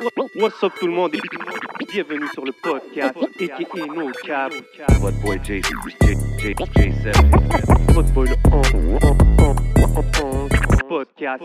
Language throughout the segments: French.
What's up tout le monde? Et bienvenue sur le podcast aka No Cap. Votre boy J, J, J, J7. Votre boy le on, podcast.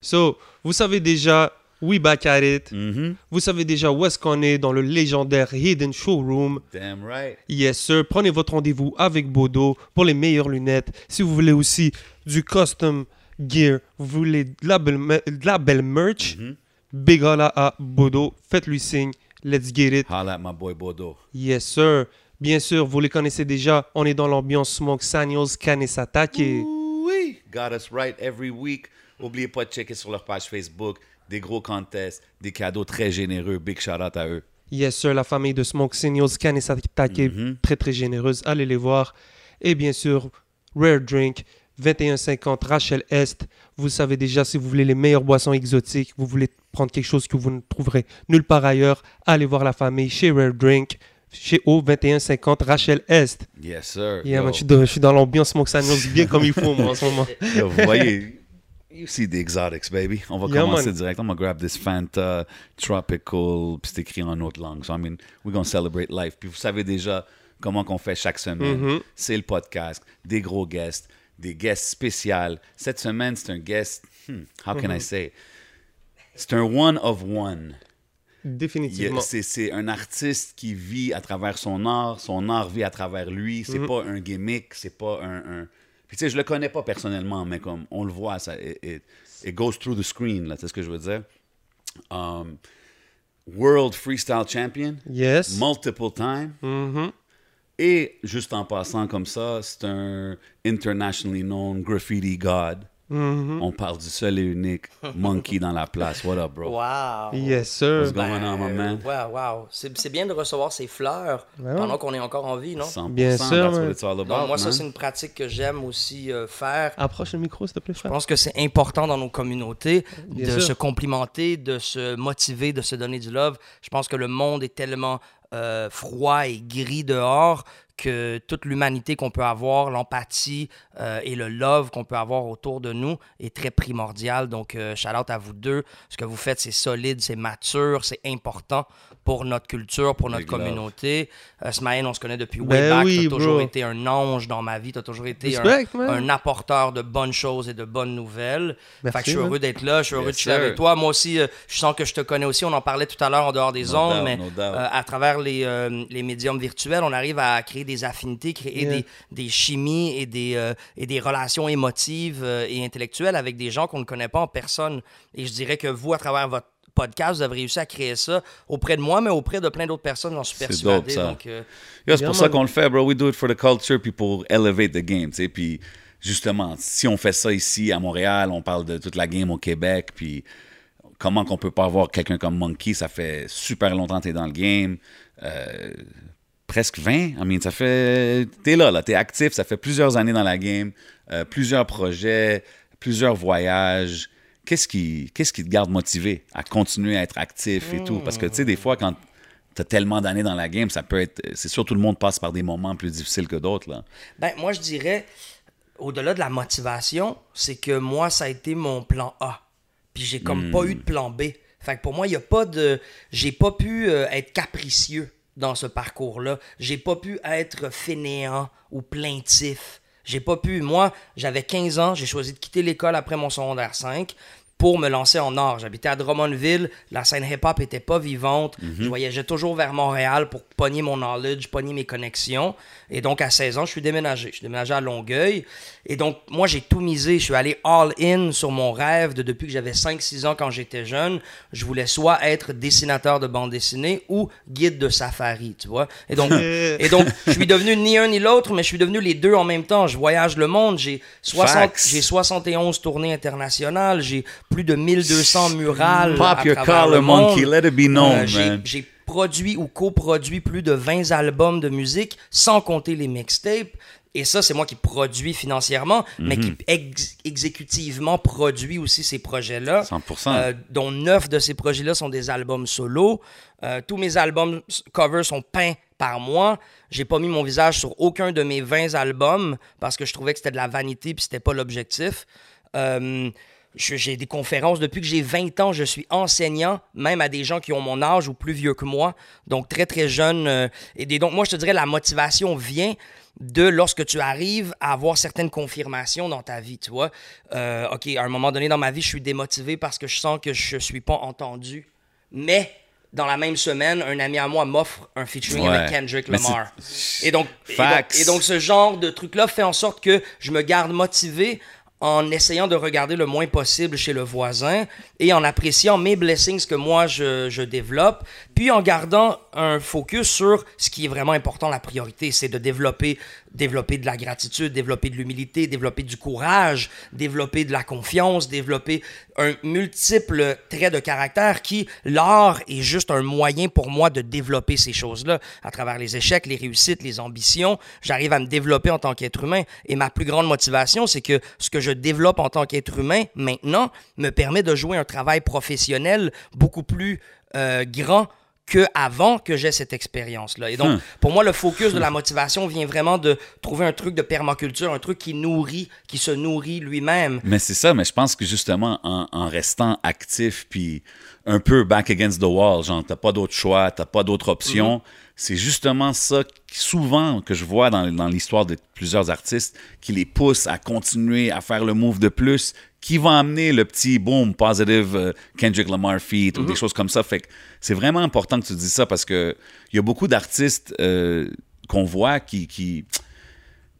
So, vous savez déjà, we back at it. Mhm. Vous savez déjà où est-ce qu'on est dans le légendaire Hidden Showroom. Damn right. Yes, sir. Prenez votre rendez-vous avec Bodo pour les meilleures lunettes. Si vous voulez aussi du custom gear, vous voulez de la belle, de la belle merch, Mhm. big holla à Bodo. Faites-lui signe. Let's get it. Holla at my boy Bodo. Yes, sir. Bien sûr, vous les connaissez déjà. On est dans l'ambiance Smoke Saniels Kanesatake. Oui. Got us right every week. Oubliez pas de checker sur leur page Facebook. Des gros contests, des cadeaux très généreux. Big shout out à eux. Yes, sir, la famille de Smoke Signals, Kanesatake, Mhm. très très généreuse. Allez les voir. Et bien sûr, Rare Drink, 2150 Rachel Est. Vous savez déjà, si vous voulez les meilleures boissons exotiques, vous voulez prendre quelque chose que vous ne trouverez nulle part ailleurs, allez voir la famille chez Rare Drink, chez O 2150 Rachel Est. Yes, sir. Yeah, man, je, suis dans, je suis dans l'ambiance Smoke Signals bien comme il faut, moi, en ce moment. Yo, vous voyez, you see the exotics, baby. On va Yeah, commencer man. direct. I'm gonna grab this Fanta Tropical, puis c'est écrit en autre langue. So, I mean, we're gonna celebrate life. Puis vous savez déjà comment qu'on fait chaque semaine. Mhm. C'est le podcast, des gros guests, des guests spéciaux. Cette semaine, c'est un guest, hmm, how can I Mhm. say? C'est un one of one. Définitivement. C'est un artiste qui vit à travers son art, son art vit à travers lui. C'est Mhm. pas un gimmick, c'est pas un. un- Puis tu sais, je le connais pas personnellement, mais comme on le voit, ça, it, it- it goes through the screen, là, tu sais ce que je veux dire? Um, World Freestyle Champion, Yes. multiple time. Mhm. Et juste en passant comme ça, c'est un internationally known graffiti god. Mhm. On parle du seul et unique Monkey dans la place. What up, bro? Wow. Yes, sir. What's going on, my man? Wow, wow. C'est bien de recevoir ces fleurs Ouais, pendant ouais. qu'on est encore en vie, non? 100%, Bien sûr, that's what man. it's all about, Donc, moi, ça, c'est une pratique que j'aime aussi euh, faire. Approche le micro, s'il te plaît, Je frère. pense que c'est important dans nos communautés Bien de sûr. se complimenter, de se motiver, de se donner du love. Je pense que le monde est tellement euh, froid et gris dehors que toute l'humanité qu'on peut avoir, l'empathie euh, et le love qu'on peut avoir autour de nous est très primordial. Donc, euh, shout out à vous deux. Ce que vous faites, c'est solide, c'est mature, c'est important pour notre culture, pour notre communauté. Euh, Smaïn, on se connaît depuis way Ben back. oui, T'as toujours bro. été un ange dans ma vie. T'as toujours été un, Respect, man. un apporteur de bonnes choses et de bonnes nouvelles. Merci, fait que je suis heureux d'être là, je suis heureux Yes, de chiller avec toi. Moi aussi, euh, je sens que je te connais aussi. On en parlait tout à l'heure en dehors des No ondes, doubt, mais no euh, à travers les, euh, les médiums virtuels, on arrive à créer des affinités, créer Yeah. des, des chimies et des, euh, et des relations émotives euh, et intellectuelles avec des gens qu'on ne connaît pas en personne. Et je dirais que vous, à travers votre podcast, vous avez réussi à créer ça auprès de moi, mais auprès de plein d'autres personnes, j'en suis C'est persuadé. dope, ça. Donc, euh, c'est Yeah, pour ça qu'on le fait, bro. We do it for the culture, puis pour elevate the game, tu sais. Puis justement, si on fait ça ici à Montréal, on parle de toute la game au Québec, puis comment qu'on peut pas avoir quelqu'un comme Monkey, ça fait super longtemps que t'es dans le game. Euh, presque 20. I mean, ça fait. T'es là, là. T'es actif. Ça fait plusieurs années dans la game. euh, plusieurs projets, plusieurs voyages. Qu'est-ce qui, te garde motivé à continuer à être actif et tout? Parce que, tu sais, des fois, quand t'as tellement d'années dans la game, ça peut être. C'est sûr, tout le monde passe par des moments plus difficiles que d'autres, là. Ben, moi, je dirais, au-delà de la motivation, c'est que moi, ça a été mon plan A. Puis j'ai comme pas eu de plan B. Fait que pour moi, il y a pas de. J'ai pas pu euh, être capricieux dans ce parcours-là. J'ai pas pu être fainéant ou plaintif. J'ai pas pu. Moi, j'avais 15 ans, j'ai choisi de quitter l'école après mon secondaire 5 pour me lancer en art. J'habitais à Drummondville, la scène hip-hop était pas vivante. Je voyageais toujours vers Montréal pour pogner mon knowledge, pogner mes connexions. Et donc, à 16 ans, je suis déménagé. Je suis déménagé à Longueuil. Et donc, moi, j'ai tout misé. Je suis allé all-in sur mon rêve de depuis que j'avais 5-6 ans quand j'étais jeune. Je voulais soit être dessinateur de bande dessinée ou guide de safari, tu vois. Et donc, et donc je suis devenu ni un ni l'autre, mais je suis devenu les deux en même temps. Je voyage le monde. J'ai 60, Facts. j'ai 71 tournées internationales. J'ai plus de 1200 murales. Pop à your travers collar, le monde. monkey. Let it be known, Euh, j'ai- man. J'ai produit ou coproduit plus de 20 albums de musique, sans compter les mixtapes. Et ça, c'est moi qui produis financièrement, mais qui ex- exécutivement produit aussi ces projets-là. 100%. Euh, dont neuf de ces projets-là sont des albums solo. Euh, tous mes albums covers sont peints par moi. J'ai pas mis mon visage sur aucun de mes 20 albums parce que je trouvais que c'était de la vanité puis c'était pas l'objectif. Euh, j'ai des conférences depuis que j'ai 20 ans. Je suis enseignant, même à des gens qui ont mon âge ou plus vieux que moi. Donc, très, très jeune. euh, et des- donc, moi, je te dirais, la motivation vient de lorsque tu arrives à avoir certaines confirmations dans ta vie, tu vois. Euh, OK, à un moment donné dans ma vie, je suis démotivé parce que je sens que je suis pas entendu. Mais dans la même semaine, un ami à moi m'offre un featuring Ouais. avec Kendrick Lamar. Et donc, et donc, et donc, ce genre de truc-là fait en sorte que je me garde motivé en essayant de regarder le moins possible chez le voisin et en appréciant mes blessings que moi je, développe, puis en gardant un focus sur ce qui est vraiment important, la priorité, c'est de développer, développer de la gratitude, développer de l'humilité, développer du courage, développer de la confiance, développer un multiple trait de caractère qui, l'art est juste un moyen pour moi de développer ces choses-là à travers les échecs, les réussites, les ambitions. J'arrive à me développer en tant qu'être humain. Et ma plus grande motivation, c'est que ce que je développe en tant qu'être humain maintenant me permet de jouer un travail professionnel beaucoup plus euh, grand que avant que j'ai cette expérience-là. Et donc, Hmm. pour moi, le focus de la motivation vient vraiment de trouver un truc de permaculture, un truc qui nourrit, qui se nourrit lui-même. Mais c'est ça, mais je pense que justement, en, en restant actif, puis un peu back against the wall, genre, t'as pas d'autre choix, t'as pas d'autre option, Mm-hmm. c'est justement ça, qui- souvent, que je vois dans, dans l'histoire de plusieurs artistes, qui les pousse à continuer à faire le move de plus, qui va amener le petit boom positive euh, Kendrick Lamar feat ou des choses comme ça. Fait que c'est vraiment important que tu dises ça parce que il y a beaucoup d'artistes euh, qu'on voit qui, qui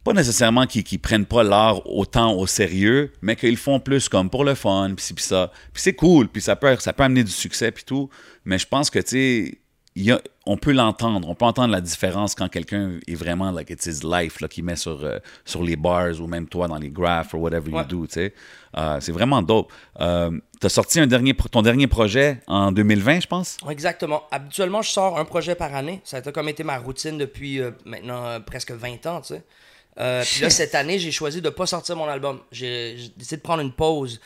pas nécessairement qu'ils qui prennent pas l'art autant au sérieux, mais qu'ils font plus comme pour le fun, puis ci, puis ça. Puis c'est cool, puis ça peut, ça peut amener du succès, puis tout. Mais je pense que, tu sais, on peut l'entendre. On peut entendre la différence quand quelqu'un est vraiment, like, it's his life, là, qu'il met sur, euh, sur les bars ou même toi dans les graphes or whatever you do, tu sais. Euh, c'est vraiment dope. Euh, T'as sorti un dernier, ton dernier projet en 2020, je pense? Exactement. Habituellement, je sors un projet par année. Ça a comme été ma routine depuis euh, maintenant presque 20 ans, tu sais. Euh, Puis là, cette année, j'ai choisi de pas sortir mon album. J'ai décidé de prendre une pause.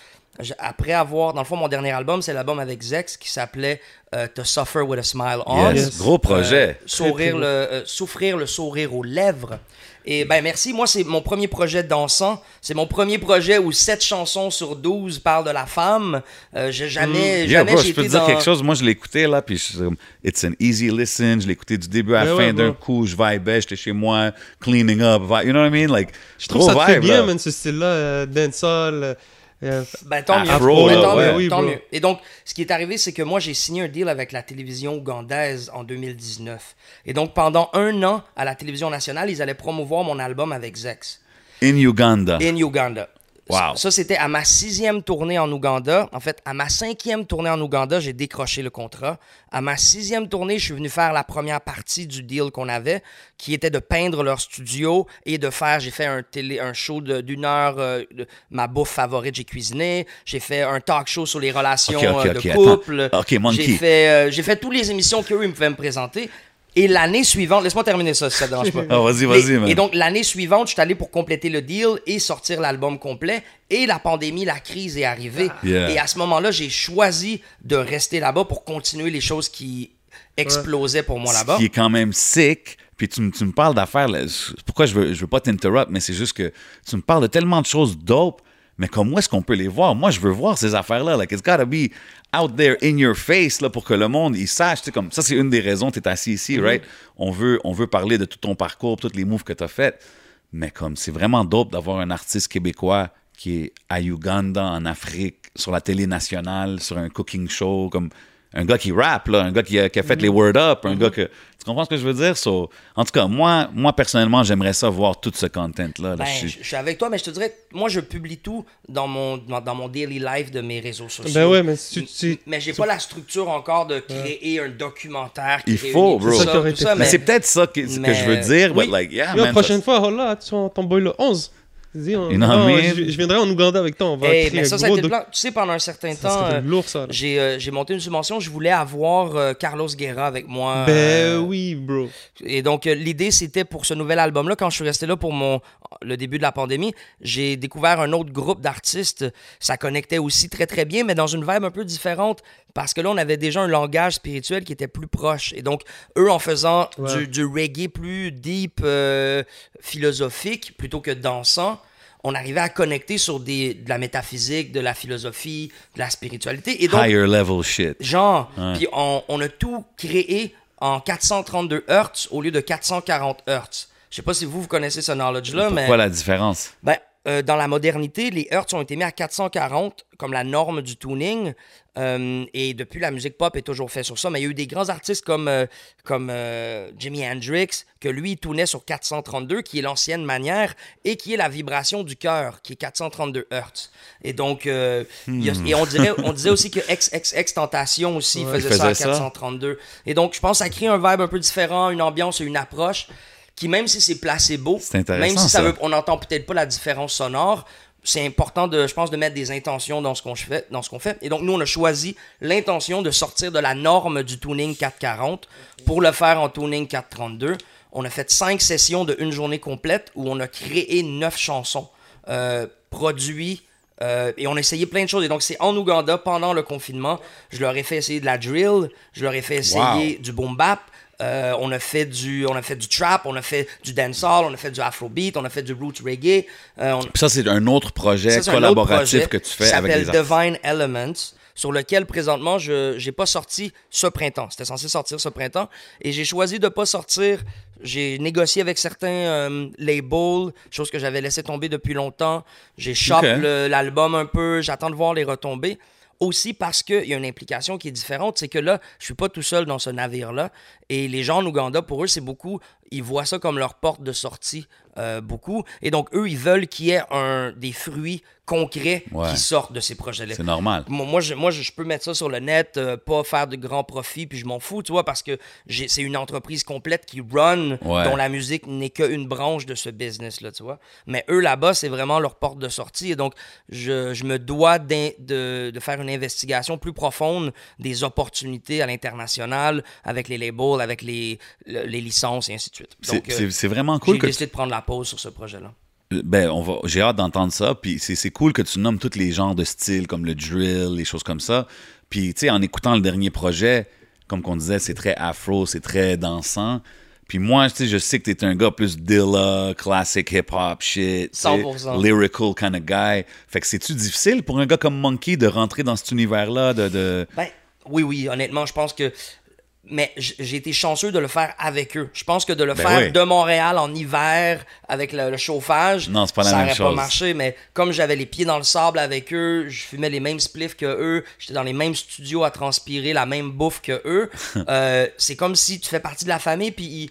Après avoir, dans le fond, mon dernier album, c'est l'album avec Zex qui s'appelait euh, To Suffer with a Smile On. Yes. Yes. Gros projet. Euh, sourire le, euh, souffrir le sourire aux lèvres. Et ben merci, moi c'est mon premier projet dansant. C'est mon premier projet où 7 chansons sur 12 parlent de la femme. Euh, j'ai jamais, Yeah, jamais bro, j'ai je peux été te dire dans... quelque chose. Moi, je l'ai écouté, là, puis je it's an easy listen. Je l'ai écouté du début à la fin ouais, d'un coup. Je vibais, j'étais chez moi, cleaning up. You know what I mean? Like, Je trouve ça très bien, là. man, ce style-là, euh, dancel. Euh, Ben, tant mieux. Afro, Ben, là, tant ouais. mieux, Oui, tant mieux. Et donc, ce qui est arrivé, c'est que moi, j'ai signé un deal avec la télévision ougandaise en 2019. Et donc, pendant un an, à la télévision nationale, ils allaient promouvoir mon album avec Zex. In Uganda. in Uganda. Wow. Ça, c'était à ma sixième tournée en Ouganda. En fait, à ma cinquième tournée en Ouganda, j'ai décroché le contrat. À ma sixième tournée, je suis venu faire la première partie du deal qu'on avait, qui était de peindre leur studio et de faire. J'ai fait un télé, un show d'une heure, euh, de ma bouffe favorite, j'ai cuisiné. J'ai fait un talk show sur les relations euh, de ok, couple. J'ai fait, euh, j'ai fait toutes les émissions qu'eux ils me pouvaient me présenter. Et l'année suivante, laisse-moi terminer ça si ça te dérange pas. Ah, vas-y, vas-y, man. Et donc, l'année suivante, je suis allé pour compléter le deal et sortir l'album complet. Et la pandémie, la crise est arrivée. Yeah. Et à ce moment-là, j'ai choisi de rester là-bas pour continuer les choses qui explosaient pour moi là-bas. qui est quand même sick. Puis tu, me- tu me parles d'affaires. Pourquoi je veux, je veux pas t'interrompre, mais c'est juste que tu me parles de tellement de choses dope. Mais comment est-ce qu'on peut les voir? Moi, je veux voir ces affaires-là. Like, it's gotta be out there in your face là, pour que le monde il sache. Tu sais, comme, ça, c'est une des raisons que tu es assis ici, right? On veut, on veut parler de tout ton parcours, tous les moves que tu as fait. Mais comme c'est vraiment dope d'avoir un artiste québécois qui est à Uganda, en Afrique, sur la télé nationale, sur un cooking show, comme un gars qui rappe, là, un gars qui a, qui a fait les word up, un gars que. Tu comprends ce que je veux dire? So, en tout cas, moi, moi personnellement, j'aimerais ça voir tout ce content-là. là. Ben, Je suis- je suis avec toi, mais je te dirais, moi, je publie tout dans mon, dans, dans mon daily life de mes réseaux sociaux. Ben ouais, mais si tu- tu- mais j'ai pas la structure encore de créer un documentaire. Qui Il faut, bro. C'est peut-être ça que, que je veux dire, oui. but like, yeah, Yo, man, prochaine ça- fois, oh là, tu ton boy le 11. Dis, on- You know what I non, mean? je, je viendrai en Ouganda avec toi. On va Eh, créer mais un ça, ça a gros été le plan. Tu sais, pendant un certain Ça temps, euh, lourd, ça. là. j'ai euh, j'ai monté une subvention. Je voulais avoir euh, Carlos Guerra avec moi. Ben euh, oui, bro. Et donc, euh, l'idée, c'était pour ce nouvel album-là, quand je suis resté là pour mon, le début de la pandémie, j'ai découvert un autre groupe d'artistes. Ça connectait aussi très, très bien, mais dans une vibe un peu différente, parce que là, on avait déjà un langage spirituel qui était plus proche. Et donc, eux, en faisant Ouais. du, du reggae plus deep, euh, philosophique, plutôt que dansant, on arrivait à connecter sur des, de la métaphysique, de la philosophie, de la spiritualité. Et donc, Higher level shit. genre, Ouais. puis on, on a tout créé en 432 Hz au lieu de 440 Hz. Je sais pas si vous, vous connaissez ce knowledge-là, mais... Pourquoi la différence? Ben, euh, dans la modernité, les hertz ont été mis à 440 comme la norme du tuning. euh, et depuis, la musique pop est toujours faite sur ça. Mais il y a eu des grands artistes comme, euh, comme Jimi Hendrix, que lui, il tunait sur 432, qui est l'ancienne manière, et qui est la vibration du cœur, qui est 432 hertz. Et donc, a- et on, dirait, on disait aussi que XXX Tentation aussi Ouais. faisait ça à Faisait ça. 432. Et donc, je pense que ça crée un vibe un peu différent, une ambiance et une approche qui, même si c'est placebo, même si ça ça. veut on n'entend peut-être pas la différence sonore. C'est important, de, je pense, de mettre des intentions dans ce qu'on fait, dans ce qu'on fait. Et donc, nous, on a choisi l'intention de sortir de la norme du tuning 440 pour le faire en tuning 432. On a fait cinq sessions de une journée complète où on a créé neuf chansons, euh, produits, euh, et on a essayé plein de choses. Et donc, c'est en Ouganda, pendant le confinement. Je leur ai fait essayer de la drill, je leur ai fait essayer du boom bap. Euh, on a fait du on a fait du trap, on a fait du dancehall, on a fait du afrobeat, on a fait du roots reggae. Euh, on- ça, c'est un autre projet ça, autre collaboratif projet que tu fais qui avec les. Divine Elements, sur lequel présentement je j'ai pas sorti ce printemps. C'était censé sortir ce printemps et j'ai choisi de pas sortir. J'ai négocié avec certains euh, labels, chose que j'avais laissé tomber depuis longtemps. J'ai shop Ok. le- l'album un peu, j'attends de voir les retombées. Aussi parce qu'il y a une implication qui est différente, c'est que là, je suis pas tout seul dans ce navire-là. Et les gens en Ouganda, pour eux, c'est beaucoup, ils voient ça comme leur porte de sortie, euh, beaucoup. Et donc, eux, ils veulent qu'il y ait un, des fruits concrets Ouais. qui sortent de ces projets-là. C'est normal. Moi, moi, je, moi, je peux mettre ça sur le net, euh, pas faire de grands profits, puis je m'en fous, tu vois, parce que c'est une entreprise complète qui run, Ouais. dont la musique n'est qu'une branche de ce business-là, tu vois. Mais eux, là-bas, c'est vraiment leur porte de sortie. Et donc, je, je me dois de, de faire une investigation plus profonde des opportunités à l'international, avec les labels, avec les, le- les licences, et ainsi de suite. Euh, c'est- vraiment cool j'ai que tu décidé de prendre la pause sur ce projet-là. Ben, on va, j'ai hâte d'entendre ça. Puis c'est, cool que tu nommes tous les genres de styles, comme le drill, les choses comme ça. Puis, tu sais, en écoutant le dernier projet, comme qu'on disait, c'est très afro, c'est très dansant. Puis moi, tu sais, je sais que t'es un gars plus Dilla, classic hip-hop shit. tu sais, 100%. Lyrical kind of guy. Fait que c'est-tu difficile pour un gars comme Monkey de rentrer dans cet univers-là, de... de... Ben, oui, oui, honnêtement, je pense que. Mais j'ai été chanceux de le faire avec eux. Je pense que de le Ben faire oui. de Montréal en hiver avec le, le chauffage, Non, c'est pas la ça même aurait pas marché. Mais comme j'avais les pieds dans le sable avec eux, je fumais les mêmes spliffs que eux, j'étais dans les mêmes studios à transpirer la même bouffe que eux. euh, c'est comme si tu fais partie de la famille, puis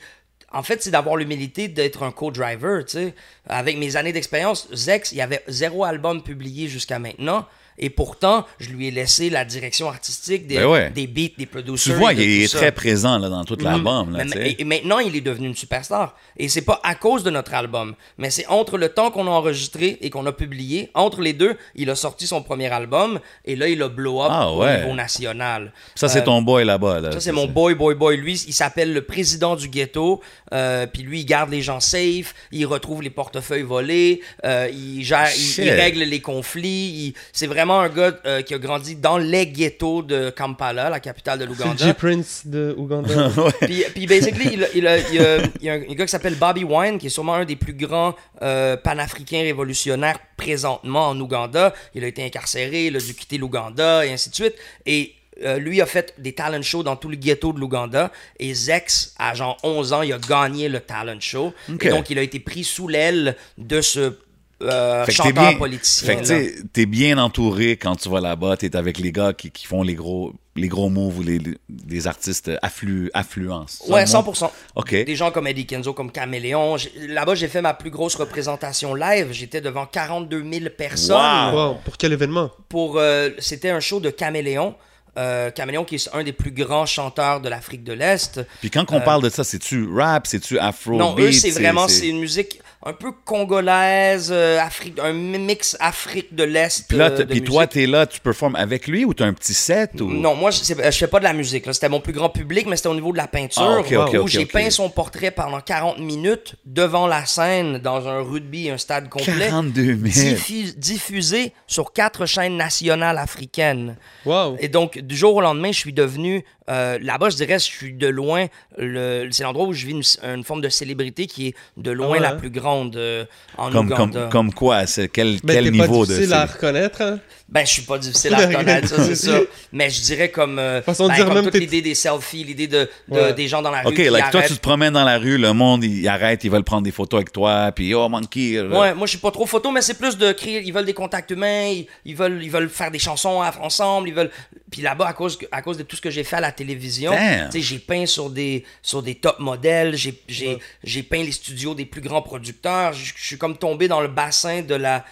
en fait, c'est d'avoir l'humilité d'être un co-driver, tu sais. Avec mes années d'expérience, Zex, il y avait zéro album publié jusqu'à maintenant. Et pourtant, je lui ai laissé la direction artistique des, Ben ouais. des beats, des producers. Tu vois, il est ça. très présent là, dans tout l'album. Sais. et, et maintenant, il est devenu une superstar. Et c'est pas à cause de notre album, mais c'est entre le temps qu'on a enregistré et qu'on a publié, entre les deux, il a sorti son premier album et là, il a blow up Ah au niveau national. Ça, c'est Euh, ton boy là-bas. Là. ça, c'est mon boy, boy, boy. Lui, il s'appelle le président du ghetto. Euh, puis lui, il garde les gens safe. Il retrouve les portefeuilles volés. euh, il gère, il, règle les conflits. C'est vraiment un gars euh, qui a grandi dans les ghettos de Kampala, la capitale de C'est le l'Ouganda. G-Prince de Ouganda. Puis, puis basically, il, a- il a- il y a, il y a un, gars qui s'appelle Bobby Wine, qui est sûrement un des plus grands euh, panafricains révolutionnaires présentement en Ouganda. Il a été incarcéré, il a dû quitter l'Ouganda, et ainsi de suite. Et euh, lui a fait des talent shows dans tout le ghetto de l'Ouganda. Et Zex, à genre 11 ans, il a gagné le talent show. Et donc, il a été pris sous l'aile de ce euh, Fait que t'es chanteur bien, politicien. fait que tu là. sais, t'es bien entouré quand tu vas là-bas, t'es avec les gars qui, qui font les gros, les gros moves ou les, artistes afflu, Ouais, le mot? 100%. OK. Des gens comme Eddie Kenzo, comme Caméléon. Là-bas, j'ai fait ma plus grosse représentation live. J'étais devant 42 000 personnes. Wow. Wow, pour quel événement? Pour, euh, c'était un show de Caméléon. Euh, Caméléon qui est un des plus grands chanteurs de l'Afrique de l'Est. Puis quand on parle de ça, c'est-tu rap, c'est-tu afro non, eux, c'est vraiment c'est une musique un peu congolaise, euh, Afrique, un mix Afrique de l'Est. Puis là, euh, de puis toi, t'es là, tu performes avec lui ou t'as un petit set ou... Non, moi, je, fais pas de la musique. là. C'était mon plus grand public, mais c'était au niveau de la peinture. Ah, où j'ai peint son portrait pendant 40 minutes devant la scène dans un rugby, un stade complet. 42 000. diffu- diffusé sur quatre chaînes nationales africaines. Wow. Et donc, du jour au lendemain, je suis devenu Euh, Là-bas, je dirais, je suis de loin, le, c'est l'endroit où je vis une, une forme de célébrité qui est de loin Ah ouais, la plus grande euh, en Comme, Ouganda. comme, comme quoi? C'est quel, Mais quel t'es pas niveau de... difficile à c'est- reconnaître, hein? Ben, je suis pas difficile à reconnaître, ça, c'est ça. Mais je dirais comme, euh, Façon de ben, dire comme même toute t'es- l'idée des selfies, l'idée de, de- Ouais. des gens dans la rue OK, qui like, toi, arrêtent. tu te promènes dans la rue, le monde, il arrête, ils veulent prendre des photos avec toi, puis oh, monkey. euh, Ouais, moi je suis pas trop photo, mais c'est plus de créer. Ils veulent des contacts humains, ils, ils veulent, ils veulent faire des chansons à- ensemble, ils veulent. Puis là-bas, à cause, à cause de tout ce que j'ai fait à la télévision, Damn. tu sais, j'ai peint sur des, sur des top modèles, j'ai, j'ai, j'ai peint les studios des plus grands producteurs. Je je suis comme tombé dans le bassin de la.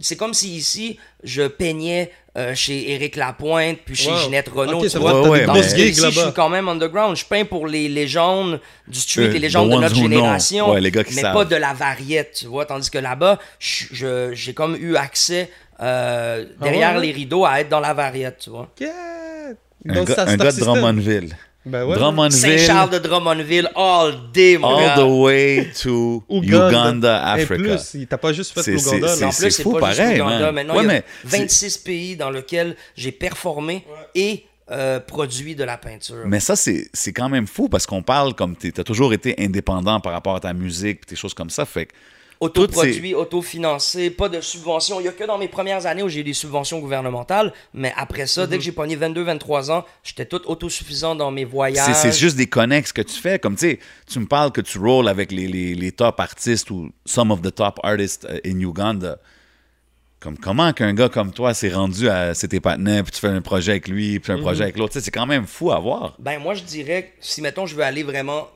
C'est comme si ici, je peignais euh, chez Éric Lapointe, puis chez Wow. Ginette Renault. Ok, tu vois. Ouais, ouais, Ici, je suis quand même underground. Je peins pour les légendes du street, Euh, les légendes the de notre génération, Ouais, les gars qui mais savent. pas de la variette, tu vois. Tandis que là-bas, j'ai comme eu accès euh, derrière ouais? les rideaux à être dans la variette, tu vois. Yeah. Un, Dans gars, un gars de. Drummondville. Ben ouais. Drummondville, Saint-Charles de Drummondville, all day, mon all gars. the way to. Uganda, Et Africa. plus, il t'a pas juste fait l'Ouganda. En c'est- plus, c'est pas pareil, juste l'Ouganda. Maintenant, Ouais, il y a mais c'est- 26 pays dans lesquels j'ai performé et euh, produit de la peinture. Mais ça, c'est c'est quand même fou parce qu'on parle comme tu as toujours été indépendant par rapport à ta musique et tes choses comme ça. Fait que Autoproduit, autofinancé, pas de subventions. Il y a que dans mes premières années où j'ai eu des subventions gouvernementales, mais après ça, Mhm. dès que j'ai pogné 22-23 ans, j'étais tout autosuffisant dans mes voyages. c'est juste des connexes que tu fais. Comme tu sais, tu me parles que tu rolls avec les, les, les top artistes ou some of the top artists uh, in Uganda. Comme comment qu'un gars comme toi s'est rendu à tes partenaires, puis tu fais un projet avec lui, puis un Mhm. projet avec l'autre? C'est quand même fou à voir. Ben, moi, je dirais, que si, mettons, je veux aller vraiment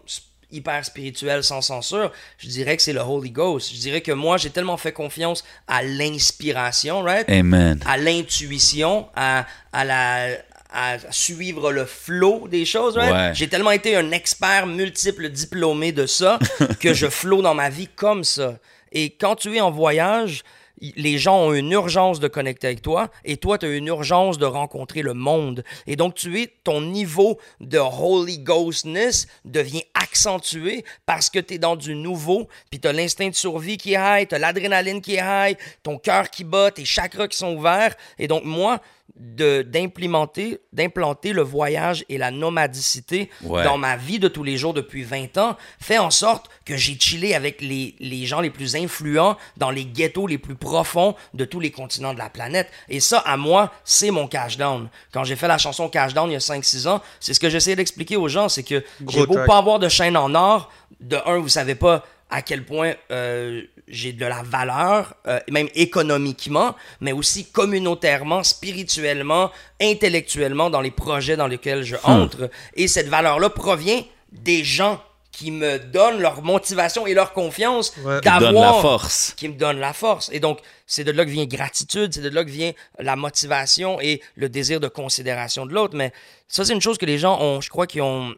hyper spirituel sans censure, je dirais que c'est le Holy Ghost. Je dirais que moi, j'ai tellement fait confiance à l'inspiration, right? Amen. À l'intuition, à, à la à suivre le flow des choses. right? Ouais. J'ai tellement été un expert multiple diplômé de ça que je flow dans ma vie comme ça. Et quand tu es en voyage, les gens ont une urgence de connecter avec toi et toi, tu as une urgence de rencontrer le monde. Et donc, tu es, ton niveau de Holy Ghostness devient accentué parce que tu es dans du nouveau, puis tu as l'instinct de survie qui est high, tu as l'adrénaline qui est high, ton cœur qui bat, tes chakras qui sont ouverts. Et donc, moi, d'implémenter d'implanter le voyage et la nomadicité Ouais. dans ma vie de tous les jours depuis 20 ans fait en sorte que j'ai chillé avec les, les gens les plus influents dans les ghettos les plus profonds de tous les continents de la planète. Et ça, à moi, c'est mon cash down. Quand j'ai fait la chanson Cash Down il y a 5-6 ans, c'est ce que j'essayais d'expliquer aux gens, c'est que j'ai beau track. pas avoir de chaîne en or, de un, vous savez pas à quel point euh, j'ai de la valeur, euh, même économiquement, mais aussi communautairement, spirituellement, intellectuellement dans les projets dans lesquels je entre. Et cette valeur-là provient des gens qui me donnent leur motivation et leur confiance Ouais. D'avoir la force. qui me donne la force. Et donc, c'est de là que vient gratitude, c'est de là que vient la motivation et le désir de considération de l'autre. Mais ça, c'est une chose que les gens ont, je crois, qui ont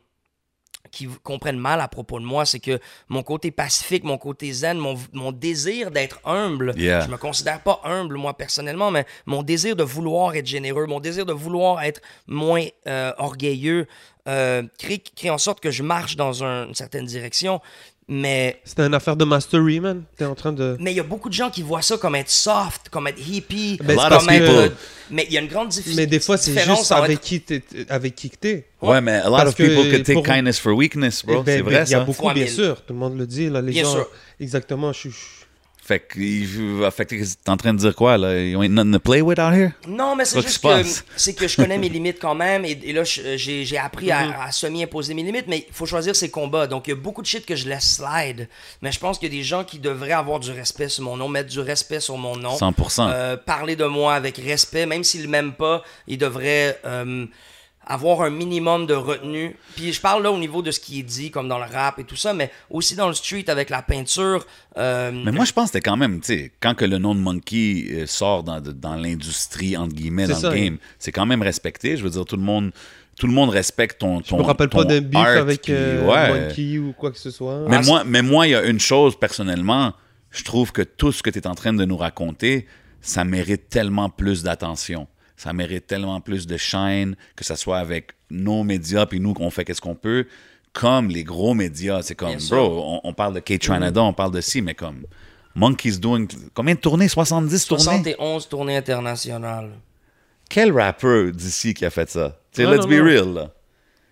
qui comprennent mal à propos de moi, c'est que mon côté pacifique, mon côté zen, mon, mon désir d'être humble, Yeah. je me considère pas humble moi personnellement, mais mon désir de vouloir être généreux, mon désir de vouloir être moins euh, orgueilleux, euh, crée, crée en sorte que je marche dans un- une certaine direction. Mais C'était une affaire de mastery, man. T'es en train de. mais il y a beaucoup de gens qui voient ça comme être soft, comme être hippie, Ben, comme être, people. euh, Mais il y a une grande difficulté. Mais des fois, c'est juste avec qui t'es avec qui que t'es. Ouais, mais a lot Parce of people could take pour- kindness for weakness, bro. Eh ben, c'est ben, vrai, Il y a ça. beaucoup, bien sûr. Tout le monde le dit, là. Les Bien gens. sûr. Exactement. Je suis. Fait que, t'es en train de dire quoi, là? You ain't nothing to play with out here? Non, mais c'est juste que, c'est que je connais mes limites quand même et, et là j'ai j'ai appris Mm-hmm. à, à semi-imposer mes limites, mais il faut choisir ses combats. Donc il y a beaucoup de shit que je laisse slide, mais je pense qu'il y a des gens qui devraient avoir du respect sur mon nom, mettre du respect sur mon nom, 100%. Euh, parler de moi avec respect, même s'ils m'aiment pas, ils devraient euh, avoir un minimum de retenue. Puis je parle là au niveau de ce qui est dit, comme dans le rap et tout ça, mais aussi dans le street avec la peinture. euh, Mais moi, je pense que c'était quand même, tu sais, quand que le nom de Monkey euh, sort dans, dans l'industrie, entre guillemets, dans ça, le game, c'est quand même respecté. Je veux dire, tout le monde, tout le monde respecte ton, ton Je me rappelle pas d'un beef avec euh, ouais. Monkey ou quoi que ce soit. Mais Ah, moi, mais moi, il y a une chose, personnellement, je trouve que tout ce que tu es en train de nous raconter, ça mérite tellement plus d'attention. Ça mérite tellement plus de shine, que ce soit avec nos médias, puis nous, on fait qu'est-ce qu'on peut, comme les gros médias. C'est comme, bro, on, on parle de K-Tranada, on parle de ci, mais comme, Monkey's doing. Combien de tournées? 70 tournées? 71 tournées internationales. Quel rappeur d'ici qui a fait ça? Tu sais, Non, let's non, be non. real, là.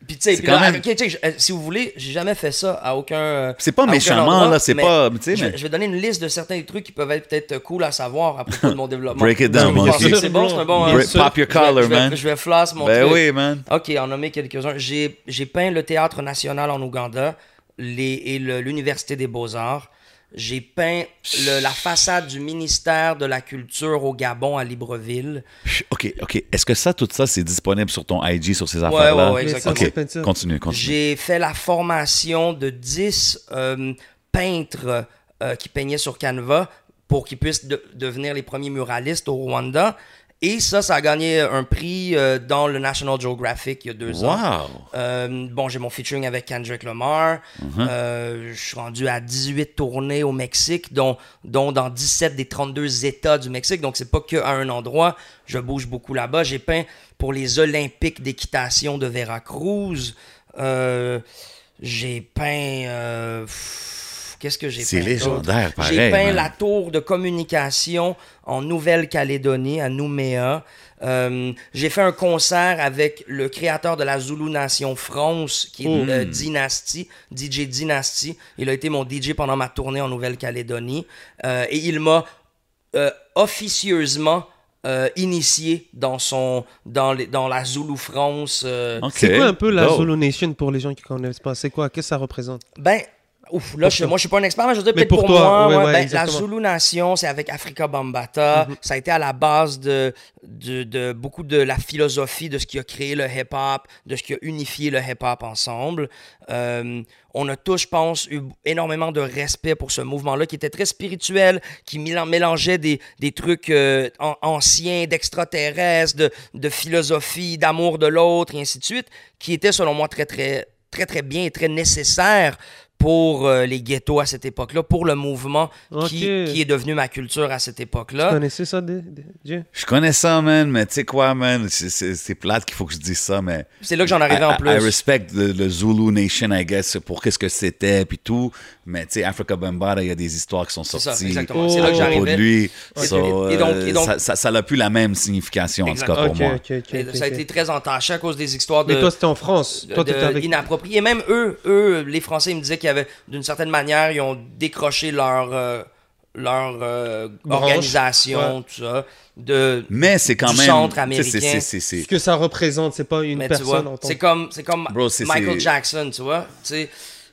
Puis tu sais, même- ok, tu sais, je- euh, si vous voulez, j'ai jamais fait ça à aucun. euh, C'est pas méchamment, endroit, là, c'est pas- tu sais, Je, je vais donner une liste de certains trucs qui peuvent être peut-être cool à savoir à propos de mon développement. Break it down, que C'est bon, c'est un bon. Break- sûr. Pop your Je vais- collar, je vais, man. Je vais flash mon Ben truc. oui, man. Ok, en nommer quelques-uns. J'ai peint le théâtre national en Ouganda les, et l'université des beaux-arts. J'ai peint le- la façade du ministère de la Culture au Gabon à Libreville. OK, OK. Est-ce que ça, tout ça, c'est disponible sur ton IG, sur ces affaires-là? ouais, Mais exactement. ça, c'est OK, peinture. continue, continue. J'ai fait la formation de 10 euh, peintres euh, qui peignaient sur Canva pour qu'ils puissent de- devenir les premiers muralistes au Rwanda. Et ça, ça a gagné un prix euh, dans le National Geographic il y a deux ans. Wow! Euh, bon, j'ai mon featuring avec Kendrick Lamar. Euh, je suis rendu à 18 tournées au Mexique, dont, dont dans 17 des 32 États du Mexique. Donc, c'est pas qu'à un endroit. Je bouge beaucoup là-bas. J'ai peint pour les Olympiques d'équitation de Veracruz. Euh, j'ai peint. Qu'est-ce que j'ai peint? C'est légendaire, pareil. J'ai peint man. la tour de communication en Nouvelle-Calédonie, à Nouméa. Euh, j'ai fait un concert avec le créateur de la Zulu Nation France, qui est euh, Dynasty, DJ Dynasty. Il a été mon DJ pendant ma tournée en Nouvelle-Calédonie. Euh, et il m'a euh, officieusement euh, initié dans, son, dans, les, dans la Zulu France. euh. C'est quoi un peu la Dope. Zulu Nation pour les gens qui connaissent pas? C'est quoi? Qu'est-ce que ça représente? Ben, ouf, là, je, moi, je suis pas un expert, mais je veux dire, peut-être pour pour, toi, moi, ouais, ben, la. Zulu Nation, c'est avec Africa Bambata. Ça a été à la base de, de, de beaucoup de la philosophie de ce qui a créé le hip-hop, de ce qui a unifié le hip-hop ensemble. Euh, on a tous, je pense, eu énormément de respect pour ce mouvement-là qui était très spirituel, qui mélan- mélangeait des, des trucs euh, an- anciens, d'extraterrestres, de, de philosophie, d'amour de l'autre, et ainsi de suite, qui était, selon moi, très, très, très, très bien et très nécessaire pour euh, les ghettos à cette époque-là, pour le mouvement qui, est devenu ma culture à cette Tu époque-là. connaissais ça, Jay Je connais ça, man, mais tu sais quoi, man? C'est- plate qu'il faut que je dise ça, mais. C'est là que j'en arrivais I, en I- plus. I respect le, le Zulu Nation, I guess, pour qu'est-ce que c'était, puis tout. Mais tu sais, Africa Bambaataa, il y a des histoires qui sont C'est ça, sorties. exactement. Oh. C'est là que à propos de j'arrivais. lui. Et- So, et donc- et donc- ça- n'a plus la même signification, en tout cas, pour moi. ça a été très entaché à cause des histoires de, Mais toi, c'était en France. de- Toi, de avec. inappropriés. Et même eux, eux, les Français, ils me disaient qu'il y avait, d'une certaine manière, ils ont décroché leur, euh, leur euh, organisation, tout ça, de, Mais c'est quand Du même. centre c'est- américain. c'est- c'est- c'est- Ce que ça représente, c'est pas une Mais personne vois, en tant c'est comme, c'est comme Bro, c'est- Michael c'est- Jackson, tu vois. Tu sais,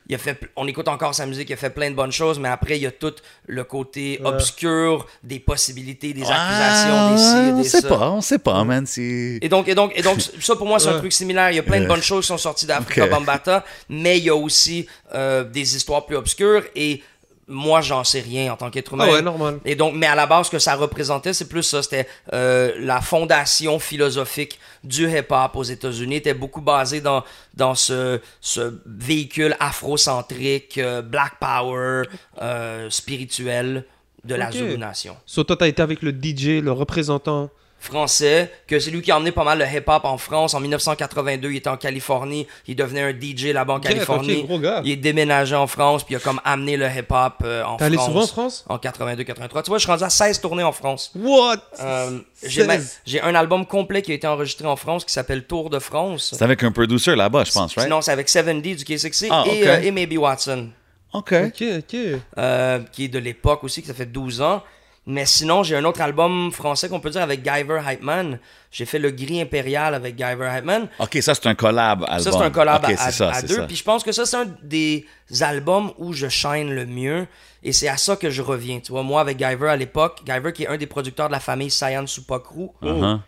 il a fait, on écoute encore sa musique, il a fait plein de bonnes choses, mais après, il y a tout le côté obscur des possibilités, des accusations, des ci, on sait ça. pas, on sait pas, man. c'est- Et donc, et donc, et donc, ça pour moi, c'est un truc similaire. Il y a plein de Euh. bonnes choses qui sont sorties d'Africa Ok. Bambata, mais il y a aussi euh, des histoires plus obscures et moi, j'en sais rien en tant qu'être humain. Ah ouais, normal. Et donc, mais à la base, ce que ça représentait, c'est plus ça. C'était euh, la fondation philosophique du hip-hop aux États-Unis. était beaucoup basé dans, dans ce, ce véhicule afrocentrique, euh, black power, euh, spirituel de la. Zulu Nation. So, toi, t'as été avec le DJ, le représentant. Français, que c'est lui qui a emmené pas mal le hip-hop en France. En 1982, il était en Californie. Il devenait un DJ là-bas en Californie. ok, gros gars. Il est déménagé en France, puis il a comme amené le hip-hop euh, en France. T'es allé souvent en France? En 82-83. Tu vois, je suis rendu à 16 tournées en France. What? Euh, j'ai 16. même- j'ai un album complet qui a été enregistré en France qui s'appelle Tour de France. C'est avec un producer là-bas, je pense, right? Sinon, c'est avec 7D du K6 Ah, et, euh, et Maybe Watson, OK. Ok, ok. euh, qui est de l'époque aussi, ça fait 12 ans. Mais sinon, j'ai un autre album français qu'on peut dire avec Guyver Hypeman. J'ai fait Le Gris Impérial avec Guyver Hypeman. OK, ça, c'est un collab album. Ça, c'est un collab à, ça, à deux. ça. Puis je pense que ça, c'est un des albums où je shine le mieux. Et c'est à ça que je reviens. Tu vois, moi, avec Guyver à l'époque, Guyver qui est un des producteurs de la famille Cyan Supakru. Uh-huh.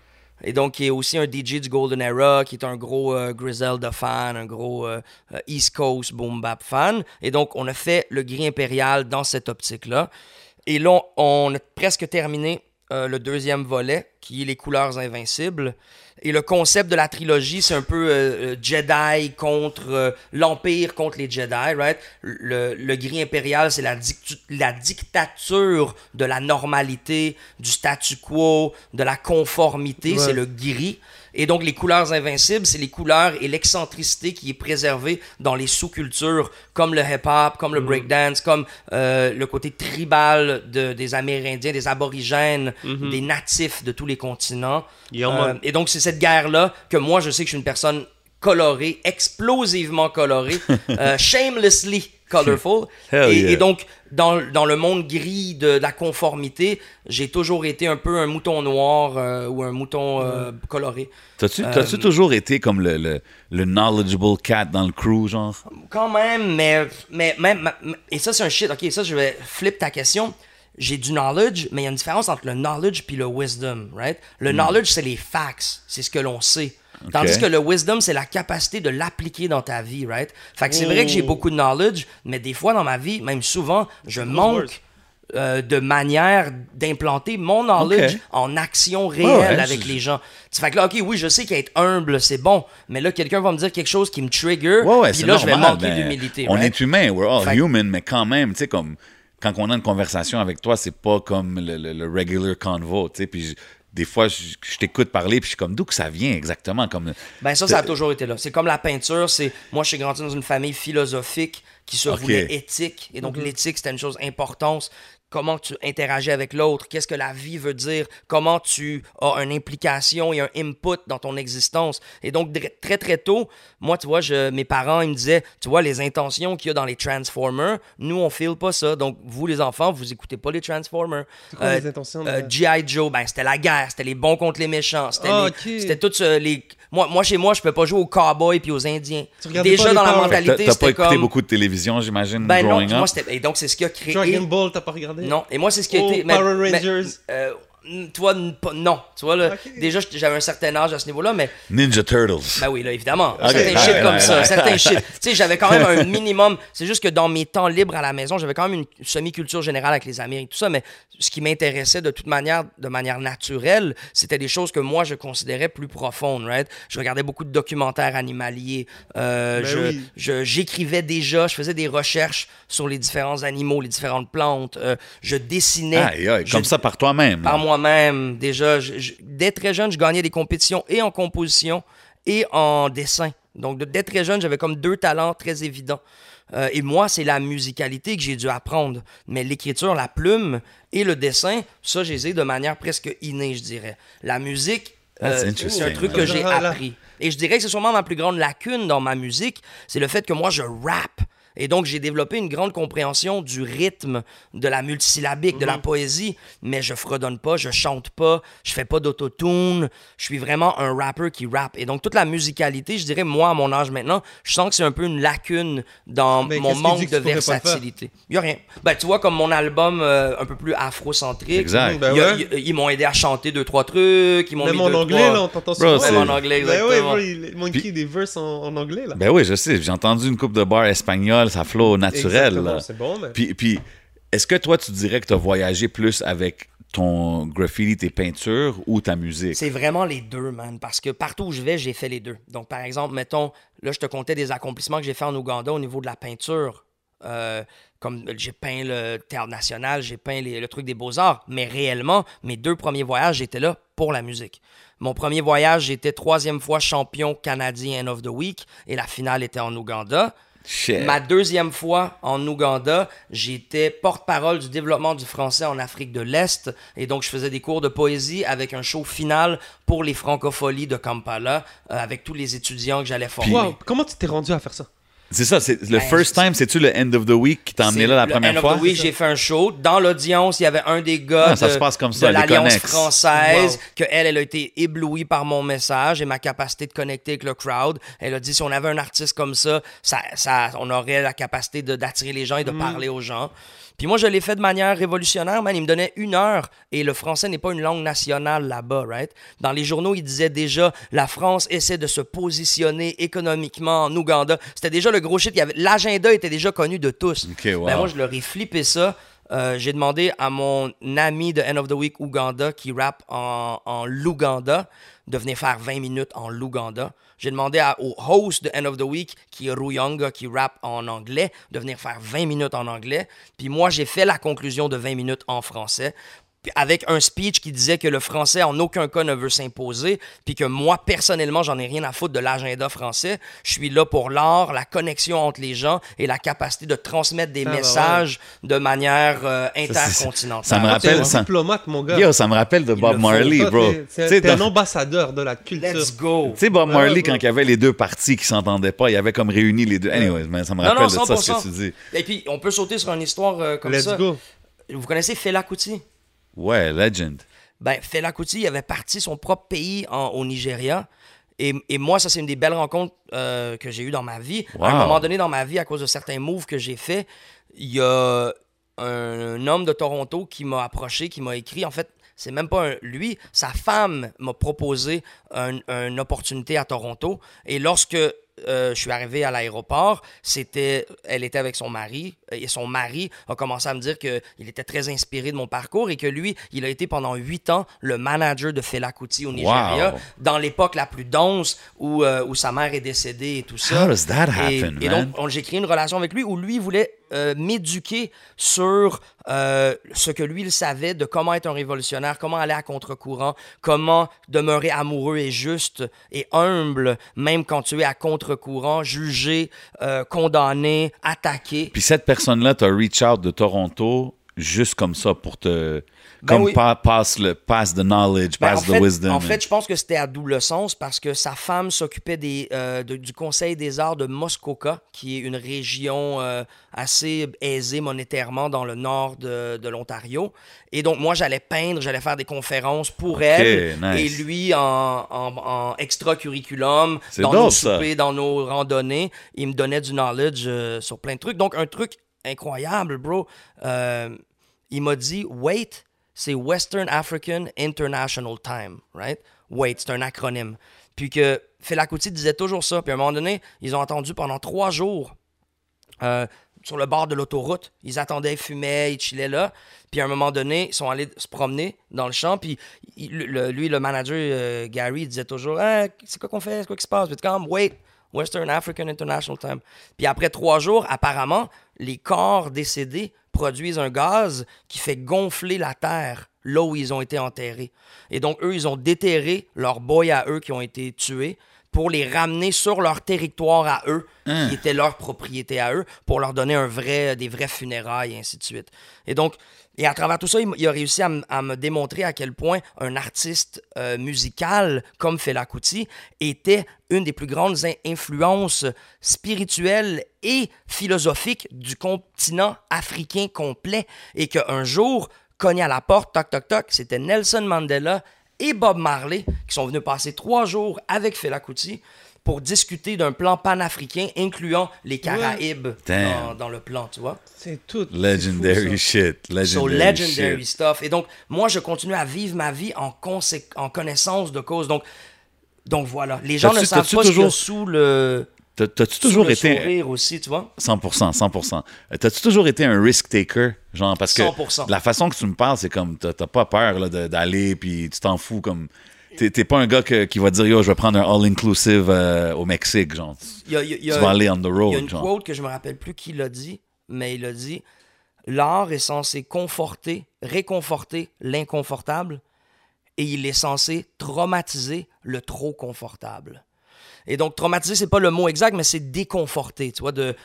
Et donc, qui est aussi un DJ du Golden Era, qui est un gros euh, Griselda fan, un gros euh, East Coast boom bap fan. Et donc, on a fait le Gris Impérial dans cette optique-là. Et là, on a presque terminé euh, le deuxième volet, qui est les couleurs invincibles. Et le concept de la trilogie, c'est un peu euh, euh, Jedi contre euh, l'Empire contre les Jedi, right? Le, le gris impérial, c'est la, dictature de la normalité, du statu quo, de la conformité, Ouais. c'est le gris. Et donc, les couleurs invincibles, c'est les couleurs et l'excentricité qui est préservée dans les sous-cultures, comme le hip-hop, comme le breakdance, comme euh, le côté tribal de, des Amérindiens, des Aborigènes, des natifs de tous les continents. Euh, et donc, c'est cette guerre-là que moi, je sais que je suis une personne coloré, explosivement coloré, euh, shamelessly colorful. Et, yeah. et donc, dans, dans le monde gris de, de la conformité, j'ai toujours été un peu un mouton noir euh, ou un mouton euh, coloré. T'as-tu Euh, toujours été comme le, le, le knowledgeable cat dans le crew, genre? Quand même, mais, mais même, et ça c'est un shit, ok, ça je vais flip ta question. J'ai du knowledge, mais il y a une différence entre le knowledge puis le wisdom, right? Le knowledge, c'est les facts, c'est ce que l'on sait. Tandis que le wisdom, c'est la capacité de l'appliquer dans ta vie, right? Fait que c'est vrai que j'ai beaucoup de knowledge, mais des fois dans ma vie, même souvent, je manque euh, de manière d'implanter mon knowledge en action réelle ouais, avec je- les gens. Tu fais que là, ok, oui, je sais qu'être humble, c'est bon, mais là, quelqu'un va me dire quelque chose qui me trigger, Ouais, ouais, puis là, je vais normal, manquer ben, d'humilité. On right? est humain, we're all Fait que- human, mais quand même, tu sais, comme quand on a une conversation avec toi, c'est pas comme le, le- le regular convo, tu sais, puis je- des fois, je, je t'écoute parler, puis je suis comme, d'où que ça vient exactement? Comme, Ben ça, ça a toujours été là. C'est comme la peinture. C'est moi, je suis grandi dans une famille philosophique qui se voulait éthique. Et donc, l'éthique, c'était une chose importante. Comment tu interagis avec l'autre, qu'est-ce que la vie veut dire, comment tu as une implication et un input dans ton existence. Et donc, très très tôt, moi, tu vois, je, mes parents, ils me disaient, tu vois, les intentions qu'il y a dans les Transformers, nous, on file pas ça. Donc, vous, les enfants, vous écoutez pas les Transformers. Quoi les intentions de- euh, G.I. Joe, ben, c'était la guerre, c'était les bons contre les méchants, c'était Ah, les- c'était les... Moi, moi, chez moi, je peux pas jouer aux cowboys puis aux indiens. Déjà dans la que mentalité, t'as- T'as pas écouté comme... beaucoup de télévision, j'imagine, Ben non, moi. Et donc, c'est ce qui a créé... Dragon Ball, t'as pas regardé? Non, et moi, c'est ce qui a Oh, été... Power mais- Rangers. euh, toi, non. Tu vois, là, déjà, j'avais un certain âge à ce niveau-là, mais... Ninja Turtles. Ben oui, là, évidemment. Ok. Certains shit comme ça, certains shit. Tu sais, j'avais quand même un minimum. C'est juste que dans mes temps libres à la maison, j'avais quand même une semi-culture générale avec les Amériques, tout ça, mais ce qui m'intéressait de toute manière, de manière naturelle, c'était des choses que moi, je considérais plus profondes, right? Je regardais beaucoup de documentaires animaliers. euh, Ben je, oui. je- j'écrivais déjà, je faisais des recherches sur les différents animaux, les différentes plantes. euh, je dessinais. Aïe, aïe, Je- comme ça par toi-même. par là. Moi-même. Déjà, je- je- dès très jeune, je gagnais des compétitions et en composition et en dessin. Donc, de- dès très jeune, j'avais comme deux talents très évidents. Euh, et moi, c'est la musicalité que j'ai dû apprendre. Mais l'écriture, la plume et le dessin, ça, je les ai de manière presque innée, je dirais. La musique, That's euh, c'est un truc que j'ai Ah, appris. Et je dirais que c'est sûrement ma plus grande lacune dans ma musique, c'est le fait que moi, je rappe. Et donc, j'ai développé une grande compréhension du rythme, de la multisyllabique, de Mhm. la poésie, mais je fredonne pas, je chante pas, je fais pas d'autotune, je suis vraiment un rapper qui rappe. Et donc, toute la musicalité, je dirais, moi, à mon âge maintenant, je sens que c'est un peu une lacune dans Mais mon manque que de versatilité. Il y a rien. Ben, tu vois, comme mon album euh, un peu plus afrocentrique, Exact. Ben il y a- ouais. ils m'ont aidé à chanter deux, trois trucs, ils m'ont Même mis en deux, anglais, trois- là, on t'entend souvent. Même en anglais, Ben ouais, exactement. bro, il il manquait des verses en, en anglais, là. Ben oui, je sais. J'ai entendu une coupe de bar espagnol, ça flow naturel. Exactement, là. C'est bon, mais... Puis, puis est-ce que toi, tu dirais que tu as voyagé plus avec ton graffiti, tes peintures ou ta musique? C'est vraiment les deux, man. Parce que partout où je vais, j'ai fait les deux. Donc, par exemple, mettons, là, je te comptais des accomplissements que j'ai fait en Ouganda au niveau de la peinture. Euh, comme j'ai peint le théâtre national, j'ai peint les- le truc des beaux-arts. Mais réellement, mes deux premiers voyages, j'étais là pour la musique. Mon premier voyage, j'étais troisième fois champion canadien End of the Week et la finale était en Ouganda. Shit. Ma deuxième fois en Ouganda, j'étais porte-parole du développement du français en Afrique de l'Est. Et donc, je faisais des cours de poésie avec un show final pour les francopholies de Kampala, euh, avec tous les étudiants que j'allais former. Wow, comment tu t'es rendu à faire ça? C'est ça, c'est le Ben, first c'est- time, c'est-tu le end of the week qui t'a emmené là la le première end of fois? the week, j'ai fait un show. Dans l'audience, il y avait un des gars Ah, ça de, se passe comme ça, de les l'Alliance française, Wow. que elle, elle a été éblouie par mon message et ma capacité de connecter avec le crowd. Elle a dit si on avait un artiste comme ça, ça, ça on aurait la capacité d'attirer les gens et de Mm. parler aux gens. Puis moi, je l'ai fait de manière révolutionnaire, man. Il me donnait une heure et le français n'est pas une langue nationale là-bas, right? Dans les journaux, il disait déjà la France essaie de se positionner économiquement en Ouganda. C'était déjà le gros shit. Avait- L'agenda était déjà connu de tous. Wow. Ben, moi, je leur ai flippé ça. Euh, j'ai demandé à mon ami de End of the Week Ouganda qui rappe en, en Luganda de venir faire 20 minutes en Luganda. J'ai demandé au host de End of the Week qui est Ruyanga qui rappe en anglais de venir faire 20 minutes en anglais. Puis moi, j'ai fait la conclusion de 20 minutes en français. Avec un speech qui disait que le français en aucun cas ne veut s'imposer, puis que moi, personnellement, j'en ai rien à foutre de l'agenda français. Je suis là pour l'art, la connexion entre les gens et la capacité de transmettre des Ah, bah ouais. messages de manière euh, intercontinentale. ça me rappelle un ça. diplomate, mon gars. Yo, ça me rappelle de Bob. Marley, Toi, bro. t'es- un ambassadeur de la culture. Let's go. Tu sais, Bob Marley, ouais, quand il y avait les deux parties qui s'entendaient pas, il y avait comme réuni les deux. Anyways, mais ça me rappelle non, de ça, ce 100%. que tu dis. Et puis, on peut sauter sur une histoire euh, comme Let's ça. go. Vous connaissez Fela Kuti? Ouais, legend. Ben, Fela Kuti, il avait parti son propre pays en- au Nigeria. Et, et moi, ça, c'est une des belles rencontres euh, que j'ai eues dans ma vie. À un moment donné dans ma vie, à cause de certains moves que j'ai faits, il y a un, un homme de Toronto qui m'a approché, qui m'a écrit. En fait, c'est même pas un- lui, sa femme m'a proposé un- une opportunité à Toronto. Et lorsque euh, je suis arrivé à l'aéroport, c'était, elle était avec son mari et son mari a commencé à me dire qu'il était très inspiré de mon parcours et que lui, il a été pendant huit ans le manager de Fela Kuti au Nigeria, Wow. dans l'époque la plus dense où, euh, où sa mère est décédée et tout ça. How does that Et- happen, et, donc, on- j'ai créé une relation avec lui où lui voulait euh, m'éduquer sur euh, ce que lui il savait de comment être un révolutionnaire, comment aller à contre-courant, comment demeurer amoureux et juste et humble, même quand tu es à contre-courant, jugé, euh, condamné, attaqué. Puis cette personne-là t'a reach out de Toronto juste comme ça pour te. Ben comme oui. pa- pass, le, pass the knowledge, Ben, pass the fait, wisdom. en fait, je pense que c'était à double sens parce que sa femme s'occupait des, euh, de- du Conseil des arts de Muskoka, qui est une région euh, assez aisée monétairement dans le nord de, de l'Ontario. Et donc, moi, j'allais peindre, j'allais faire des conférences pour elle. nice. Et lui, en, en, en extra-curriculum, dans dope, nos soupers, dans nos randonnées, il me donnait du knowledge euh, sur plein de trucs. Donc, un truc incroyable, bro. Il m'a dit, wait, c'est Western African International Time, right? Wait, c'est un acronyme. Puis que Fela Kuti disait toujours ça. Puis à un moment donné, ils ont entendu pendant trois jours euh, sur le bord de l'autoroute. Ils attendaient, ils fumaient, ils chillaient là. Puis à un moment donné, ils sont allés se promener dans le champ. Puis lui, le manager, euh, Gary, disait toujours Ah, C'est quoi qu'on fait? C'est quoi qui se passe? Puis comme Wait, Western African International Time. Puis après trois jours, apparemment, les corps décédés produisent un gaz qui fait gonfler la terre là où ils ont été enterrés. Et donc, eux, ils ont déterré leurs boys à eux qui ont été tués pour les ramener sur leur territoire à eux, qui était leur propriété à eux, pour leur donner un vrai, des vrais funérailles, et ainsi de suite. Et donc, et à travers tout ça, il, a réussi à, me démontrer à quel point un artiste euh, musical comme Fela Kuti était une des plus grandes in- influences spirituelles et philosophiques du continent africain complet. Et qu'un jour, cogné à la porte, toc toc toc, c'était Nelson Mandela et Bob Marley qui sont venus passer trois jours avec Fela Kuti pour discuter d'un plan panafricain incluant les Caraïbes dans, le plan, tu vois. C'est tout. Legendary fou, shit. Legendary, So legendary shit. stuff. Et donc, moi, je continue à vivre ma vie en, connaissance de cause. Donc, donc voilà. Les gens ne savent pas ce toujours- sous le, T'as-tu sous toujours le été. sourire aussi, tu vois? 100%, 100%. Euh, T'as-tu toujours été un risk taker? Genre, parce que 100%. la façon que tu me parles, c'est comme, t'as t'as pas peur d'aller, puis tu t'en fous, comme... T'es pas un gars que- qui va dire, yo, je vais prendre un all-inclusive euh, au Mexique, genre. Y a, il y a- il y a- tu vas aller on the il y a road, une genre. quote que je me rappelle plus qui l'a dit, mais il a dit L'art est censé conforter, réconforter l'inconfortable, et il est censé traumatiser le trop confortable. Et donc, traumatiser, c'est pas le mot exact, mais c'est déconforter, tu vois, de,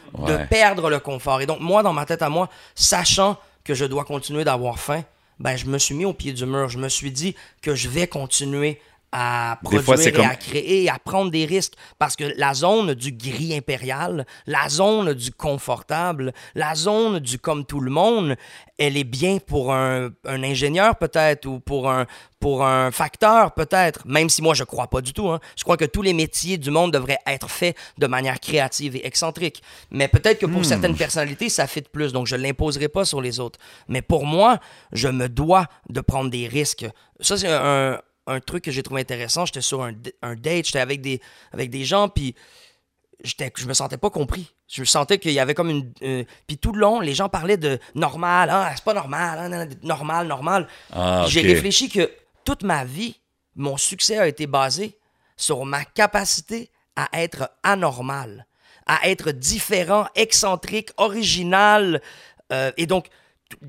perdre le confort. Et donc, moi, dans ma tête à moi, sachant que je dois continuer d'avoir faim, ben, je me suis mis au pied du mur. Je me suis dit que je vais continuer à produire fois, et comme- à créer à prendre des risques. Parce que la zone du gris impérial, la zone du confortable, la zone du comme tout le monde, elle est bien pour un, un ingénieur peut-être ou pour un, pour un facteur peut-être, même si moi je crois pas du tout. hein. Je crois que tous les métiers du monde devraient être faits de manière créative et excentrique. Mais peut-être que pour certaines personnalités, ça fit plus, donc je l'imposerai pas sur les autres. Mais pour moi, je me dois de prendre des risques. Ça, c'est un, un truc que j'ai trouvé intéressant. J'étais sur un, un date, j'étais avec des, avec des gens, puis je me sentais pas compris. Je sentais qu'il y avait comme une. euh, puis tout le long, les gens parlaient de normal, ah, c'est pas normal, non, normal, normal. Ah, J'ai réfléchi que toute ma vie, mon succès a été basé sur ma capacité à être anormal, à être différent, excentrique, original. euh, et donc,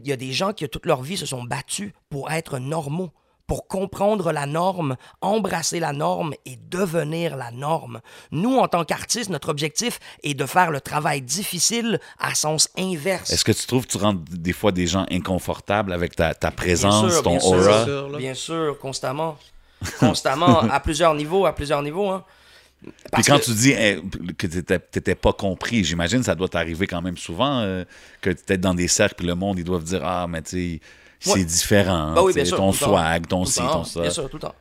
il y a des gens qui, toute leur vie, se sont battus pour être normaux, pour comprendre la norme, embrasser la norme et devenir la norme. Nous, en tant qu'artistes, notre objectif est de faire le travail difficile à sens inverse. Est-ce que tu trouves que tu rends des fois des gens inconfortables avec ta, ta présence, sûr, ton bien sûr. aura? sûr. Bien sûr, constamment. Constamment, à plusieurs niveaux, à plusieurs niveaux. Hein. Puis quand que- tu dis eh, que tu n'étais pas compris, j'imagine que ça doit t'arriver quand même souvent, euh, que tu es dans des cercles, puis le monde, ils doivent dire Ah, mais tu sais, c'est différent. Bah oui, bien sûr, ton swag, ton ci, ton ça. Bien sûr, tout le temps.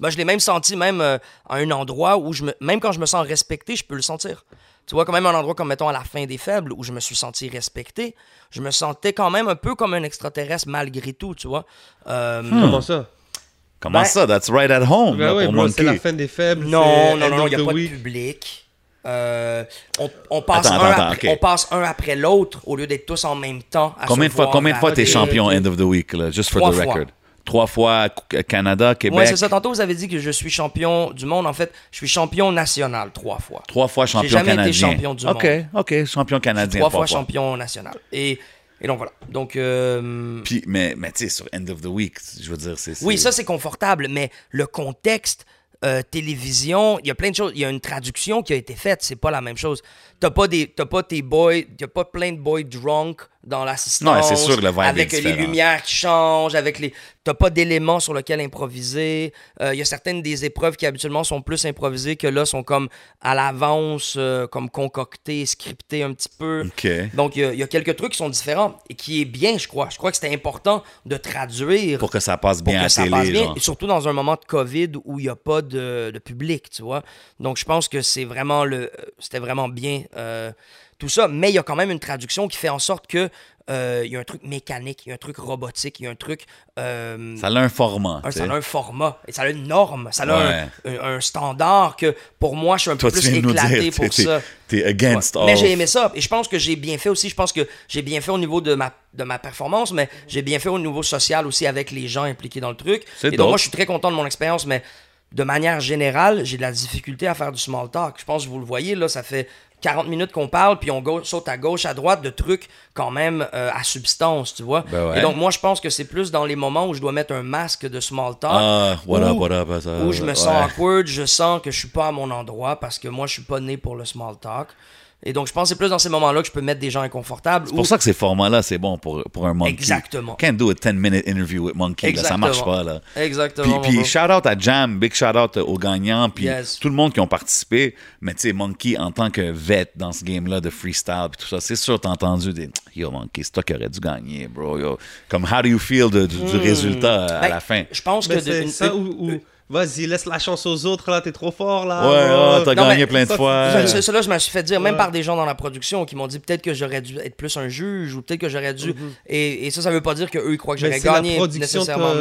Ben, je l'ai même senti, même euh, à un endroit où, je me, même quand je me sens respecté, je peux le sentir. Tu vois, quand même un endroit comme, mettons, à la fin des faibles, où je me suis senti respecté, je me sentais quand même un peu comme un extraterrestre malgré tout, tu vois. Euh, Comment ça? Comment Ben- ça? That's right at home Ben là, oui, pour bro, c'est la fin des faibles. Non, non, non, il n'y a pas week. de public. Euh, on, on passe Attends, un attends, après, ok. on passe un après l'autre au lieu d'être tous en même temps. À Combien de fois, combien de fois t'es champion end of the week, là, just for the fois. record? Trois fois Canada, Québec? Ouais, c'est ça. Tantôt, vous avez dit que je suis champion du monde. En fait, je suis champion national trois fois. Trois fois champion jamais été canadien. champion du OK, monde. OK, champion canadien. trois fois champion national. Et, et donc voilà. Donc, euh, Puis, mais, mais tu sais, sur end of the week, je veux dire, c'est. oui, ça c'est confortable, mais le contexte, euh, télévision, il y a plein de choses. Il y a une traduction qui a été faite, c'est pas la même chose. T'as pas, des, pas tes boys, t'as pas plein de boys drunk dans l'assistance. Non, c'est sûr le Avec les lumières qui changent, avec les. T'as pas d'éléments sur lesquels improviser. Euh, Il y a certaines des épreuves qui habituellement sont plus improvisées que là sont comme à l'avance, euh, comme concoctées, scriptées un petit peu. Donc, il y a- il y, a quelques trucs qui sont différents et qui est bien, je crois. Je crois que c'était important de traduire Pour que ça passe pour bien que à ça télé. passe bien, genre. et surtout dans un moment de COVID où il n'y a pas de, de public, tu vois. Donc, je pense que c'est vraiment le, c'était vraiment bien euh, tout ça, mais il y a quand même une traduction qui fait en sorte que euh, il y a un truc mécanique, il y a un truc robotique, il y a un truc. euh, Ça a un format. un- ça a un format, et ça a une norme, ça a un- Ouais. un, un standard que pour moi, je suis un Toi, peu plus éclaté dire, pour ça. t'es against Ouais. all. Mais j'ai aimé ça. Et je pense que j'ai bien fait aussi. Je pense que j'ai bien fait au niveau de ma, de ma performance, mais j'ai bien fait au niveau social aussi avec les gens impliqués dans le truc. Et donc, moi, je suis très content de mon expérience, mais de manière générale, j'ai de la difficulté à faire du small talk. Je pense que vous le voyez, là, ça fait 40 minutes qu'on parle, puis on go- saute à gauche, à droite de trucs quand même euh, à substance, tu vois. Ben ouais. Et donc, moi, je pense que c'est plus dans les moments où je dois mettre un masque de small talk. Ah, up, où- ça, où je me ouais. sens awkward, je sens que je suis pas à mon endroit parce que moi, je suis pas né pour le small talk. Et donc, je pense que c'est plus dans ces moments-là que je peux mettre des gens inconfortables. C'est pour ça que ces formats-là, c'est bon pour, pour un monkey. Exactement. Can't do a 10-minute interview with monkey. là, ça marche pas, là. Exactement. Puis, puis bro. shout out à Jam, big shout out aux gagnants, puis Yes. tout le monde qui ont participé. Mais tu sais, Monkey, en tant que vet dans ce game-là de freestyle, puis tout ça, c'est sûr, t'as entendu des Yo, Monkey, c'est toi qui aurais dû gagner, bro. Yo. Comme, how do you feel de- du, du résultat à Ben, la fin? Je pense que. Mais de- c'est une- ça où- Vas-y, laisse la chance aux autres, là, t'es trop fort, là. Ouais, Oh, ah, t'as gagné mais plein de ça, fois. Cela, je me suis fait dire, même Ouais. par des gens dans la production qui m'ont dit peut-être que j'aurais dû être plus un juge ou peut-être que j'aurais dû. et, et ça, ça veut pas dire qu'eux, ils croient que j'aurais la gagné production nécessairement. te-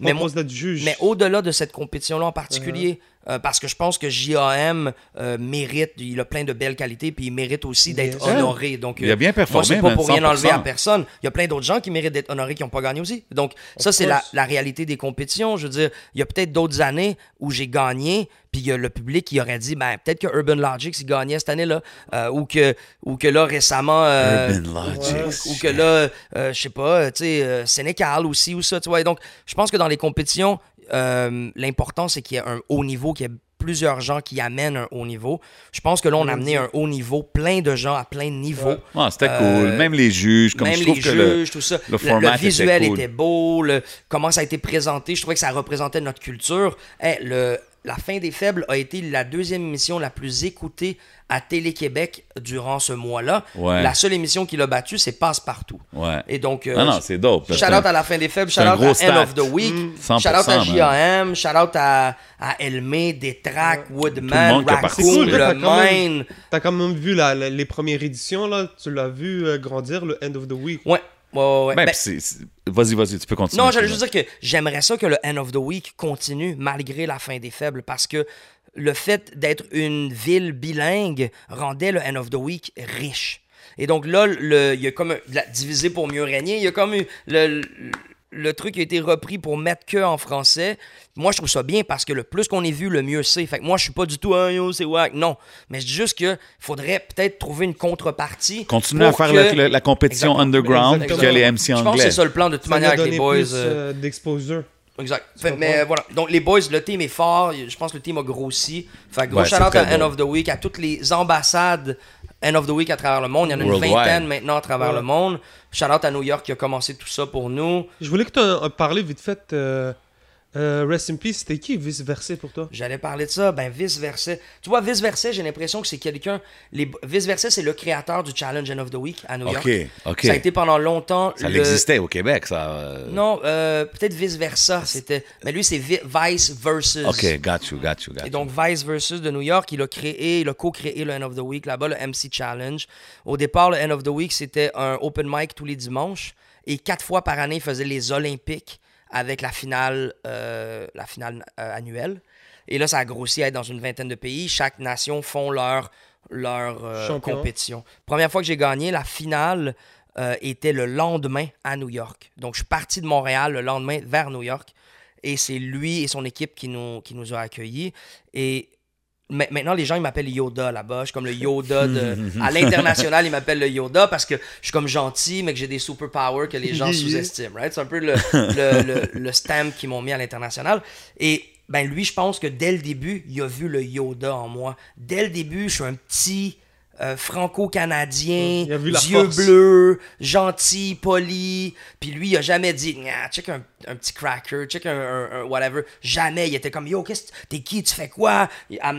Mais, te juge. Mais au-delà de cette compétition-là en particulier, euh, parce que je pense que JAM euh, mérite, il a plein de belles qualités, puis il mérite aussi d'être honoré. Donc, Il a euh, bien performé, Moi, pas pour rien enlever à 100%. personne. Il y a plein d'autres gens qui méritent d'être honorés qui n'ont pas gagné aussi. Donc, ça, c'est la, réalité des compétitions. Je veux dire, il y a peut-être d'autres années où j'ai gagné, puis il y a le public qui aurait dit, ben, peut-être que Urban Logic, il gagnait cette année-là, euh, ou, que, ou que là, récemment. Urban Logic. ou que là, je sais pas, tu sais, Sénécal aussi, ou ça, tu vois. Et donc, je pense que dans les compétitions, euh, l'important, c'est qu'il y ait un haut niveau, qu'il y ait plusieurs gens qui amènent un haut niveau. Je pense que là, on a amené un haut niveau, plein de gens à plein de niveaux. Ah, c'était Euh, cool. Même les juges, comme Même je trouve les que le- tout ça. le format était visuel cool. était, beau, le- comment ça a été présenté, je trouvais que ça représentait notre culture. Eh, le, la fin des faibles a été la deuxième émission la plus écoutée à Télé-Québec durant ce mois-là. Ouais. La seule émission qui l'a battue, c'est Passe-Partout. Ouais. Et donc, euh, Non, non, c'est dope. Shout out à la fin des faibles, shout out à stat. End of the Week, Mm. shout out à 100%, JAM, shout out à, à Elmé, Détrac, Woodman, Raccoon, Le t'as quand même- Mine. T'as quand même vu la- la- les premières éditions, là. Tu l'as vu euh, grandir, le End of the Week. Ouais, ouais, ouais. ouais. Ben, Ben, Vas-y, vas-y, tu peux continuer. Non, j'allais juste dire que j'aimerais ça que le End of the Week continue malgré la fin des faibles parce que le fait d'être une ville bilingue rendait le End of the Week riche. Et donc là, il y a comme la- divisé pour mieux régner, il y a comme eu le, le- truc a été repris pour mettre que en français. Moi, je trouve ça bien parce que le plus qu'on est vu, le mieux c'est. Fait que moi, je suis pas du tout un yo, c'est wack. Non. Mais je dis juste que faudrait peut-être trouver une contrepartie. Continuer à faire que- la, la- la compétition Exactement. underground Exactement. que les MC Je pense que anglais. c'est ça le plan de toute Ça manière avec les boys. plus euh, euh, d'exposure. Exact. Fait- mais voilà. Donc, les boys, le team est fort. Je pense que le team a grossi. Fait gros Ouais, shout c'est out très à End bon. of the Week, à toutes les ambassades End of the Week à travers le monde. Il y en a une Worldwide. vingtaine maintenant à travers Ouais. le monde. Shout out à New York qui a commencé tout ça pour nous. Je voulais que tu parles vite fait. euh, euh, Rest in Peace, c'était qui vice-versa pour toi? J'allais parler de ça, ben vice versa. Tu vois, vice versa, j'ai l'impression que c'est quelqu'un. Les... Vice versa, c'est le créateur du Challenge End of the Week à New York. Ok, ok. Ça a été pendant longtemps. Ça le- existait au Québec, ça. euh. Non, euh, peut-être vice versa. C'était. Mais lui, c'est vi- Vice versus. Ok, got you, got you, got Et you. donc, Vice versus de New York, il a créé, il a co-créé le End of the Week, là-bas, le MC Challenge. Au départ, le End of the Week, c'était un open mic tous les dimanches. Et quatre fois par année, il faisait les Olympiques avec la finale, euh, la finale euh, annuelle. Et là, ça a grossi à être dans une vingtaine de pays. Chaque nation font leur, leur euh, compétition. Première fois que j'ai gagné, la finale était le lendemain à New York. Donc, je suis parti de Montréal le lendemain vers New York. Et c'est lui et son équipe qui nous, qui nous a accueillis. Et maintenant, les gens, ils m'appellent Yoda là-bas. Je suis comme le Yoda de... À l'international, ils m'appellent le Yoda parce que je suis comme gentil, mais que j'ai des superpowers que les gens sous-estiment. Right? C'est un peu le, le, le- le stamp qu'ils m'ont mis à l'international. Et ben lui, je pense que dès le début, il a vu le Yoda en moi. Dès le début, je suis un petit euh, franco-canadien, Il a vu la yeux bleus, gentil, poli. Puis lui, il a jamais dit, check un, un petit cracker, check un, un- un whatever. Jamais. Il était comme, yo, qu'est-ce que t'es qui, tu fais quoi? À,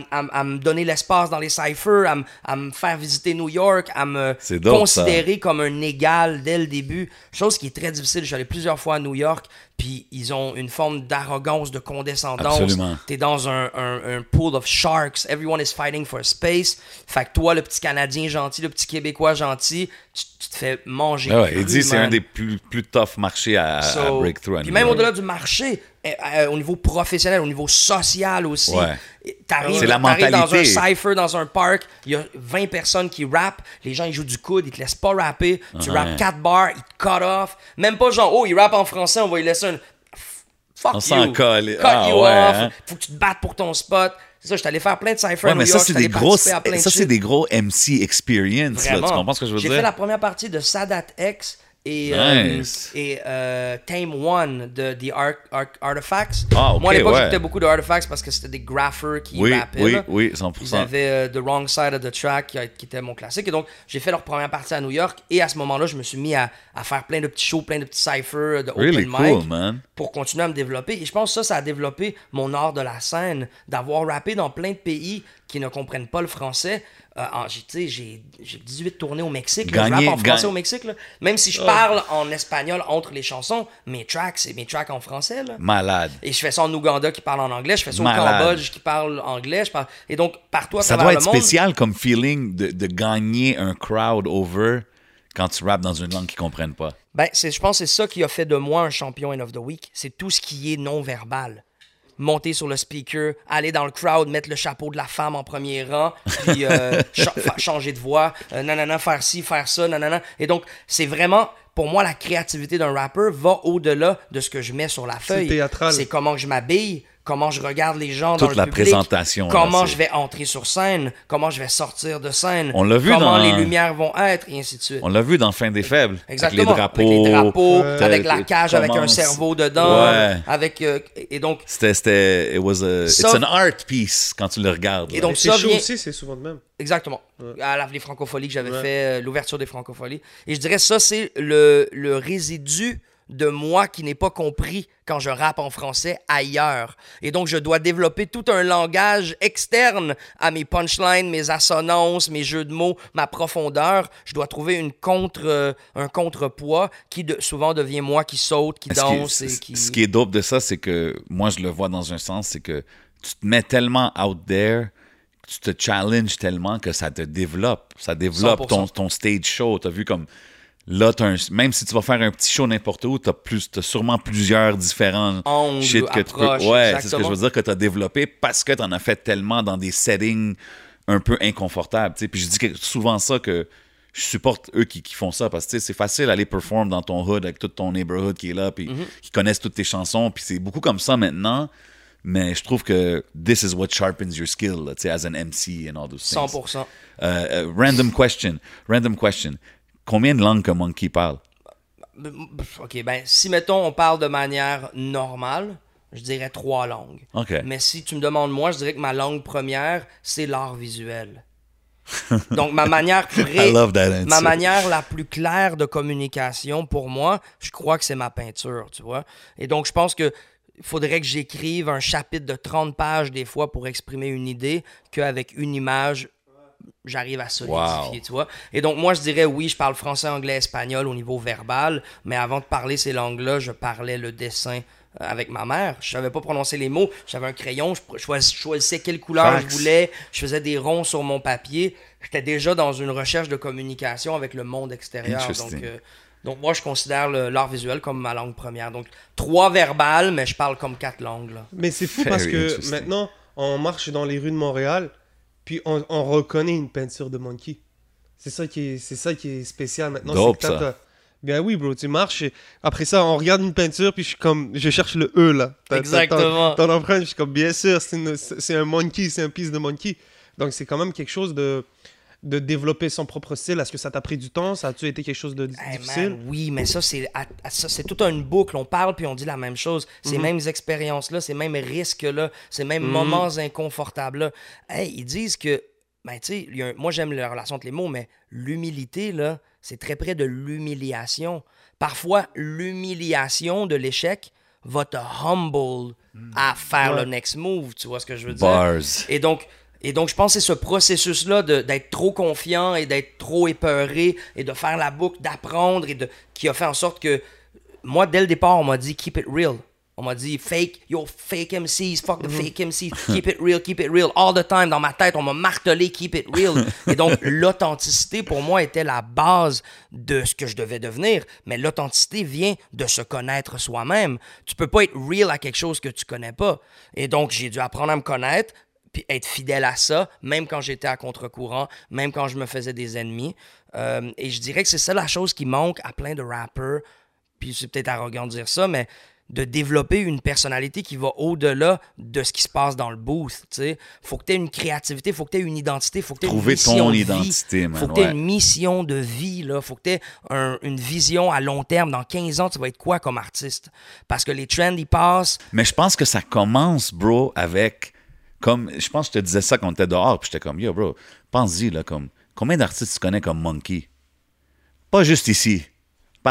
me donner l'espace dans les cyphers, à, me faire visiter New York, à me dope, considérer comme un égal dès le début. Chose qui est très difficile. Je suis allé plusieurs fois à New York, puis ils ont une forme d'arrogance, de condescendance. Absolument. T'es dans un, pool of sharks. Everyone is fighting for space. Fait que toi, le petit Canadien gentil, le petit Québécois gentil, tu, tu te fais manger. Ah ouais, il dit c'est un des plus, plus tough marchés à, à So, breakthrough. Puis même au-delà du marché, euh, euh, au niveau professionnel, au niveau social aussi. Ouais. Et T'arrives dans un cypher, dans un parc, il y a 20 personnes qui rappent, les gens ils jouent du coude, ils te laissent pas rapper, tu Ouais. rappes 4 bars, ils te cut off. Même pas genre, oh, il rappe en français, on va lui laisser un. Fuck On you. colle. Cut Ah, you ouais, off. hein. Faut que tu te battes pour ton spot. C'est ça, je allé faire plein de cyphers Ouais, New mais ça, c'est des de ça, c'est des gros MC experience, là. Tu comprends ce que je veux J'ai dire? fait la première partie de Sadat X et, euh, Nice. et euh, Tame One de The Art, Art- Artifacts. Ah, Moi, à l'époque, ouais. j'écoutais beaucoup de Artifacts parce que c'était des graphers qui Oui, rappaient. oui, là. oui, Ils 100%. avaient euh, The Wrong Side of the Track qui, était mon classique. Et donc, j'ai fait leur première partie à New York. Et à ce moment-là, je me suis mis à, à faire plein de petits shows, plein de petits cyphers, de Really open cool, mic man. pour continuer à me développer. Et je pense que ça, ça a développé mon art de la scène, d'avoir rappé dans plein de pays qui ne comprennent pas le français. Euh, en- j'ai, tu sais, j'ai, j'ai 18 tournées au Mexique. là. Gagner- je rappe en français gagne- au Mexique. là. Même si je parle en espagnol entre les chansons, mes tracks, c'est mes tracks en français. Là. Malade. Et je fais ça en Ouganda qui parle en anglais, je fais ça Malade. au Cambodge qui parle anglais. Je parle... Et donc, partout à Ça travers doit être spécial comme feeling de, de gagner un crowd over quand tu rappes dans une langue qu'ils comprennent pas. Ben, c'est, je pense que c'est ça qui a fait de moi un champion End of the Week. C'est tout ce qui est non-verbal. Monter sur le speaker, aller dans le crowd, mettre le chapeau de la femme en premier rang, puis euh, changer de voix, euh, nanana, faire ci, faire ça, nanana. Et donc, c'est vraiment, pour moi, la créativité d'un rappeur va au-delà de ce que je mets sur la feuille. théâtral. C'est comment je m'habille, comment je regarde les gens dans Toute le la public, présentation, comment je vais entrer sur scène, comment je vais sortir de scène, On l'a vu comment dans- les lumières vont être, et ainsi de suite. On l'a vu dans Fin des Faibles. Exactement. Avec les drapeaux. Avec les drapeaux, Ouais. avec la cage, avec un cerveau dedans. Ouais. Avec, euh, et donc, C'était, c'était, it was a, it's an art piece quand tu le regardes. Et donc, Et c'est ça chaud vient- aussi, c'est souvent de même. exactement. À la, les francopholies que j'avais Ouais. fait, euh, l'ouverture des francopholies. Et je dirais ça, c'est le, le résidu de moi qui n'est pas compris quand je rappe en français ailleurs. Et donc, je dois développer tout un langage externe à mes punchlines, mes assonances, mes jeux de mots, ma profondeur. Je dois trouver une contre, euh, un contrepoids qui de- souvent devient moi qui saute, qui danse. et ce- qui... ce qui est dope de ça, c'est que moi, je le vois dans un sens, c'est que tu te mets tellement out there, tu te challenges tellement que ça te développe. Ça développe 100%. ton, ton stage show. Tu as vu comme. Là, un- même si tu vas faire un petit show n'importe où, tu as, sûrement plusieurs différents Angles, shit que tu peux. Ouais, c'est ce que je veux dire que tu as développé parce que tu en as fait tellement dans des settings un peu inconfortables. Puis je dis que- souvent ça que je supporte eux qui, qui font ça parce que c'est facile d'aller perform dans ton hood avec tout ton neighborhood qui est là, puis Mhm. qui connaissent toutes tes chansons, puis c'est beaucoup comme ça maintenant. Mais je trouve que this is what sharpens your skill, là, as an MC and all those things. 100%. Euh, euh, random question, random question. Combien de langues que Monkey parle? OK, ben, si, mettons, on parle de manière normale, je dirais trois langues. OK. Mais si tu me demandes moi, je dirais que ma langue première, c'est l'art visuel. Donc, ma manière ma la plus claire de communication pour moi, je crois que c'est ma peinture, tu vois. Et donc, je pense que faudrait que j'écrive un chapitre de 30 pages des fois pour exprimer une idée qu'avec une image, j'arrive à solidifier, Wow. tu vois. Et donc, moi, je dirais oui, je parle français, anglais, espagnol au niveau verbal, mais avant de parler ces langues-là, je parlais le dessin euh, avec ma mère. Je savais pas prononcer les mots. J'avais un crayon, je choisissais quelle couleur je voulais, je faisais des ronds sur mon papier. J'étais déjà dans une recherche de communication avec le monde extérieur. Donc, euh, donc moi, je considère l'art visuel comme ma langue première. Donc, trois verbales, mais je parle comme quatre langues. Là. Mais c'est fou parce que maintenant, on marche dans les rues de Montréal, puis on, on reconnaît une peinture de Monkey. C'est ça qui est, c'est ça qui est spécial maintenant. Dope, c'est que ça. Ben oui, bro, tu marches et après ça, on regarde une peinture, puis je suis comme, je cherche le E là. T'as- Exactement. Ton empreinte, je suis comme, bien sûr, c'est, une- c'est un monkey, c'est un piece de monkey. Donc c'est quand même quelque chose de, de développer son propre style? Est-ce que ça t'a pris du temps? Ça a-tu été quelque chose de Hey, difficile? man, oui, mais ça, c'est à- à- ça, c'est toute une boucle. On parle puis on dit la même chose. Ces mêmes expériences-là, ces mêmes risques-là, ces mêmes moments inconfortables-là. Hey, ils disent que, ben, tu sais, moi, j'aime la relation entre les mots, mais l'humilité, là, c'est très près de l'humiliation. Parfois, l'humiliation de l'échec va te humble à faire Ouais. le next move. Tu vois ce que je veux dire? Bars. Et donc, et donc, je pense que c'est ce processus-là d'être trop confiant et d'être trop épeuré et de faire la boucle, d'apprendre et de qui a fait en sorte que moi, dès le départ, on m'a dit keep it real. On m'a dit fake, yo, fake MCs, fuck the fake MCs, keep it real, keep it real, all the time. Dans ma tête, on m'a martelé keep it real. Et donc, l'authenticité, pour moi, était la base de ce que je devais devenir. Mais l'authenticité vient de se connaître soi-même. Tu peux pas être real à quelque chose que tu connais pas. Et donc, j'ai dû apprendre à me connaître, puis être fidèle à ça, même quand j'étais à contre-courant, même quand je me faisais des ennemis. Euh, et je dirais que c'est ça la chose qui manque à plein de rappers, puis c'est peut-être arrogant de dire ça, mais de développer une personnalité qui va au-delà de ce qui se passe dans le booth. Tu sais, faut que tu aies une créativité, faut que tu aies une identité, faut que tu aies une mission ton de vie. identité, man, Faut que tu aies ouais. une mission de vie, là. Faut que tu aies une vision à long terme. Dans 15 ans, tu vas être quoi comme artiste? Parce que les trends, ils passent. Mais je pense que ça commence, bro, avec. Comme. Je pense que je te disais ça quand on était dehors, puis j'étais comme, yo, bro, pense-y, là, comme. Combien d'artistes tu connais comme Monkey? Pas juste ici.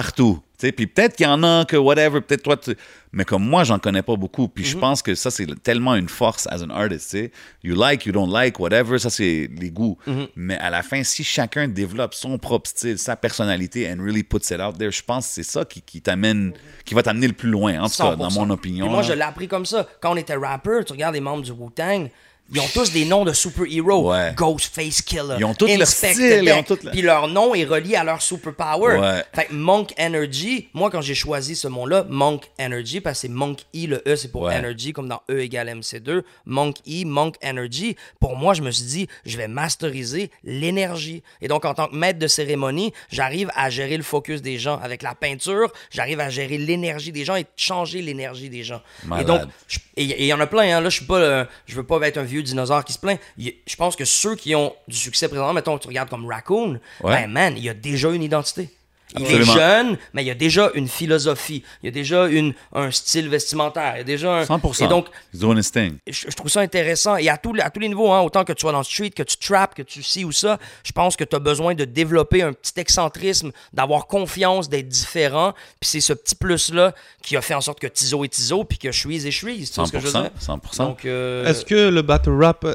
Partout. Puis peut-être qu'il y en a que whatever, peut-être toi, tu- mais comme moi, j'en connais pas beaucoup. Puis je pense que ça, c'est tellement une force as an artist. You like, you don't like, whatever, ça, c'est les goûts. Mais à la fin, si chacun développe son propre style, sa personnalité, and really puts it out there, je pense que c'est ça qui, qui t'amène, qui va t'amener le plus loin, en tout cas, dans 100%. mon opinion. Moi, je l'ai appris comme ça. Quand on était rapper, tu regardes les membres du Wu-Tang, ils ont tous des noms de super-héros. Ouais. Ghostface Killer. Ils ont tous leur style, ils ont leur- Puis leur nom est relié à leur superpower. Ouais. Fait que Monk Energy, moi, quand j'ai choisi ce mot-là, Monk Energy, parce que c'est Monk E, le E, c'est pour Ouais. Energy, comme dans E égale MC2. Monk E, Monk Energy. Pour moi, je me suis dit, je vais masteriser l'énergie. Et donc, en tant que maître de cérémonie, j'arrive à gérer le focus des gens. Avec la peinture, j'arrive à gérer l'énergie des gens et changer l'énergie des gens. Malade. Et donc, je- et et il y en a plein, hein. là, je suis pas, euh, je veux pas être un vieux dinosaure qui se plaint. Il- Je pense que ceux qui ont du succès présentement, mettons, tu regardes comme Raccoon, Ouais. ben man, il a déjà une identité. Il Absolument. est jeune, mais il y a déjà une philosophie, il y a déjà une, un style vestimentaire, il y a déjà un... 100%. Et donc, He's doing his thing. je, je trouve ça intéressant. Et à, tous les- à tous les niveaux, hein, autant que tu sois dans le street, que tu trappes, que tu ci ou ça, je pense que tu as besoin de développer un petit excentrisme, d'avoir confiance, d'être différent. Puis c'est ce petit plus-là qui a fait en sorte que Tizo est Tizo, puis que Shreeze est Shreeze. Tu vois ce que je veux 100%. dire? 100%. Donc, euh, Est-ce que le battle rap.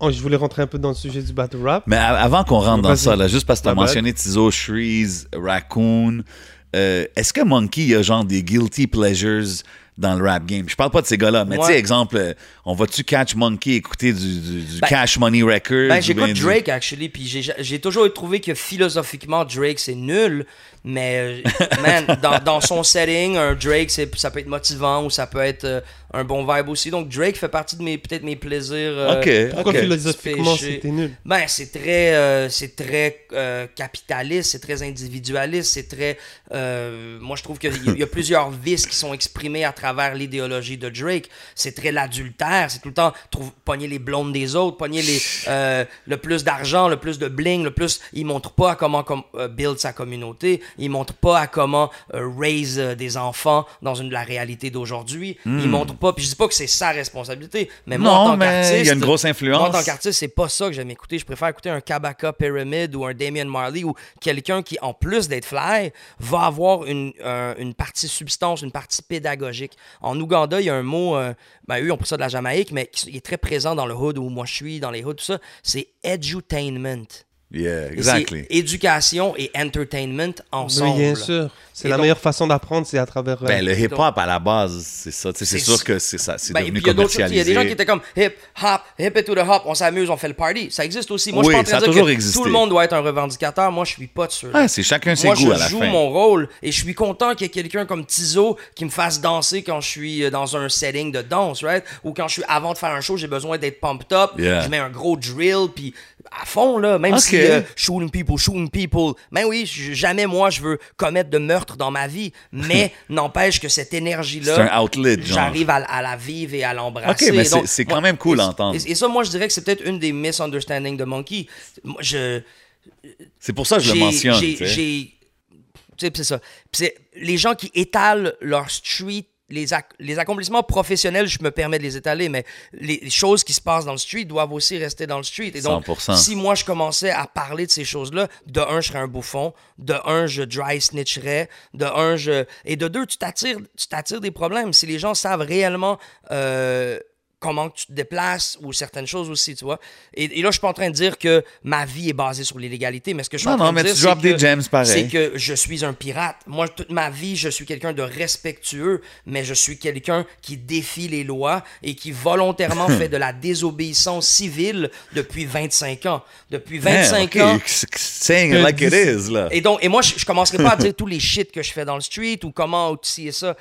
Oh, je voulais rentrer un peu dans le sujet du battle rap. Mais avant qu'on rentre dans ça, là, juste parce que tu as mentionné Tizo, Shreeze, Raccoon, euh, est-ce que Monkey a genre des guilty pleasures dans le rap game? Je parle pas de ces gars-là, mais tu Ouais. sais, exemple, euh, on va-tu catch Monkey écouter du, du- du Ben, Cash Money Records? Ben, ou j'écoute bien du- Drake, actually, puis j'ai- j'ai toujours trouvé que philosophiquement, Drake, c'est nul, mais, euh, man, dans, dans son setting, un Drake, c'est- ça peut être motivant ou ça peut être euh, un bon vibe aussi. Donc Drake fait partie de mes peut-être mes plaisirs. euh, Ok, Pourquoi ok. philosophiquement c'était nul? Ben, c'est très, euh, c'est très euh, capitaliste, c'est très individualiste, c'est très. euh, moi, je trouve qu'il y, y a plusieurs vices qui sont exprimés à travers l'idéologie de Drake. C'est très l'adultère, c'est tout le temps trouve, pogner les blondes des autres, pogner les, euh, le plus d'argent, le plus de bling, le plus. Il montre pas à comment com- euh, build sa communauté, il montre pas à comment euh, raise euh, des enfants dans une la réalité d'aujourd'hui. Il montre pas. Puis je dis pas que c'est sa responsabilité, mais moi, en tant qu'artiste. il y a une grosse influence. Moi, en tant qu'artiste, c'est pas ça que j'aime écouter. Je préfère écouter un Kabaka Pyramid ou un Damian Marley ou quelqu'un qui, en plus d'être fly, va avoir une, un- une partie substance, une partie pédagogique. En Ouganda, il y a un mot, euh, ben, eux, ils ont pris ça de la Jamaïque, mais qui est très présent dans le hood où moi je suis, dans les hoods, tout ça. C'est edutainment. Yeah, Et exactly. c'est éducation et entertainment ensemble. Oui, bien sûr. C'est Et la donc- meilleure façon d'apprendre, c'est à travers. euh, Ben, le hip-hop, à la base, c'est ça. C'est C'est sûr que c'est ça. C'est Ben, et devenu puis il y a des gens qui commercialisé. étaient comme hip, hop, hip it to the hop, on s'amuse, on fait le party. Ça existe aussi. Moi, je Oui, pas en ça a toujours que existé. tout le monde doit être un revendicateur. Moi, je suis pas de ceux Ouais, c'est chacun ses Moi, goûts je à la joue fin. mon rôle et je suis content qu'il y ait quelqu'un comme Tizo qui me fasse danser quand je suis euh, dans un setting de danse, right? Ou quand je suis avant de faire un show, j'ai besoin d'être pumped up. Yeah. Je mets un gros drill, puis à fond, là, même si euh, shooting people, shooting people. Ben oui, jamais moi, je veux commettre de meurtre dans ma vie, mais n'empêche que cette énergie-là, j'arrive à, à la vivre et à l'embrasser. Ok, mais c'est- quand même cool et- à entendre. Et, et ça, moi, je dirais que c'est peut-être une des misunderstandings de Monkey. Moi, je, C'est pour ça que je le mentionne. j'ai- c'est ça. Les gens qui étalent leur street, les, ac- les accomplissements professionnels, je me permets de les étaler, mais les, les choses qui se passent dans le street doivent aussi rester dans le street. Et donc, 100%. si moi je commençais à parler de ces choses-là, de un, je serais un bouffon, de un, je dry snitcherais, de un, je. Et de deux, tu t'attires, tu t'attires des problèmes. Si les gens savent réellement. euh, comment tu te déplaces ou certaines choses aussi, tu vois. Et, et là, je suis pas en train de dire que ma vie est basée sur l'illégalité, mais ce que je suis Non, en train non, de mais dire, tu c'est drops des que- gems pareil. C'est que je suis un pirate. Moi, toute ma vie, je suis quelqu'un de respectueux, mais je suis quelqu'un qui défie les lois et qui volontairement fait de la désobéissance civile depuis 25 ans. Depuis 25 Man, ans. ok, Saying it like it is, là. Et donc, et moi, je, je commencerai pas à dire tous les shit que je fais dans le street ou comment ou ci et ça.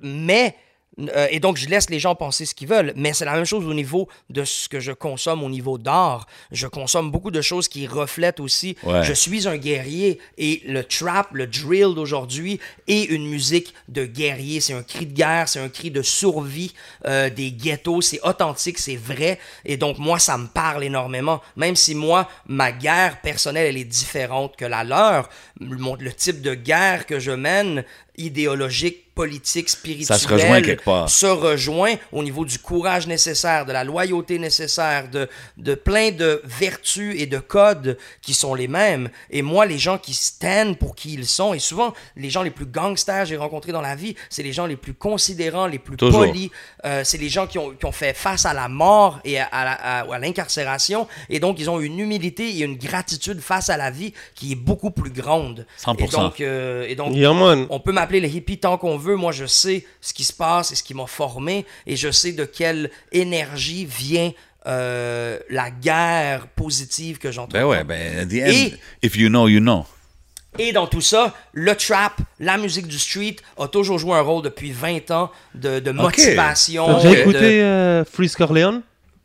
Mais, euh, et donc, je laisse les gens penser ce qu'ils veulent. Mais c'est la même chose au niveau de ce que je consomme au niveau d'art. Je consomme beaucoup de choses qui reflètent aussi. Ouais. Je suis un guerrier et le trap, le drill d'aujourd'hui est une musique de guerrier. C'est un cri de guerre, c'est un cri de survie euh, des ghettos. C'est authentique, c'est vrai. Et donc, moi, ça me parle énormément. Même si moi, ma guerre personnelle, elle est différente que la leur. Le type de guerre que je mène, idéologique, politique, spirituelle, Ça se rejoint quelque part. se rejoint au niveau du courage nécessaire, de la loyauté nécessaire, de, de plein de vertus et de codes qui sont les mêmes. Et moi, les gens qui stand pour qui ils sont, et souvent, les gens les plus gangsters que j'ai rencontrés dans la vie, c'est les gens les plus considérants, les plus Toujours. polis. Euh, c'est les gens qui ont, qui ont fait face à la mort et à, à la- à- à l'incarcération. Et donc, ils ont une humilité et une gratitude face à la vie qui est beaucoup plus grande. 100%. Et donc, euh, et donc Yeah, man. on peut m'appeler le hippie tant qu'on veut. Moi, je sais ce qui se passe et ce qui m'a formé. Et je sais de quelle énergie vient euh, la guerre positive que j'entends. Ben ouais, ben, at the end, Et- if you know, you know. Et dans tout ça, le trap, la musique du street a toujours joué un rôle depuis 20 ans de, de motivation. T'as déjà de- écouté euh, Freeze Corleone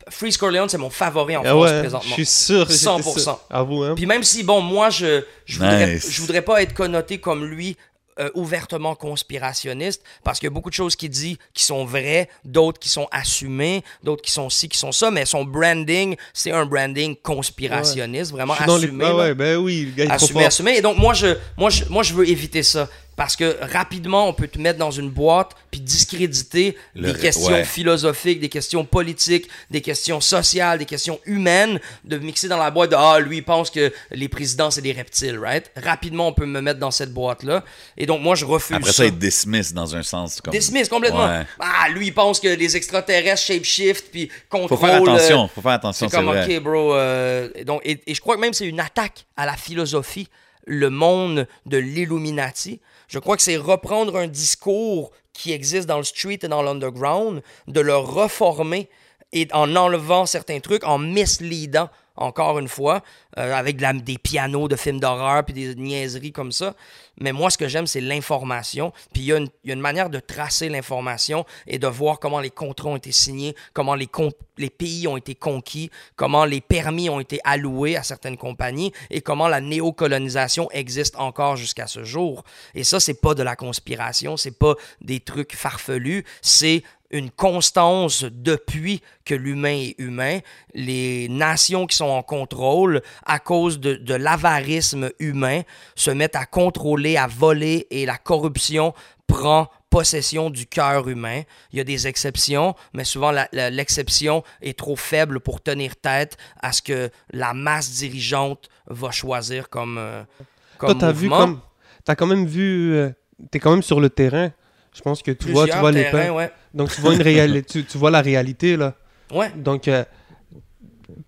Freeze Corleone, c'est mon favori en Ah France ouais, je présentement. suis sûr. j'étais 100%. sûr. À vous, hein. Puis même si, bon, moi, je je voudrais, Nice. je voudrais pas être connoté comme lui euh, ouvertement conspirationniste, parce qu'il y a beaucoup de choses qu'il dit qui sont vraies, d'autres qui sont assumées, d'autres qui sont ci, qui sont ça, mais son branding, c'est un branding conspirationniste, vraiment les- assumé. Ah là. ouais, ben oui, le gars est trop Assumé, assumé. Et donc, moi je, moi, je, moi, je veux éviter ça. Parce que rapidement, on peut te mettre dans une boîte puis discréditer Le- des questions ouais. philosophiques, des questions politiques, des questions sociales, des questions humaines, de mixer dans la boîte de Ah, lui, il pense que les présidents, c'est des reptiles, right? Rapidement, on peut me mettre dans cette boîte-là. Et donc, moi, je refuse Après ça. ça, il dismiss dans un sens. Comme... Dismiss complètement. Ouais. Ah, lui, il pense que les extraterrestres shapeshift puis contrôlent. Faut faire attention, euh, faut faire attention, c'est c'est comme, vrai. ok, bro. euh, donc, et, et je crois que même c'est une attaque à la philosophie, le monde de l'Illuminati. Je crois que c'est reprendre un discours qui existe dans le street et dans l'underground, de le reformer et en enlevant certains trucs, en misleadant encore une fois, euh, avec des pianos de films d'horreur puis des niaiseries comme ça. Mais moi, ce que j'aime, c'est l'information. Puis il y, a une- manière de tracer l'information et de voir comment les contrats ont été signés, comment les, les pays ont été conquis, comment les permis ont été alloués à certaines compagnies et comment la néocolonisation existe encore jusqu'à ce jour. Et ça, c'est pas de la conspiration, c'est pas des trucs farfelus, c'est une constance depuis que l'humain est humain. Les nations qui sont en contrôle, à cause de, de l'avarisme humain, se mettent à contrôler, à voler et la corruption prend possession du cœur humain. Il y a des exceptions, mais souvent l'exception est trop faible pour tenir tête à ce que la masse dirigeante va choisir comme, euh, comme Toi, t'as vu comme. T'as quand même vu. euh, T'es quand même sur le terrain. Je pense que tu vois, tu Plusieurs vois les ouais. Donc tu vois une réalité, tu, tu vois la réalité là. Ouais. Donc euh,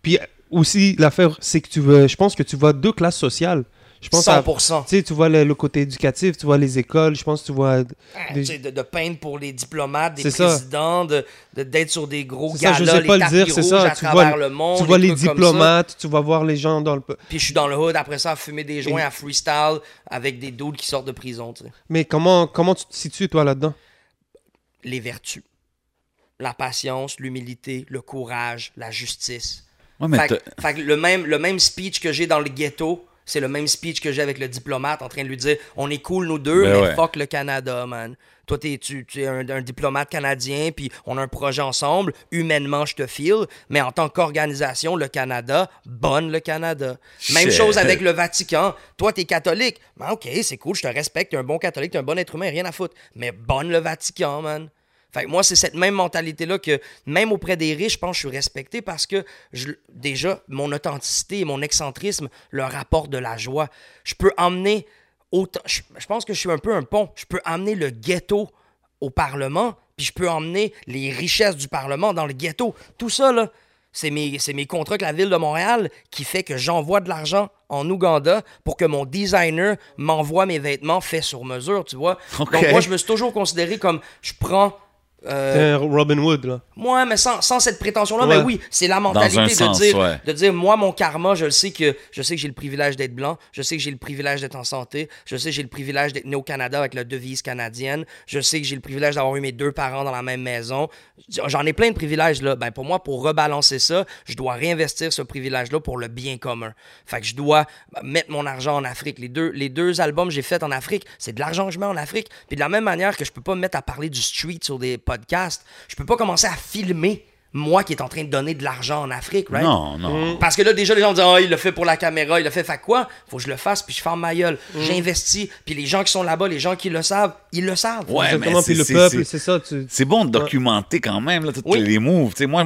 puis aussi l'affaire c'est que tu veux, je pense que tu vois deux classes sociales. Je pense à, tu 100%. sais, tu vois le, le côté éducatif, tu vois les écoles, je pense que tu vois Ah, des- tu sais, de, de peindre pour les diplomates, des C'est présidents, de de- d'être sur des gros C'est ça, je galas, sais les pas le tapis dire, c'est rouges ça, à tu travers vois- le monde. tu vois les diplomates, tu vas voir les gens dans le Puis je suis dans le hood après ça à fumer des joints à freestyle avec des dudes qui sortent de prison, tu sais. Mais comment comment tu te situes toi là-dedans? Les vertus. La patience, l'humilité, le courage, la justice. Ouais, mais Fait, le même, le même speech que j'ai dans le ghetto, c'est le même speech que j'ai avec le diplomate en train de lui dire on est cool nous deux, Ben mais ouais. fuck le Canada, man. Toi, t'es, tu, tu es un, un diplomate canadien, puis on a un projet ensemble. Humainement, je te file, mais en tant qu'organisation, le Canada, bonne le Canada. Même chose avec le Vatican. Toi, t'es catholique. Ben, ok, c'est cool, je te respecte, t'es un bon catholique, t'es un bon être humain, rien à foutre. Mais bonne le Vatican, man. Fait que moi, c'est cette même mentalité-là que, même auprès des riches, je pense que je suis respecté parce que, je- déjà, mon authenticité et mon excentrisme leur apportent de la joie. Je peux emmener autant. Je, je pense que je suis un peu un pont. Je peux emmener le ghetto au Parlement, puis je peux emmener les richesses du Parlement dans le ghetto. Tout ça, là, c'est mes, c'est mes contrats avec la ville de Montréal qui fait que j'envoie de l'argent en Ouganda pour que mon designer m'envoie mes vêtements faits sur mesure, tu vois. Donc moi, je me suis toujours considéré comme je prends... euh, un Robin Hood là. moi, mais sans, sans cette prétention-là, Ouais. mais oui, c'est la mentalité de, sens, dire, ouais. de dire, moi, mon karma, je le sais que je sais que j'ai le privilège d'être blanc, je sais que j'ai le privilège d'être en santé, je sais que j'ai le privilège d'être né au Canada avec la devise canadienne, je sais que j'ai le privilège d'avoir eu mes deux parents dans la même maison. J'en ai plein de privilèges, là. Ben, pour moi, pour rebalancer ça, je dois réinvestir ce privilège-là pour le bien commun. Fait que je dois mettre mon argent en Afrique. Les deux, les deux albums que j'ai faits en Afrique, c'est de l'argent que je mets en Afrique. Puis de la même manière que je peux pas me mettre à parler du street sur des podcasts, je peux pas commencer à filmer moi qui est en train de donner de l'argent en Afrique, right? Non, non. Parce que là, déjà, les gens disent, ah, il le fait pour la caméra, il le fait. Fait quoi? Faut que je le fasse, puis je ferme ma gueule. J'investis, puis les gens qui sont là-bas, les gens qui le savent, ils le savent. Ouais, mais Exactement, puis c'est- le peuple, c'est- c'est ça. Tu... C'est bon de documenter quand même là, tous Oui. les moves. Tu sais, moi,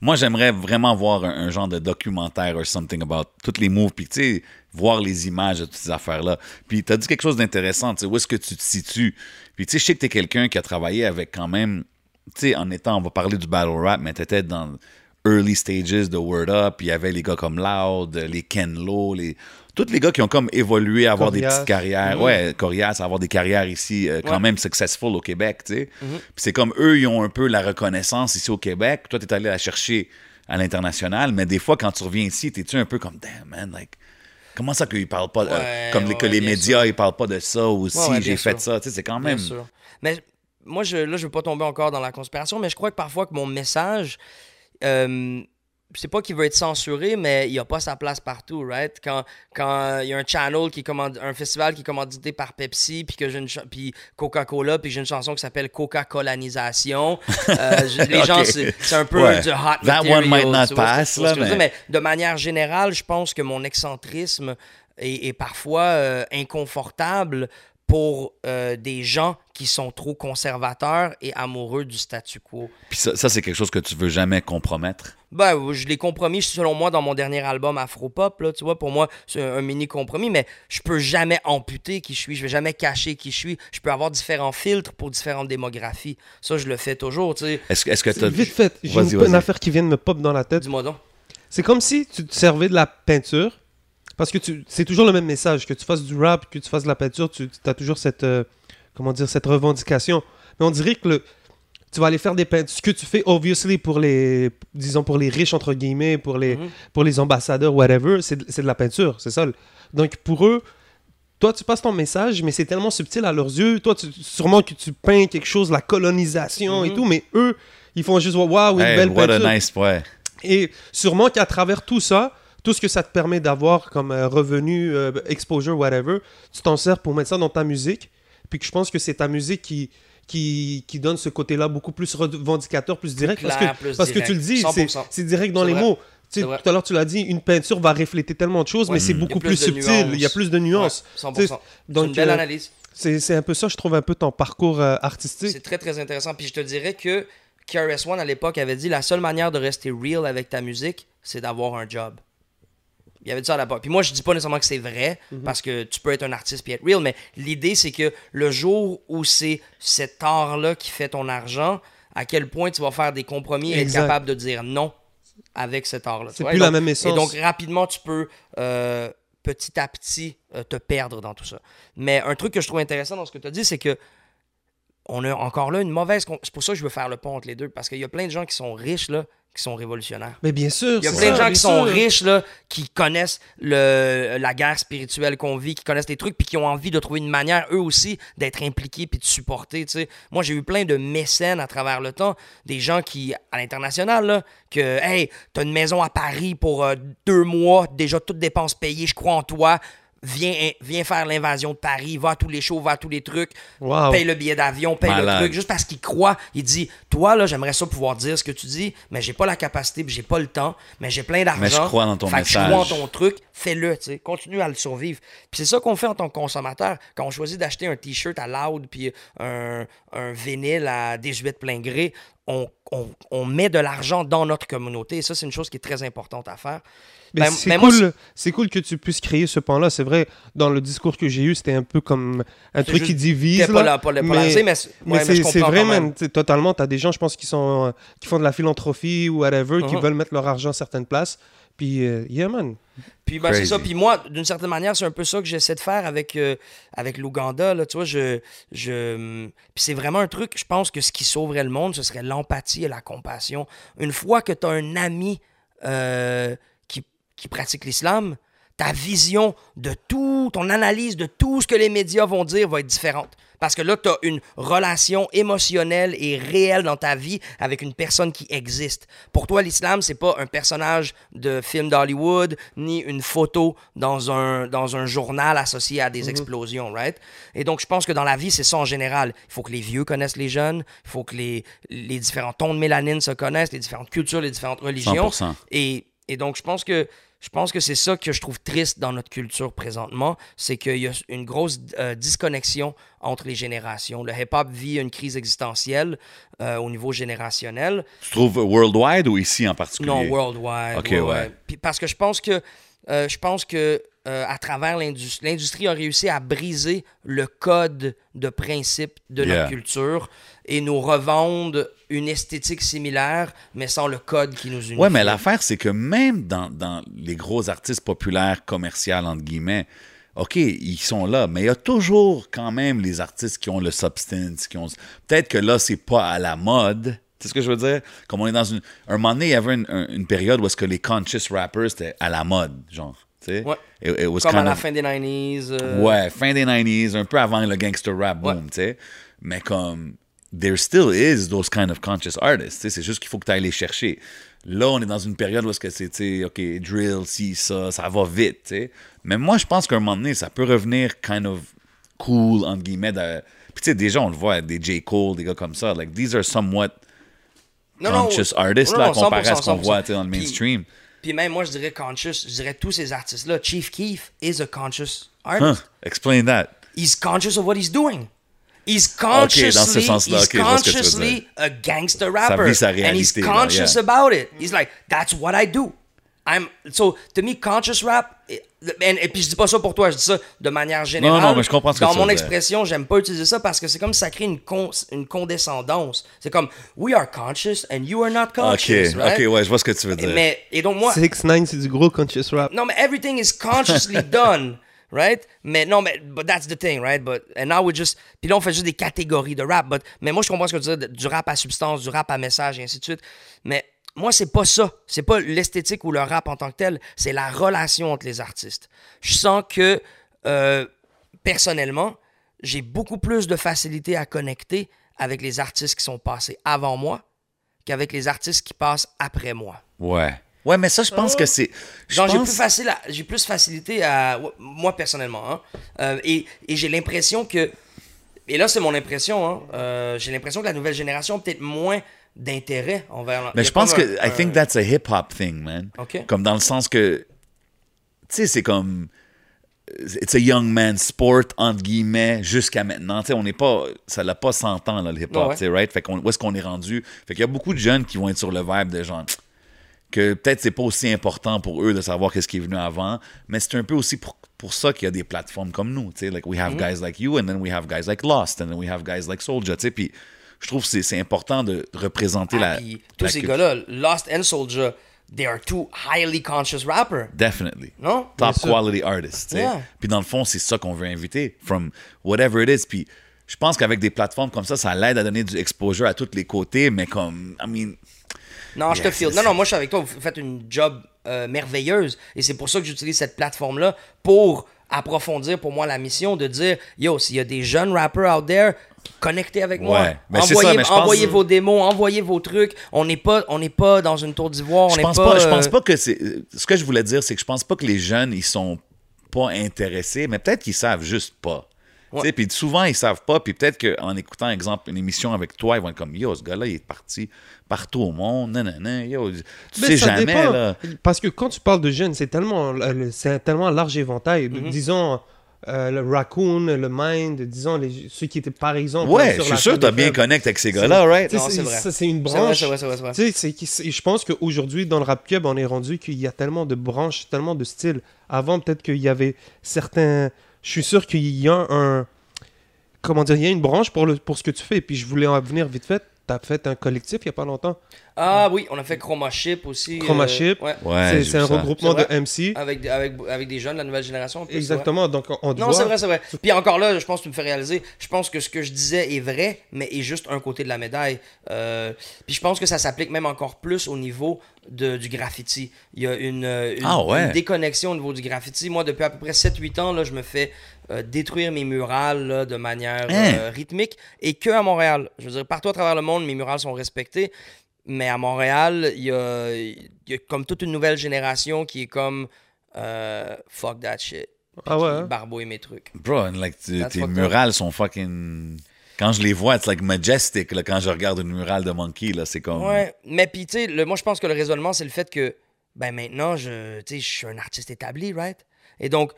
moi, j'aimerais vraiment voir un, un genre de documentaire or something about tous les moves, puis tu sais, voir les images de toutes ces affaires-là. Puis tu as dit quelque chose d'intéressant, tu sais, où est-ce que tu te situes? Puis tu sais, je sais que tu es quelqu'un qui a travaillé avec quand même, tu sais, en étant, on va parler du battle rap, mais tu étais dans early stages de Word Up, il y avait les gars comme Loud, les Ken Lo, les... tous les gars qui ont comme évolué à avoir des petites carrières. Ouais, Corias, à avoir des carrières ici euh, quand Ouais. même successful au Québec, tu sais. Puis c'est comme eux, ils ont un peu la reconnaissance ici au Québec. Toi, t'es allé la chercher à l'international, mais des fois, quand tu reviens ici, t'es-tu un peu comme, damn, man, like, comment ça qu'ils parlent pas, Ouais, comme les, que les médias, ils parlent pas de ça aussi, j'ai fait sûr. ça, tu sais, c'est quand Bien même. sûr. Mais moi, je, là, je veux pas tomber encore dans la conspiration, mais je crois que parfois que mon message, euh, c'est pas qu'il veut être censuré, mais il a pas sa place partout, right? Quand quand il y a un channel qui commande un festival qui est commandité par Pepsi puis que j'ai une puis Coca-Cola puis j'ai une chanson qui s'appelle Coca-Colonisation, euh, les gens c'est un peu Ouais. du hot That material, one might not pass, là, dire? mais- mais de manière générale, je pense que mon excentrisme est, est parfois euh, inconfortable pour euh, des gens qui sont trop conservateurs et amoureux du statu quo. Puis ça, ça, c'est quelque chose que tu veux jamais compromettre? Ben, je l'ai compromis, selon moi, dans mon dernier album Afropop, là, tu vois, pour moi, c'est un, un mini compromis, mais je peux jamais amputer qui je suis, je vais jamais cacher qui je suis, je peux avoir différents filtres pour différentes démographies. Ça, je le fais toujours, tu sais. Est-ce que. Vite fait, j'ai une, une affaire qui vient de me pop dans la tête. Dis-moi donc. C'est comme si tu te servais de la peinture. Parce que c'est toujours le même message. Que tu fasses du rap, que tu fasses de la peinture, tu as toujours cette, euh, comment dire, cette revendication. Mais on dirait que le, tu vas aller faire des peintures. Ce que tu fais, obviously, pour les, disons, pour les riches, entre guillemets, pour les, Mhm. pour les ambassadeurs, whatever, c'est de, la peinture, c'est ça. Donc, pour eux, toi, tu passes ton message, mais c'est tellement subtil à leurs yeux. Toi, tu, sûrement que tu peins quelque chose, la colonisation et Mhm. tout, mais eux, ils font juste, waouh, une Hey, belle what peinture. a nice, ouais. Et sûrement qu'à travers tout ça, tout ce que ça te permet d'avoir comme euh, revenu, euh, exposure, whatever, tu t'en sers pour mettre ça dans ta musique. Puis que je pense que c'est ta musique qui, qui, qui donne ce côté-là beaucoup plus revendicateur, plus direct. parce que, plus parce que tu le dis, c'est 100%. c'est direct dans les vrai. mots. Tu sais, tout à l'heure, tu l'as dit, une peinture va refléter tellement de choses, Ouais. mais c'est a beaucoup plus subtil. Il y a plus de nuances. Ouais, 100%. Tu sais, C'est Donc, une belle euh, analyse. c'est c'est un peu ça, je trouve, un peu ton parcours euh, artistique. C'est très, très intéressant. Puis je te dirais que KRS-One, à l'époque, avait dit la seule manière de rester real avec ta musique, c'est d'avoir un job. Il avait dit ça à l'époque. Puis moi, je dis pas nécessairement que c'est vrai, Mhm. parce que tu peux être un artiste puis être real, mais l'idée, c'est que le jour où c'est cet art-là qui fait ton argent, à quel point tu vas faire des compromis et être capable de dire non avec cet art-là. C'est plus Et la même essence. Et donc, rapidement, tu peux euh, petit à petit euh, te perdre dans tout ça. Mais un truc que je trouve intéressant dans ce que tu as dit, c'est que on a encore là une mauvaise. C'est pour ça que je veux faire le pont entre les deux, parce qu'il y a plein de gens qui sont riches, là, qui sont révolutionnaires. Mais bien sûr. Il y a plein de gens qui sont sûr. riches, là, qui connaissent le, la guerre spirituelle qu'on vit, qui connaissent les trucs, puis qui ont envie de trouver une manière, eux aussi, d'être impliqués puis de supporter. Moi, j'ai eu plein de mécènes à travers le temps, des gens qui, à l'international, là, que, hey, t'as une maison à Paris pour euh, deux mois, déjà toutes dépenses payées, je crois en toi. Viens, viens faire l'invasion de Paris, va à tous les shows, va à tous les trucs, Wow. paye le billet d'avion, paye Malade. le truc, juste parce qu'il croit. Il dit Toi, là, j'aimerais ça pouvoir dire ce que tu dis, mais j'ai pas la capacité, puis j'ai pas le temps, mais j'ai plein d'argent. Mais je crois dans ton fait que je message. crois en ton truc, fais-le, tu sais. Continue à le survivre. Puis c'est ça qu'on fait en tant que consommateur. Quand on choisit d'acheter un t-shirt à Loud, puis un, un vinyle à 18 plein gré, on, on- on met de l'argent dans notre communauté. Et ça, c'est une chose qui est très importante à faire. Mais Ben, c'est ben, moi, cool, c'est cool que tu puisses créer ce pan-là. C'est vrai, dans le discours que j'ai eu, c'était un peu comme un truc qui divise. Pas là. pas, là- pas lancé, mais, c'est- mais ouais, c'est vrai, même. Totalement. T'as des gens, je pense, qui, sont, euh, qui font de la philanthropie ou whatever, qui Mhm. veulent mettre leur argent à certaines places. Puis, euh, yeah, man. Puis ben, c'est ça. Puis moi, d'une certaine manière, c'est un peu ça que j'essaie de faire avec, euh, avec l'Ouganda. Là, tu vois, je, je... Puis c'est vraiment un truc, je pense que ce qui sauverait le monde, ce serait l'empathie et la compassion. Une fois que tu as un ami euh, qui, qui pratique l'islam, ta vision de tout, ton analyse de tout ce que les médias vont dire va être différente. Parce que là, tu as une relation émotionnelle et réelle dans ta vie avec une personne qui existe. Pour toi, l'islam, c'est pas un personnage de film d'Hollywood, ni une photo dans un, dans un journal associé à des explosions, right? Et donc, je pense que dans la vie, c'est ça en général. Il faut que les vieux connaissent les jeunes, il faut que les, les différents tons de mélanine se connaissent, les différentes cultures, les différentes religions. 100%. Et, et donc, je pense que je pense que c'est ça que je trouve triste dans notre culture présentement, c'est qu'il y a une grosse euh, disconnexion entre les générations. Le hip-hop vit une crise existentielle euh, au niveau générationnel. Tu trouves worldwide ou ici en particulier? Non, worldwide. Ok, ouais, ouais. ouais. Puis parce que je pense que euh, je pense que euh, à travers l'industrie, l'industrie a réussi à briser le code de principe de Yeah. notre culture et nous revendre une esthétique similaire, mais sans le code qui nous unit. Ouais, mais l'affaire, c'est que même dans, dans les gros artistes populaires, commerciaux, entre guillemets, OK, ils sont là, mais il y a toujours quand même les artistes qui ont le substance, qui ont... Peut-être que là, c'est pas à la mode, tu sais ce que je veux dire? Comme on est dans une... Un moment donné, il y avait une, un- une période où est-ce que les conscious rappers, c'était à la mode, genre, tu sais? Ouais. It- it was Comme à la of- fin des 90s. euh, Ouais, fin des 90s, un peu avant le gangster rap boom, tu sais. Mais comme, there still is those kind of conscious artists, tu sais. C'est juste qu'il faut que tu ailles les chercher. Là, on est dans une période où est-ce que c'est, tu sais, OK, drill, si, ça, ça va vite, tu sais. Mais moi, je pense qu'à un moment donné, ça peut revenir kind of cool, entre guillemets. De... Puis, tu sais, déjà, on le voit, des J. Cole, des gars comme ça. Like, these are somewhat Non, conscious non, artists, non, là, comparé à ce qu'on 100%, voit, tu sais, dans le mainstream. Puis même moi, je dirais conscious, je dirais tous ces artistes-là. Chief Keef is a conscious Huh, artist. explain that. He's conscious of what he's doing. He's dans consciously, ce sens-là, he's ok, je vois ce que tu veux consciously a gangster rapper. vit sa and he's réalité, là, conscious yeah. about it. He's like, that's what I do. I'm so to me conscious rap. Et, et puis je dis pas ça pour toi, je dis ça de manière générale. non, mais je comprends ce que Dans tu mon veux dire. expression, j'aime pas utiliser ça parce que c'est comme ça crée une, con- une condescendance. C'est comme we are conscious and you are not OK, conscious, right? OK, ouais, je vois ce que tu veux dire. Mais et donc moi, 6 9 c'est du gros conscious rap. non, mais everything is consciously done. right? Mais non, mais but that's the thing, right? But and now we just puis là on fait juste des catégories de rap. But mais moi je comprends ce que tu dis du rap à substance, du rap à message et ainsi de suite. Mais moi c'est pas ça. C'est pas l'esthétique ou le rap en tant que tel. C'est la relation entre les artistes. Je sens que euh, personnellement j'ai beaucoup plus de facilité à connecter avec les artistes qui sont passés avant moi qu'avec les artistes qui passent après moi. Ouais. Ouais, mais ça, je pense que c'est. j'ai pense- plus, facile à- plus facilité à. Moi, personnellement. hein. Euh, et et j'ai l'impression que. Et là, c'est mon impression. Hein, euh, j'ai l'impression que la nouvelle génération peut-être moins d'intérêt envers. Mais je pense que. un- I think that's a hip-hop thing, man. Ok. Comme dans le sens que. Tu sais, c'est comme. It's a young man sport, entre guillemets, jusqu'à maintenant. Tu sais, on n'est pas. Ça l'a pas 100 ans, là, le hip-hop, Ouais, ouais. tu sais, right? Fait qu'on, où est-ce qu'on est rendu? Fait qu'il y a beaucoup de jeunes qui vont être sur le vibe de genre. Que peut-être c'est pas aussi important pour eux de savoir qu'est-ce qui est venu avant, mais c'est un peu aussi pour, pour ça qu'il y a des plateformes comme nous. Tu sais, like we have Mm-hmm. guys like you, and then we have guys like Lost, and then we have guys like Soulja. Tu sais, puis je trouve que c'est, important de représenter Ah, la. puis tous la ces culture. gars-là, Lost and Soldier, they are two highly conscious rappers. Definitely. Non? Top quality artists. Yeah. Puis dans le fond, c'est ça qu'on veut inviter. From whatever it is. Puis je pense qu'avec des plateformes comme ça, ça l'aide à donner du exposure à tous les côtés, mais comme, I mean, Non, je te feel. Non, non, moi, je suis avec toi. Vous faites une job euh, merveilleuse. Et c'est pour ça que j'utilise cette plateforme-là pour approfondir pour moi la mission de dire Yo, s'il y a des jeunes rappers out there, connectez avec moi. Ouais. Ben, envoyez ça, mais pense- envoyez vos démos, envoyez vos trucs. On n'est pas, on n'est pas dans une tour d'ivoire. On je pense pas. pas, je pense euh, pas que c'est. Ce que je voulais dire, c'est que je pense pas que les jeunes, ils sont pas intéressés, mais peut-être qu'ils savent juste pas. Ouais. Tu Puis souvent, ils savent pas. Puis peut-être qu'en écoutant, exemple, une émission avec toi, ils vont être comme Yo, ce gars-là, il est parti partout au monde. Non, non, non. Yo, tu Mais sais ça jamais, dépend. là. Parce que quand tu parles de jeunes, c'est tellement, euh, c'est un tellement large éventail. Mm-hmm. Disons, euh, le Raccoon, le Mind, disons, les, ceux qui étaient par exemple. Ouais, sur je la suis sûr que t'as de bien connecté avec ces gars-là, right? Tu c'est vrai. Une branche. vrai, vrai, vrai. Tu je pense qu'aujourd'hui, dans le rap club, on est rendu qu'il y a tellement de branches, tellement de styles. Avant, peut-être qu'il y avait certains. Je suis sûr qu'il y a un. Comment dire une branche pour, le, pour ce que tu fais. Puis je voulais en venir vite fait. Tu as fait un collectif il n'y a pas longtemps. Ah oui, on a fait Chroma Chip aussi. Chroma euh, Chip. ouais. Ouais, c'est un ça. regroupement de? MC. Avec, des- avec, avec des jeunes de la nouvelle génération. plus. Exactement. Donc, on, te Non, c'est vrai, c'est vrai. Puis encore là, je pense que tu me fais réaliser, je pense que ce que je disais est vrai, mais est juste un côté de la médaille. Euh, puis je pense que ça s'applique même encore plus au niveau de, du graffiti. Il y a une, euh, une, Ah ouais. une déconnexion au niveau du graffiti. Moi, depuis à peu près 7-8 ans, là, je me fais euh, détruire mes murales là, de manière Hein? euh, rythmique et que à Montréal. Je veux dire, partout à travers le monde, mes murales sont respectées. Mais à Montréal, il y a, il y a comme toute une nouvelle génération qui est comme euh, fuck that shit. Ah ouais, Qui hein? barbouille mes trucs. Bro, and like, tes murales sont fucking. Quand je les vois, it's like majestic. Là, quand je regarde une murale de Monkey, là, c'est comme. Ouais, mais puis tu sais, le- moi je pense que le raisonnement c'est le fait que ben maintenant je tu sais, je suis un artiste établi, right? Et donc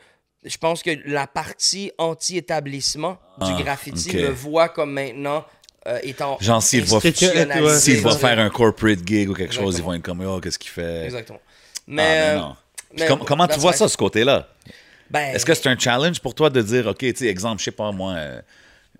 je pense que la partie anti-établissement Ah, du graffiti ok. me voit comme maintenant euh, étant Genre, s'il va- faire un corporate gig ou quelque chose, ils vont être comme, oh, qu'est-ce qu'il fait? Exactement. Ah, Mais, euh, non. Puis mais com- comment tu vois ça, ce côté-là? Ben, Est-ce que c'est un challenge pour toi de dire, OK, tu sais, exemple, je sais pas moi, euh,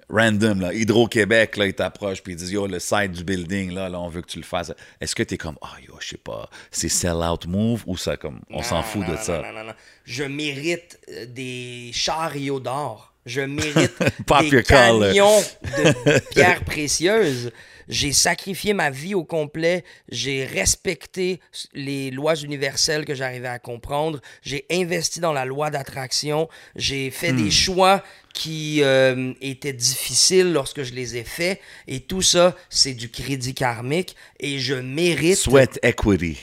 random, là, Hydro-Québec, là, ils t'approchent puis ils disent, yo, le site du building, là, là, on veut que tu le fasses. Est-ce que t'es comme, ah, yo, je sais pas, c'est sell-out move ou ça, comme, on s'en fout non, de ça? Non, non, non. Je mérite des chariots d'or. Je mérite des camions de pierres précieuses. J'ai sacrifié ma vie au complet. J'ai respecté les lois universelles que j'arrivais à comprendre. J'ai investi dans la loi d'attraction. J'ai fait Hmm. des choix qui euh, étaient difficiles lorsque je les ai faits. Et tout ça, c'est du crédit karmique. Et je mérite... Sweat equity.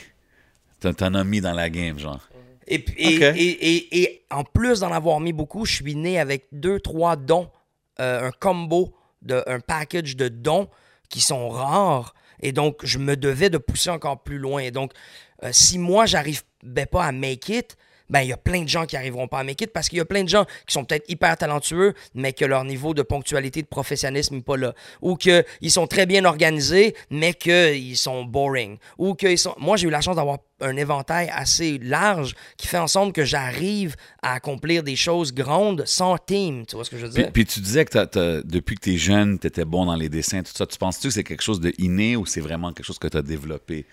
T'en as mis dans la game, genre. Et, en plus d'en avoir mis beaucoup, je suis né avec deux, trois dons, euh, un combo, de, un package de dons qui sont rares. Et donc, je me devais de pousser encore plus loin. Et donc, euh, si moi, j'arrivais pas à make it, ben, il y a plein de gens qui arriveront pas à make it parce qu'il y a plein de gens qui sont peut-être hyper talentueux, mais que leur niveau de ponctualité, de professionnalisme n'est pas là. Ou qu'ils sont très bien organisés, mais qu'ils sont boring. Ou qu'ils sont. Moi, j'ai eu la chance d'avoir un éventail assez large qui fait en sorte que j'arrive à accomplir des choses grandes sans team. Tu vois ce que je veux dire? puis tu disais que depuis que t'es jeune, t'étais bon dans les dessins, tout ça. Tu penses-tu que c'est quelque chose de inné ou c'est vraiment quelque chose que t'as développé?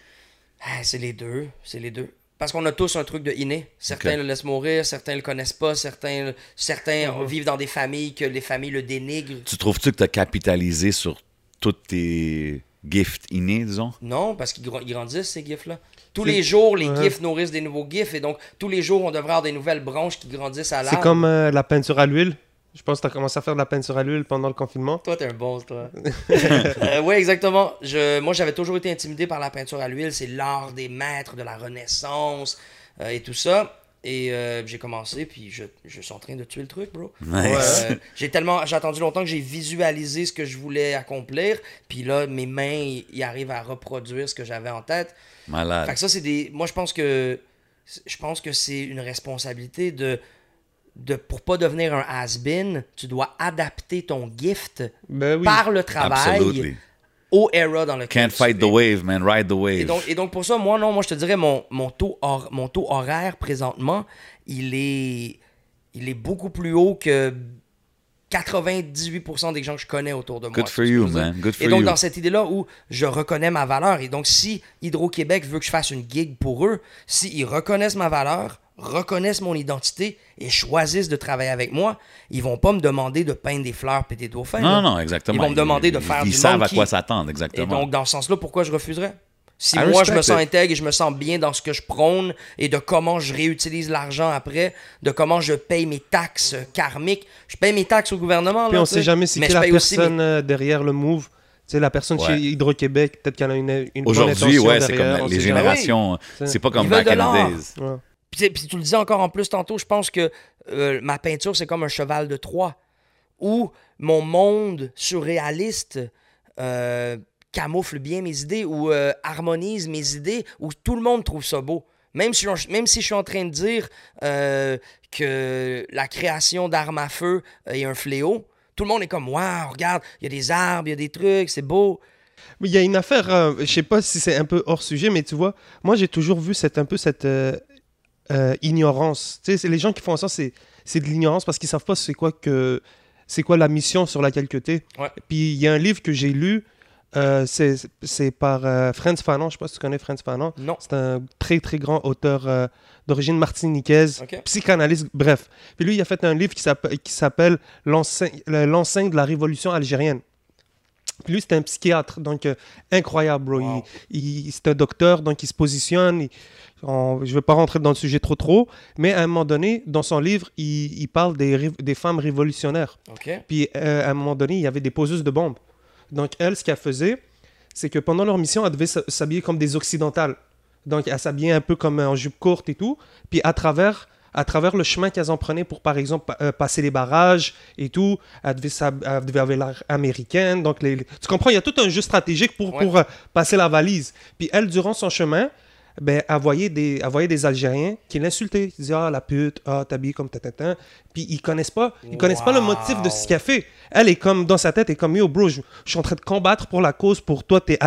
Ah, c'est les deux. C'est les deux. Parce qu'on a tous un truc de inné. Certains le laissent mourir, certains le connaissent pas, certains, certains Mhm. vivent dans des familles que les familles le dénigrent. Tu trouves-tu que tu as capitalisé sur tous tes gifts innés, disons? Non, parce qu'ils gra- ils grandissent, ces gifs-là. Tous C'est- les jours, les Ouais. gifs nourrissent des nouveaux gifs, et donc tous les jours, on devrait avoir des nouvelles branches qui grandissent à C'est l'arbre. comme euh, la peinture à l'huile. Je pense que tu as commencé à faire de la peinture à l'huile pendant le confinement. Toi, t'es un bon, toi. Euh, ouais, exactement. Je, moi, j'avais toujours été intimidé par la peinture à l'huile. C'est l'art des maîtres de la Renaissance euh, et tout ça. Et euh, j'ai commencé, puis je, je suis en train de tuer le truc, bro. Nice. Euh, j'ai tellement, j'ai attendu longtemps que j'ai visualisé ce que je voulais accomplir, puis là, mes mains, y arrivent à reproduire ce que j'avais en tête. Fait Malade. que ça, c'est des. Moi, je pense que. Je pense que c'est une responsabilité de. De pour pas devenir un has-been, tu dois adapter ton gift Ben oui. par le travail Absolutely. au era dans lequel Can't tu fight the wave, man. Ride the wave. Et donc, et donc pour ça, moi, non, moi, je te dirais, mon, mon, taux, hor- mon taux horaire présentement, il est, il est beaucoup plus haut que 98% des gens que je connais autour de moi. Good for you, man. Good Et for donc, you. dans cette idée-là où je reconnais ma valeur, et donc si Hydro-Québec veut que je fasse une gig pour eux, s'ils reconnaissent ma valeur, reconnaissent mon identité et choisissent de travailler avec moi, ils vont pas me demander de peindre des fleurs et des dauphins. Non, là. non, exactement. Ils vont me demander de faire Ils du savent à quoi s'attendre, Et exactement. donc, dans ce sens-là, pourquoi je refuserais? Si I moi, je me sens it. intègre et je me sens bien dans ce que je prône et de comment je réutilise l'argent après, de comment je paye mes taxes euh, karmiques. Je paye mes taxes au gouvernement. Puis là, on sait jamais c'est mais qui je la personne mes- euh, derrière le move. Tu sais, la personne Ouais. chez Hydro-Québec, peut-être qu'elle a une, une bonne Aujourd'hui, ouais, c'est comme les jamais. générations. Oui. C'est pas comme Ils back in days. Ouais. Puis, tu- le disais encore en plus tantôt, je pense que euh, ma peinture, c'est comme un cheval de Troie, où mon monde surréaliste euh, camoufle bien mes idées, ou euh, harmonise mes idées, où tout le monde trouve ça beau. Même si, on- même si je suis en train de dire que la création d'armes à feu est un fléau, tout le monde est comme Waouh, regarde, il y a des arbres, il y a des trucs, c'est beau. Mais il y a une affaire, euh, je sais pas si c'est un peu hors sujet, mais tu vois, moi j'ai toujours vu cette, un peu cette euh, ignorance. Tu sais, les gens qui font ça, c'est, c'est de l'ignorance parce qu'ils savent pas c'est quoi que c'est quoi la mission sur laquelle que t'es. Ouais. Puis il y a un livre que j'ai lu, euh, c'est, par euh, Franz Fanon, je sais pas si tu connais Franz Fanon. Non. C'est un très très grand auteur euh, d'origine martiniquaise, psychanalyste, bref. Puis lui, il a fait un livre qui s'appelle, qui s'appelle L'enseigne l'enseigne de la révolution algérienne. Lui, c'est un psychiatre, donc euh, incroyable, bro. Wow. Il, il- c'est un docteur, donc il se positionne. il- on- je ne vais pas rentrer dans le sujet trop trop, mais à un moment donné, dans son livre, il, il parle des, femmes révolutionnaires. Puis euh, à un moment donné, il y avait des poseuses de bombes. Donc elle, ce qu'elle faisait, c'est que pendant leur mission, elle devait s'habiller comme des occidentales. Donc elle s'habillait un peu comme en jupe courte et tout. Puis à travers, à travers le chemin qu'elles en prenaient pour, par exemple, pa- euh, passer les barrages et tout, elle devait, s'hab- elle devait avoir l'air américaine. Donc les, les- tu comprends, il y a tout un jeu stratégique pour, Ouais. pour euh, passer la valise. Puis elle, durant son chemin, ben, elle voyait des, elle voyait des Algériens qui l'insultaient. Ils disaient Ah, la pute, ah, t'habilles comme tatatin. Puis ils connaissent pas, ils connaissent pas le motif de ce qu'elle fait. Elle est comme dans sa tête, elle est comme Yo, bro, je, je suis en train de combattre pour la cause. Pour toi, t'es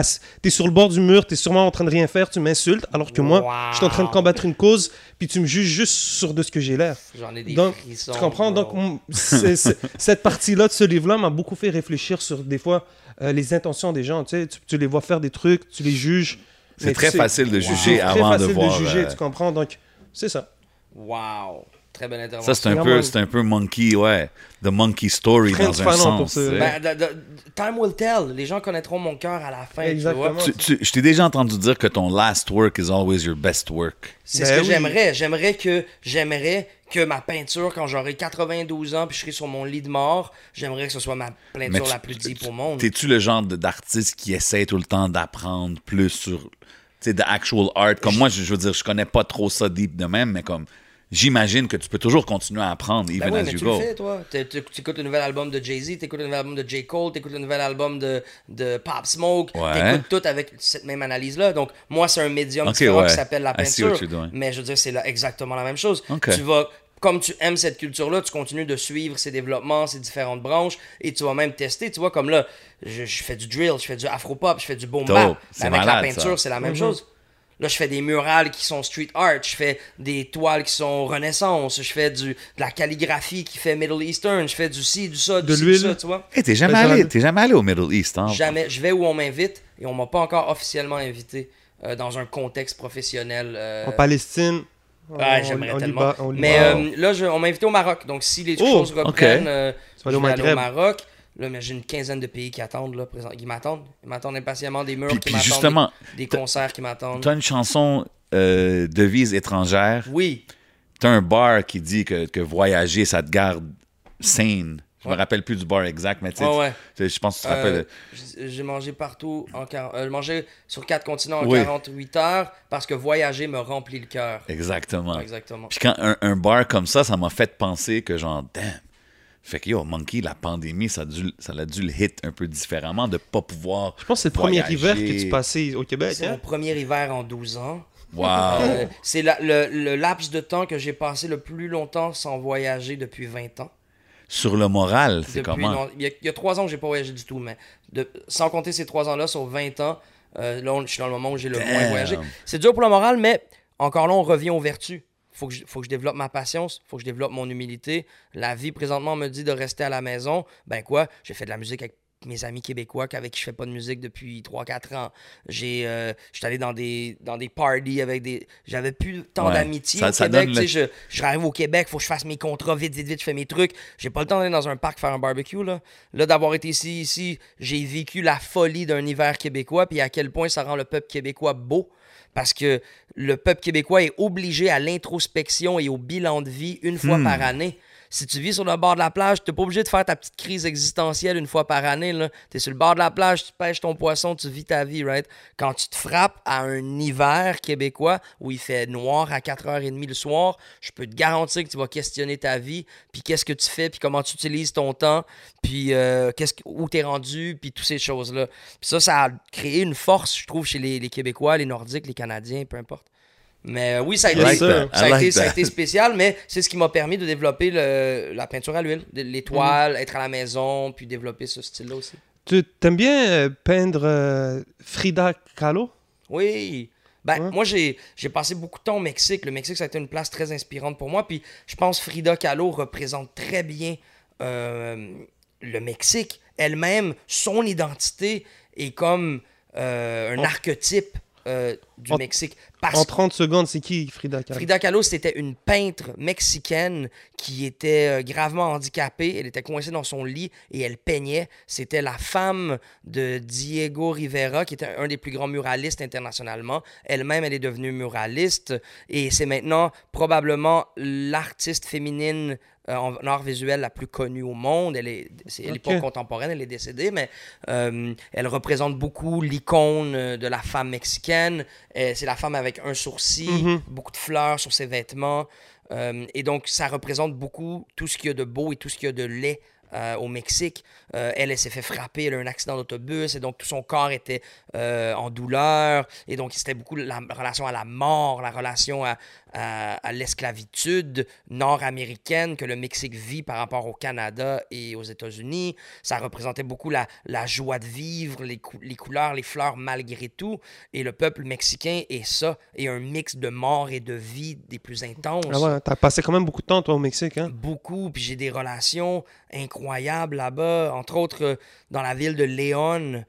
t'es sur le bord du mur, t'es sûrement en train de rien faire, tu m'insultes. Alors que moi, je suis en train de combattre une cause, puis tu me juges juste sur de ce que j'ai l'air. J'en ai des Donc, frissons. tu comprends? bro. Donc, cette partie-là de ce livre-là m'a beaucoup fait réfléchir sur des fois euh, les intentions des gens. Tu, sais, tu, tu les vois faire des trucs, tu les juges. C'est très tu sais- facile de c'est juger très avant facile de voir. juger, euh, tu comprends? Donc, c'est ça. Wow. Très belle intervention. Ça, c'est un, peu, c'est un peu monkey, ouais. The monkey story Très dans un fanon pour sens. ce-. Ben, de- de- time will tell. Les gens connaîtront mon cœur à la fin. Exactement. Tu vois. Tu- tu- je t'ai déjà entendu dire que ton last work is always your best work. C'est Ben ce que oui. j'aimerais. J'aimerais que j'aimerais que ma peinture, quand j'aurai 92 ans puis je serai sur mon lit de mort, j'aimerais que ce soit ma peinture tu- la plus deep au monde. T'es-tu le genre de- d'artiste qui essaie tout le temps d'apprendre plus sur, sais, de actual art? Comme moi, je, je veux dire, je connais pas trop ça deep de même, mais comme, j'imagine que tu peux toujours continuer à apprendre, Ben even oui, as mais you tu go. le fais, toi. Tu écoutes le nouvel album de Jay-Z, tu écoutes le nouvel album de J. Cole, tu écoutes le nouvel album de, de Pop Smoke. Ouais. Tu écoutes tout avec cette même analyse-là. Donc, moi, c'est un médium Ok, différent ouais. qui s'appelle la peinture. Mais je veux dire, c'est là exactement la même chose. Tu vas, comme tu aimes cette culture-là, tu continues de suivre ses développements, ses différentes branches, et tu vas même tester. Tu vois, comme là, je, je fais du drill, je fais du afro-pop, je fais du boom bap. C'est Avec la peinture, c'est la même chose. Là, je fais des murales qui sont street art, je fais des toiles qui sont renaissance, je fais du, de la calligraphie qui fait Middle Eastern, je fais du ci, du ça, du De ci, du ça, tu vois. Hey, t'es jamais, allé, jamais allé au Middle East, hein? Jamais, je vais où on m'invite et on m'a pas encore officiellement invité euh, dans un contexte professionnel. euh, En Palestine. En- j'aimerais en tellement. Mais euh, là, je- on m'a invité au Maroc. Donc, si les Oh, choses reprennent, euh, Tu vas aller je au vais aller au. Maroc. Là, mais j'ai une quinzaine de pays qui attendent, là, présent, qui m'attendent. Ils m'attendent impatiemment, des murs Puis, qui puis m'attendent, justement, des, des concerts qui m'attendent. t'as une chanson euh, devise étrangère. Oui, T'as un bar qui dit que, que voyager, ça te garde sane. Je me Ouais. rappelle plus du bar exact, mais tu sais, ouais, ouais. tu- je pense que tu te rappelles. Euh, J'ai mangé partout en euh, J'ai mangé sur quatre continents en Oui. 48 heures parce que voyager me remplit le cœur. Exactement. Exactement. Puis quand un, un bar comme ça, ça m'a fait penser que genre, damn. Fait que yo, Monkey, la pandémie, ça a dû, ça a dû le hit un peu différemment de pas pouvoir. Je pense que c'est le premier hiver que tu passais au Québec. C'est hein? mon premier hiver en 12 ans. Wow. Euh, c'est la- le, le laps de temps que j'ai passé le plus longtemps sans voyager depuis 20 ans. Sur le moral, c'est comment? non, il, y a, il y a trois ans que j'ai pas voyagé du tout, mais de- sans compter ces trois ans-là, sur 20 ans, euh, là, on- je suis dans le moment où j'ai le moins voyagé. C'est dur pour le moral, mais encore là, on revient aux vertus. Faut que, je, faut que je développe ma patience, faut que je développe mon humilité. La vie présentement me dit de rester à la maison. Ben quoi, j'ai fait de la musique avec mes amis québécois avec qui je fais pas de musique depuis 3-4 ans. J'ai, euh, j'étais allé dans des, dans des parties avec des... J'avais plus tant Ouais. d'amitié Ça- au ça Québec. je, je arrive au Québec, faut que je fasse mes contrats vite, vite, vite, je fais mes trucs. J'ai pas le temps d'aller dans un parc faire un barbecue. Là, là d'avoir été ici, ici, j'ai vécu la folie d'un hiver québécois, puis à quel point ça rend le peuple québécois beau. Parce que le peuple québécois est obligé à l'introspection et au bilan de vie une fois par année. Si tu vis sur le bord de la plage, t'es pas obligé de faire ta petite crise existentielle une fois par année. Tu es sur le bord de la plage, tu pêches ton poisson, tu vis ta vie, right? Quand tu te frappes à un hiver québécois où il fait noir à 4h30 le soir, je peux te garantir que tu vas questionner ta vie, puis qu'est-ce que tu fais, puis comment tu utilises ton temps, puis euh, qu'est-ce t'es rendu, puis toutes ces choses-là. Puis ça, ça a créé une force, je trouve, chez les Québécois, les Nordiques, les Canadiens, peu importe. Mais euh, oui, ça a été, like ça. a like été, ça a that. été spécial, mais c'est ce qui m'a permis de développer le- la peinture à l'huile, de- l'étoile, être à la maison, puis développer ce style-là aussi. Tu t'aimes bien euh, peindre euh, Frida Kahlo? Oui. Ben, Ouais. moi, j'ai passé beaucoup de temps au Mexique. Le Mexique, ça a été une place très inspirante pour moi. Puis je pense que Frida Kahlo représente très bien euh, le Mexique. Elle-même, son identité est comme euh, un archétype euh, du En- Mexique. Parce En 30 secondes, c'est qui Frida Kahlo? Frida Kahlo, c'était une peintre mexicaine qui était euh, gravement handicapée. Elle était coincée dans son lit et elle peignait. C'était la femme de Diego Rivera, qui était un des plus grands muralistes internationalement. Elle-même, elle est devenue muraliste et c'est maintenant probablement l'artiste féminine euh, en art visuel la plus connue au monde. Elle est, elle pas contemporaine, elle est décédée, mais euh, elle représente beaucoup l'icône de la femme mexicaine. Euh, c'est la femme avec un sourcil, Mhm. beaucoup de fleurs sur ses vêtements. Euh, et donc, ça représente beaucoup tout ce qu'il y a de beau et tout ce qu'il y a de laid euh, au Mexique. Euh, elle, elle s'est fait frapper, elle a eu un accident d'autobus, et donc tout son corps était euh, en douleur. Et donc, c'était beaucoup la relation à la mort, la relation à, à- à l'esclavitude nord-américaine que le Mexique vit par rapport au Canada et aux États-Unis. Ça représentait beaucoup la, la joie de vivre, les, cou- les couleurs, les fleurs malgré tout. Et le peuple mexicain est ça, et un mix de mort et de vie des plus intenses. Ah ouais, t'as passé quand même beaucoup de temps, toi, au Mexique, hein? Beaucoup, puis j'ai des relations incroyables là-bas, entre autres euh, dans la ville de Léon,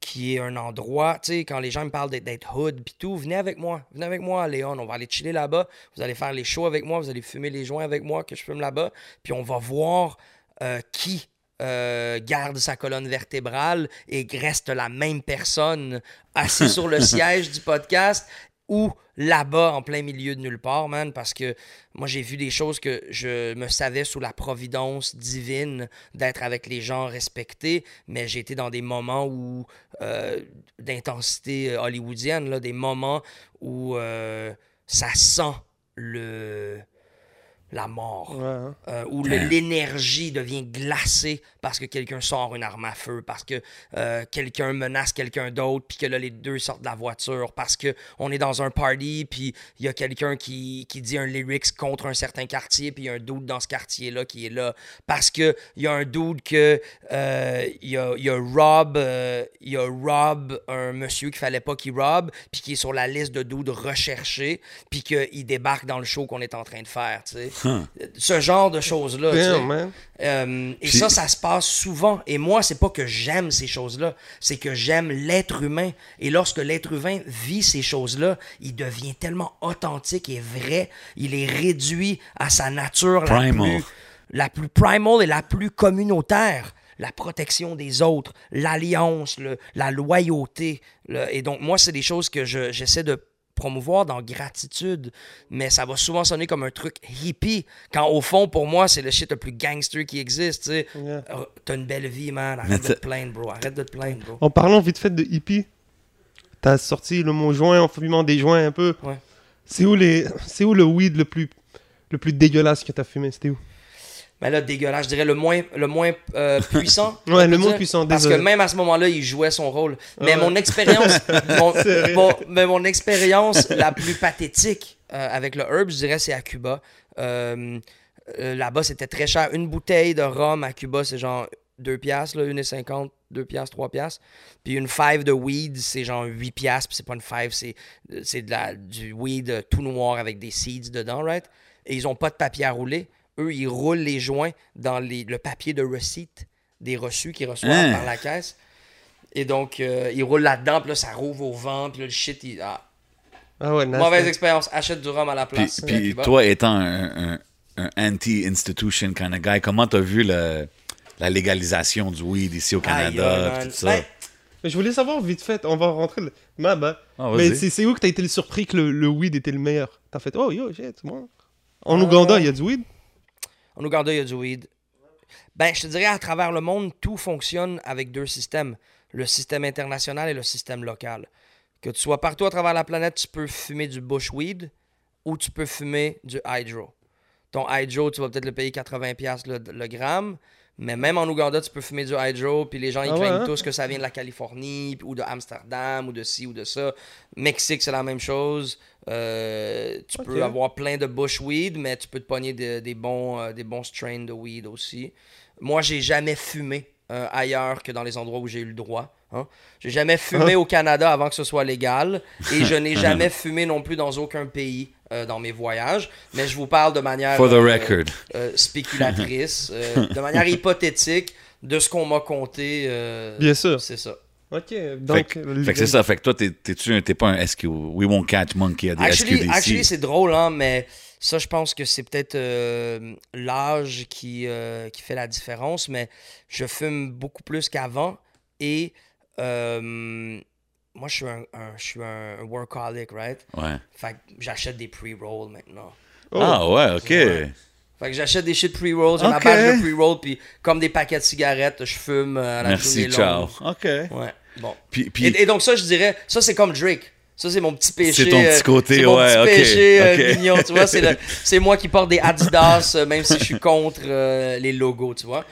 qui est un endroit, tu sais, quand les gens me parlent d'être- hood puis tout, venez avec moi, venez avec moi Léon, on va aller chiller là-bas, vous allez faire les shows avec moi, vous allez fumer les joints avec moi, que je fume là-bas, puis on va voir euh, qui euh, garde sa colonne vertébrale et reste la même personne assis sur le siège du podcast ou là-bas en plein milieu de nulle part, man, parce que moi j'ai vu des choses que je me savais sous la providence divine d'être avec les gens respectés, mais j'ai été dans des moments où euh, d'intensité euh, hollywoodienne, là, des moments où euh, ça sent le la mort Ouais, hein? euh, où l'énergie devient glacée parce que quelqu'un sort une arme à feu, parce que euh, quelqu'un menace quelqu'un d'autre, puis que là, les deux sortent de la voiture, parce que on est dans un party, puis il y a quelqu'un qui, qui dit un lyrics contre un certain quartier, puis il y a un dude dans ce quartier-là qui est là, parce que il y a un dude que euh, il y, a, y a Rob, euh, il y a Rob, un monsieur qu'il fallait pas qu'il rob, puis qui est sur la liste de dudes recherchés, puis qu'il débarque dans le show qu'on est en train de faire, tu sais. Ce genre de choses-là. Euh, et Puis- ça, ça se passe souvent. Et moi, c'est pas que j'aime ces choses-là, c'est que j'aime l'être humain. Et lorsque l'être humain vit ces choses-là, il devient tellement authentique et vrai. Il est réduit à sa nature la Primal. plus, la plus primal et la plus communautaire. La protection des autres, l'alliance, le- la loyauté. le- et donc, moi, c'est des choses que je- j'essaie de promouvoir dans gratitude, mais ça va souvent sonner comme un truc hippie, quand au fond, pour moi, c'est le shit le plus gangster qui existe, tu sais. Yeah. Euh, T'as une belle vie, man, arrête de te plaindre, bro, arrête de te plaindre, bro. En parlant vite fait de hippie, t'as sorti le mot joint en fumant des joints un peu. Ouais. C'est où, les... c'est où le weed le plus, le plus dégueulasse que t'as fumé? C'était où? Mais là, dégueulasse, je dirais le moins, le moins euh, puissant. Ouais, le moins dire. puissant, Parce que même à ce moment-là, il jouait son rôle. Mais Ouais. mon expérience, mon, mais mon expérience la plus pathétique euh, avec le herb, je dirais, c'est à Cuba. Euh, Là-bas, c'était très cher. Une bouteille de rhum à Cuba, c'est genre 2 piastres, là, 1,50, 2 piastres, 3 piastres. Puis une five de weed, c'est genre 8 piastres. Puis c'est pas une five, c'est c'est de la, du weed tout noir avec des seeds dedans, right? Et ils ont pas de papier à rouler. Eux, ils roulent les joints dans les, le papier de receipt des reçus qu'ils reçoivent Hein? par la caisse. Et donc, euh, ils roulent là-dedans, puis là, ça rouvre au vent, puis là, le shit, il... ah, Ah ouais, nice. Mauvaise expérience, achète du rhum à la Puis, place. puis Cuba. toi, étant un, un- un anti-institution kind of guy, comment t'as vu le- la légalisation du weed ici au Canada, pis man. tout ça? Ben, Mais je voulais savoir vite fait, on va rentrer le map, hein. Ah, Mais c'est où que t'as été le surpris que le, le weed était le meilleur? T'as fait, oh yo, shit, c'est bon. En Euh, Ouganda, il y a du weed? En Ouganda, il y a du weed. Ben, je te dirais, à travers le monde, tout fonctionne avec deux systèmes. Le système international et le système local. Que tu sois partout à travers la planète, tu peux fumer du bushweed ou tu peux fumer du hydro. Ton hydro, tu vas peut-être le payer 80$ le, le gramme, mais même en Ouganda, tu peux fumer du hydro, puis les gens, ils Ah ouais, craignent hein? tous que ça vient de la Californie, ou de Amsterdam, ou de ci, ou de ça. Mexique, c'est la même chose. Euh, tu peux avoir plein de bushweed, mais tu peux te pogner de- des, bons, euh, des bons strains de weed aussi. Moi, j'ai jamais fumé euh, ailleurs que dans les endroits où j'ai eu le droit. Hein. J'ai jamais fumé Ah. au Canada avant que ce soit légal, et je n'ai jamais fumé non plus dans aucun pays euh, dans mes voyages. Mais je vous parle de manière For the euh, record. euh, spéculatrice, euh, de manière hypothétique de ce qu'on m'a conté. euh, Bien sûr. C'est ça. Ok, Fait donc. que, fait que c'est ça. Fait que toi, t'es- t'es-tu un- t'es pas un SQ. We won't catch monkey at the Actually, SQDC. actually, c'est drôle, hein, mais ça, je pense que c'est peut-être euh, l'âge qui, euh, qui fait la différence, mais je fume beaucoup plus qu'avant et euh, moi, je suis un, un- je suis un workaholic, right? Ouais. Fait que j'achète des pre-rolls maintenant. Oh. Ah ouais, ok. Ouais. Fait que j'achète des shit pre-rolls, j'ai ma Ok. page de pre-roll, puis comme des paquets de cigarettes, je fume euh, à la Merci, ciao. longue. Ok. Ouais, bon. Puis, puis Et, et donc ça, je dirais, ça c'est comme Drake. Ça, c'est mon petit péché. C'est ton petit euh, côté, c'est mon ouais, petit péché euh, mignon, tu vois. C'est, moi qui porte des Adidas, euh, même si je suis contre euh, les logos, tu vois.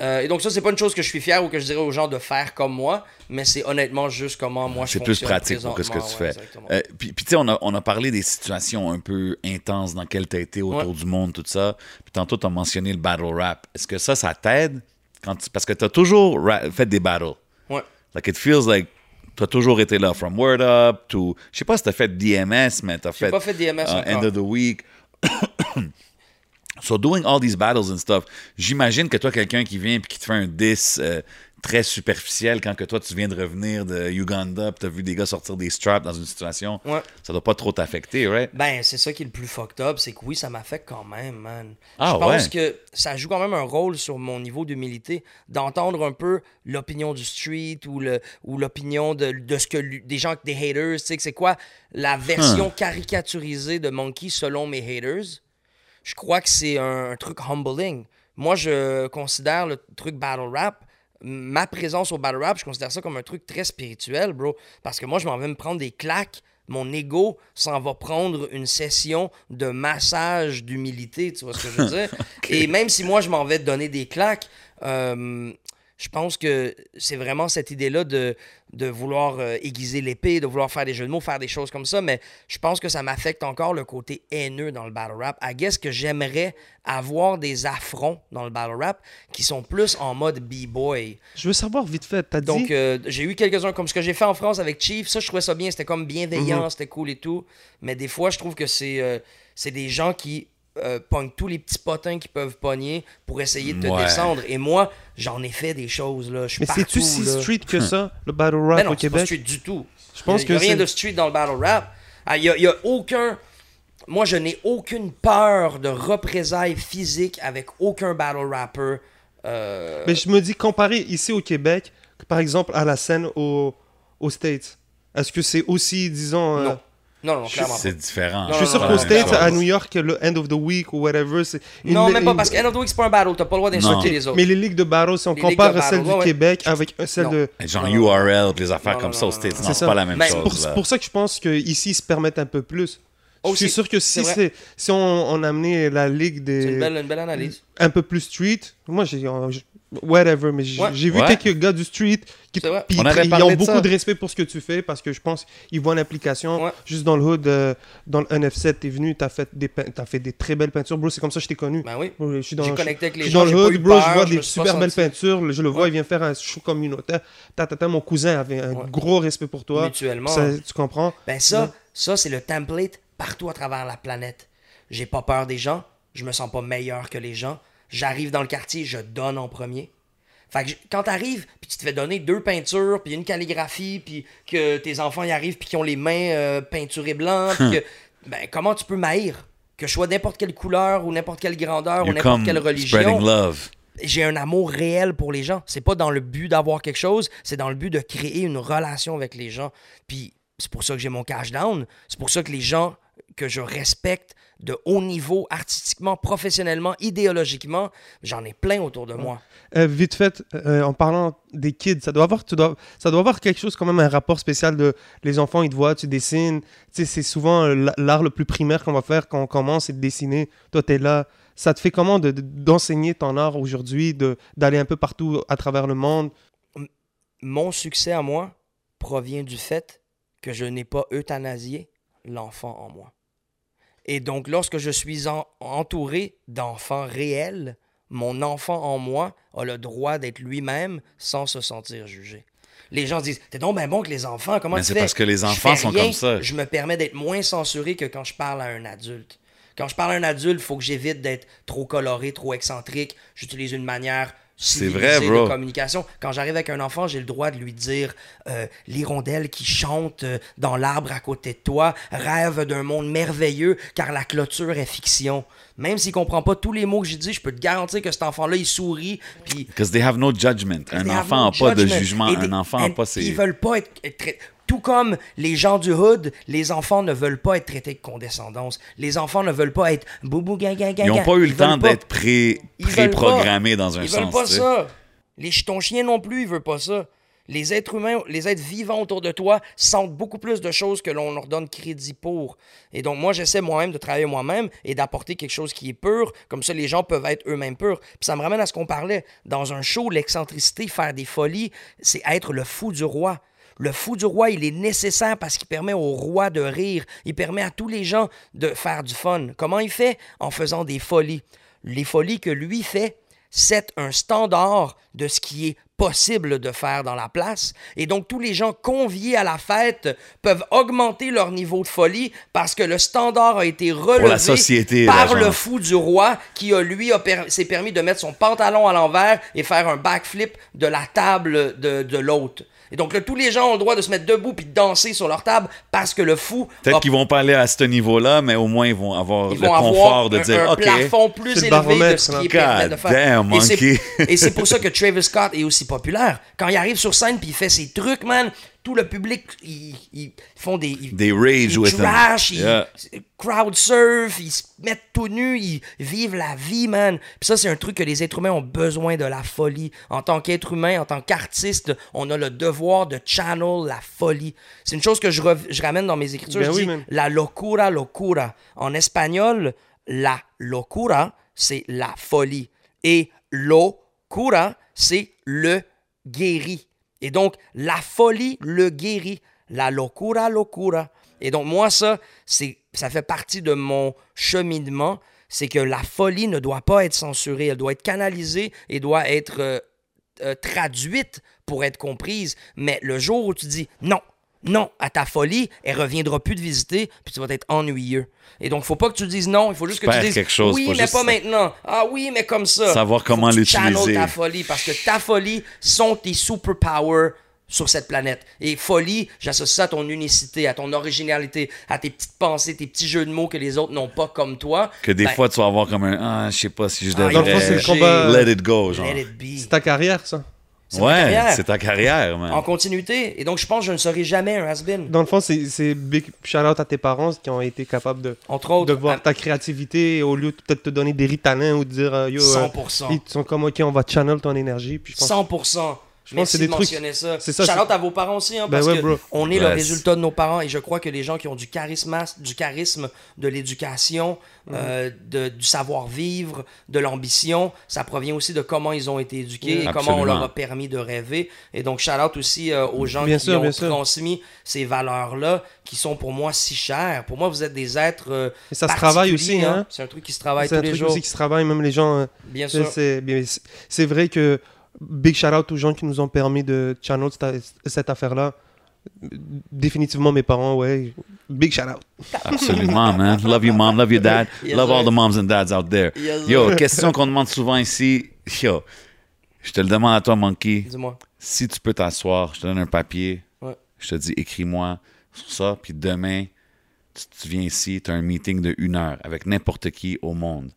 Euh, et donc ça, c'est pas une chose que je suis fier ou que je dirais aux gens de faire comme moi, mais c'est honnêtement juste comment moi je c'est plus pratique pour que ce que tu ouais, fais. Euh, puis, puis tu sais, on a, on a parlé des situations un peu intenses dans lesquelles tu as été autour Ouais. du monde, tout ça. Puis tantôt, tu as mentionné le battle rap. Est-ce que ça, ça t'aide? Quand tu- parce que tu as toujours fait des battles. Ouais. Like, it feels like tu as toujours été là. From Word Up to. Je sais pas si tu as fait DMS, mais tu as fait. pas fait DMS uh. End of the Week. So, doing all these battles and stuff, j'imagine que toi, quelqu'un qui vient et qui te fait un diss euh, très superficiel quand que toi, tu viens de revenir de Uganda tu as vu des gars sortir des straps dans une situation, Ouais. ça doit pas trop t'affecter, right? Ben, c'est ça qui est le plus fucked up, c'est que oui, ça m'affecte quand même, man. Ah, je pense ouais? que ça joue quand même un rôle sur mon niveau d'humilité, d'entendre un peu l'opinion du street ou le ou l'opinion de, de ce que des gens, des haters, tu sais, que c'est quoi la version caricaturisée de Monkey selon mes haters? Je crois que c'est un, un truc humbling. Moi, je considère le truc battle rap, ma présence au battle rap, je considère ça comme un truc très spirituel, bro. Parce que moi, je m'en vais me prendre des claques. Mon ego s'en va prendre une session de massage d'humilité, tu vois ce que je veux dire? Et même si moi, je m'en vais te donner des claques, euh, je pense que c'est vraiment cette idée-là de, de vouloir euh, aiguiser l'épée, de vouloir faire des jeux de mots, faire des choses comme ça, mais je pense que ça m'affecte encore le côté haineux dans le battle rap. I guess que j'aimerais avoir des affronts dans le battle rap qui sont plus en mode b-boy. Je veux savoir vite fait, t'as dit? Donc, euh, j'ai eu quelques-uns comme ce que j'ai fait en France avec Chief. Ça, je trouvais ça bien. C'était comme bienveillant, Mhm. c'était cool et tout. Mais des fois, je trouve que c'est euh, c'est des gens qui euh, pognent tous les petits potins qu'ils peuvent pogner pour essayer de te Ouais. descendre. Et moi, j'en ai fait des choses, là. Je suis Mais c'est-tu si là. street que ça, le battle rap Ben non, au c'est pas Québec? street du tout. Je pense Il y a que rien de street dans le battle rap. Ah, Il y a, il y a aucun... Moi, je n'ai aucune peur de représailles physiques avec aucun battle rapper. Euh, Mais je me dis, comparé ici au Québec, par exemple à la scène au, aux States, est-ce que c'est aussi, disons... euh, Non. Non, clairement. C'est différent. Je suis sûr non, States, à New York, le end of the week ou whatever, c'est... Non, même pas, parce qu'End of the Week, c'est pas un battle. T'as pas le droit d'insulter les autres. Mais les ligues de battle, si on Les compare celle du ouais. Québec avec celle Non. de... Genre Non, non. URL, les affaires Non, comme non, ça aux States, C'est c'est pas la même Mais chose. C'est pour ça que je pense qu'ici, ils se permettent un peu plus. Je suis sûr que si, c'est c'est- si on, on amenait la ligue C'est une des... belle, une belle analyse. un peu plus street, moi, j'ai... je- Whatever, mais j'ai Ouais. vu Ouais. quelques gars du street qui ils, ont de beaucoup ça. de respect pour ce que tu fais parce que je pense qu'ils voient l'application Ouais. juste dans le hood, euh, dans le NF7, t'es venu, t'as fait des t'as fait des très belles peintures, bro. C'est comme ça que je t'ai connu. Ben oui. Bro, je suis dans, je- connecté avec je les suis gens. dans le hood, bro. Je vois je des super belles senti peintures. Je le vois, Ouais. il vient faire un show communautaire. Ta, ta, ta, mon cousin avait un Ouais. gros respect pour toi. Mutuellement. Ça, tu comprends? Ben ça, ça c'est le template partout à travers la planète. J'ai pas peur des gens, je me sens pas meilleur que les gens. J'arrive dans le quartier, je donne en premier. Fait que quand t'arrives, puis tu te fais donner deux peintures, puis une calligraphie, puis que tes enfants y arrivent, puis qu'ils ont les mains euh, peinturées blancs, puis que... Ben, comment tu peux m'haïr? Que je sois n'importe quelle couleur, ou n'importe quelle grandeur, ou n'importe quelle religion love. j'ai un amour réel pour les gens. C'est pas dans le but d'avoir quelque chose, c'est dans le but de créer une relation avec les gens. Puis c'est pour ça que j'ai mon cash down. C'est pour ça que les gens que je respecte de haut niveau, artistiquement, professionnellement, idéologiquement, j'en ai plein autour de moi. Euh, vite fait, euh, en parlant des kids, ça doit avoir, tu dois, ça doit avoir quelque chose quand même un rapport spécial de les enfants, ils te voient, tu dessines. Tu sais, c'est souvent euh, l'art le plus primaire qu'on va faire quand on commence, c'est de dessiner. Toi, tu es là. Ça te fait comment de- de- d'enseigner ton art aujourd'hui, d'aller un peu partout à travers le monde? Mon succès à moi provient du fait que je n'ai pas euthanasié l'enfant en moi. Et donc, lorsque je suis en- entouré d'enfants réels, mon enfant en moi a le droit d'être lui-même sans se sentir jugé. Les gens disent T'es donc bien bon que les enfants, comment Mais tu c'est fais? parce que les enfants sont rien, comme ça. Je me permets d'être moins censuré que quand je parle à un adulte. Quand je parle à un adulte, il faut que j'évite d'être trop coloré, trop excentrique. J'utilise une manière C'est vrai, bro. de communication. Quand j'arrive avec un enfant, j'ai le droit de lui dire euh, l'hirondelle qui chante euh, dans l'arbre à côté de toi rêve d'un monde merveilleux car la clôture est fiction. Même s'il comprend pas tous les mots que j'ai dit, je peux te garantir que cet enfant-là, il sourit. Puis Because they have no judgment. Un enfant no n'a pas de jugement. Un enfant n'a pas ses... Ils veulent pas être, être Tout comme les gens du hood, les enfants ne veulent pas être traités de condescendance. Les enfants ne veulent pas être boubou gaga gaga. Ils n'ont pas eu le temps d'être pré- Ils pré-programmés dans un Ils sens. veulent pas ça. Les, ton chien non plus, il veut pas ça. Les êtres humains, les êtres vivants autour de toi sentent beaucoup plus de choses que l'on leur donne crédit pour. Et donc, moi, j'essaie moi-même de travailler moi-même et d'apporter quelque chose qui est pur. Comme ça, les gens peuvent être eux-mêmes purs. Puis ça me ramène à ce qu'on parlait. Dans un show, l'excentricité, faire des folies, c'est être le fou du roi. Le fou du roi, il est nécessaire parce qu'il permet au roi de rire. Il permet à tous les gens de faire du fun. Comment il fait? En faisant des folies. Les folies que lui fait, c'est un standard de ce qui est possible de faire dans la place. Et donc, tous les gens conviés à la fête peuvent augmenter leur niveau de folie parce que le standard a été relevé société, par le fou du roi qui, a, lui, a per- s'est permis de mettre son pantalon à l'envers et faire un backflip de la table de, de l'hôte. Et donc là, tous les gens ont le droit de se mettre debout puis de danser sur leur table parce que le fou Peut-être a- qu'ils vont pas aller à ce niveau-là, mais au moins ils vont avoir ils le confort avoir de un, dire un OK. plafond plus élevé de ce là. qui est permis de faire. damn, et, c'est, monkey. et c'est pour ça que Travis Scott est aussi populaire. Quand il arrive sur scène puis il fait ses trucs, man, tout le public, ils, ils font des... Ils, rage ils with them. trash, ils crowd surf, ils se mettent tout nus, ils vivent la vie, man. Puis ça, c'est un truc que les êtres humains ont besoin de la folie. En tant qu'être humain, en tant qu'artiste, on a le devoir de channel la folie. C'est une chose que je, je ramène dans mes écritures. Ben je oui, dis man. la locura, locura. En espagnol, la locura, c'est la folie. Et locura, c'est le guéri. Et donc, la folie le guérit. La locura, locura. Et donc, moi, ça, c'est, ça fait partie de mon cheminement. C'est que la folie ne doit pas être censurée. Elle doit être canalisée et doit être euh, euh, traduite pour être comprise. Mais le jour où tu dis non, non à ta folie, elle reviendra plus te visiter, puis tu vas être ennuyeux. Et donc, faut pas que tu dises non, il faut juste Tu que tu dises quelque chose, oui, mais juste- pas maintenant. Ah oui, mais comme ça. Savoir comment l'utiliser. ta folie, parce que ta folie sont tes superpowers sur cette planète. Et folie, j'associe ça à ton unicité, à ton originalité, à tes petites pensées, tes petits jeux de mots que les autres n'ont pas comme toi. Que des Ben, fois, tu vas avoir comme un Ah, je sais pas si je Ah, devrais. Combat. Let it go, genre. let it be. C'est ta carrière, ça. C'est ma Ouais, carrière. c'est ta carrière, man. En continuité. Et donc, je pense que je ne serai jamais un has-been. Dans le fond, c'est c'est big shout-out à tes parents qui ont été capables de, Entre autres, de voir à ta créativité et au lieu de peut-être te donner des ritalins ou de dire euh, yo, euh, 100%. ils sont comme ok, on va channel ton énergie. Puis je pense 100%. Je pense que c'est des de trucs- mentionner ça. c'est ça, Shout-out c'est- à vos parents aussi, hein, Ben parce ouais, que on est le résultat de nos parents et je crois que les gens qui ont du charisme, du charisme, de l'éducation, Mhm. euh, de- du savoir-vivre, de l'ambition, ça provient aussi de comment ils ont été éduqués et comment on leur a permis de rêver. Et donc, shout-out aussi euh, aux gens Bien qui sûr, ont sûr. transmis ces valeurs-là qui sont pour moi si chères. Pour moi, vous êtes des êtres euh, Et ça se travaille aussi, hein. C'est un truc qui se travaille c'est tous un les truc jours. aussi qui se travaille, même les gens. euh, Bien c'est- sûr. c'est c'est- c'est vrai que big shout-out aux gens qui nous ont permis de channel cette, cette affaire-là. Définitivement, mes parents, ouais. Big shout-out. Absolument, man. Love you, mom. Love your dad. Yes, Love all the moms and dads out there. Yes, Yo, sir. question qu'on demande souvent ici. Yo, je te le demande à toi, Monkey. Dis-moi. Si tu peux t'asseoir, je te donne un papier. Ouais. Je te dis, écris-moi sur ça. Puis demain, tu, tu viens ici, tu as un meeting de une heure avec n'importe qui au monde.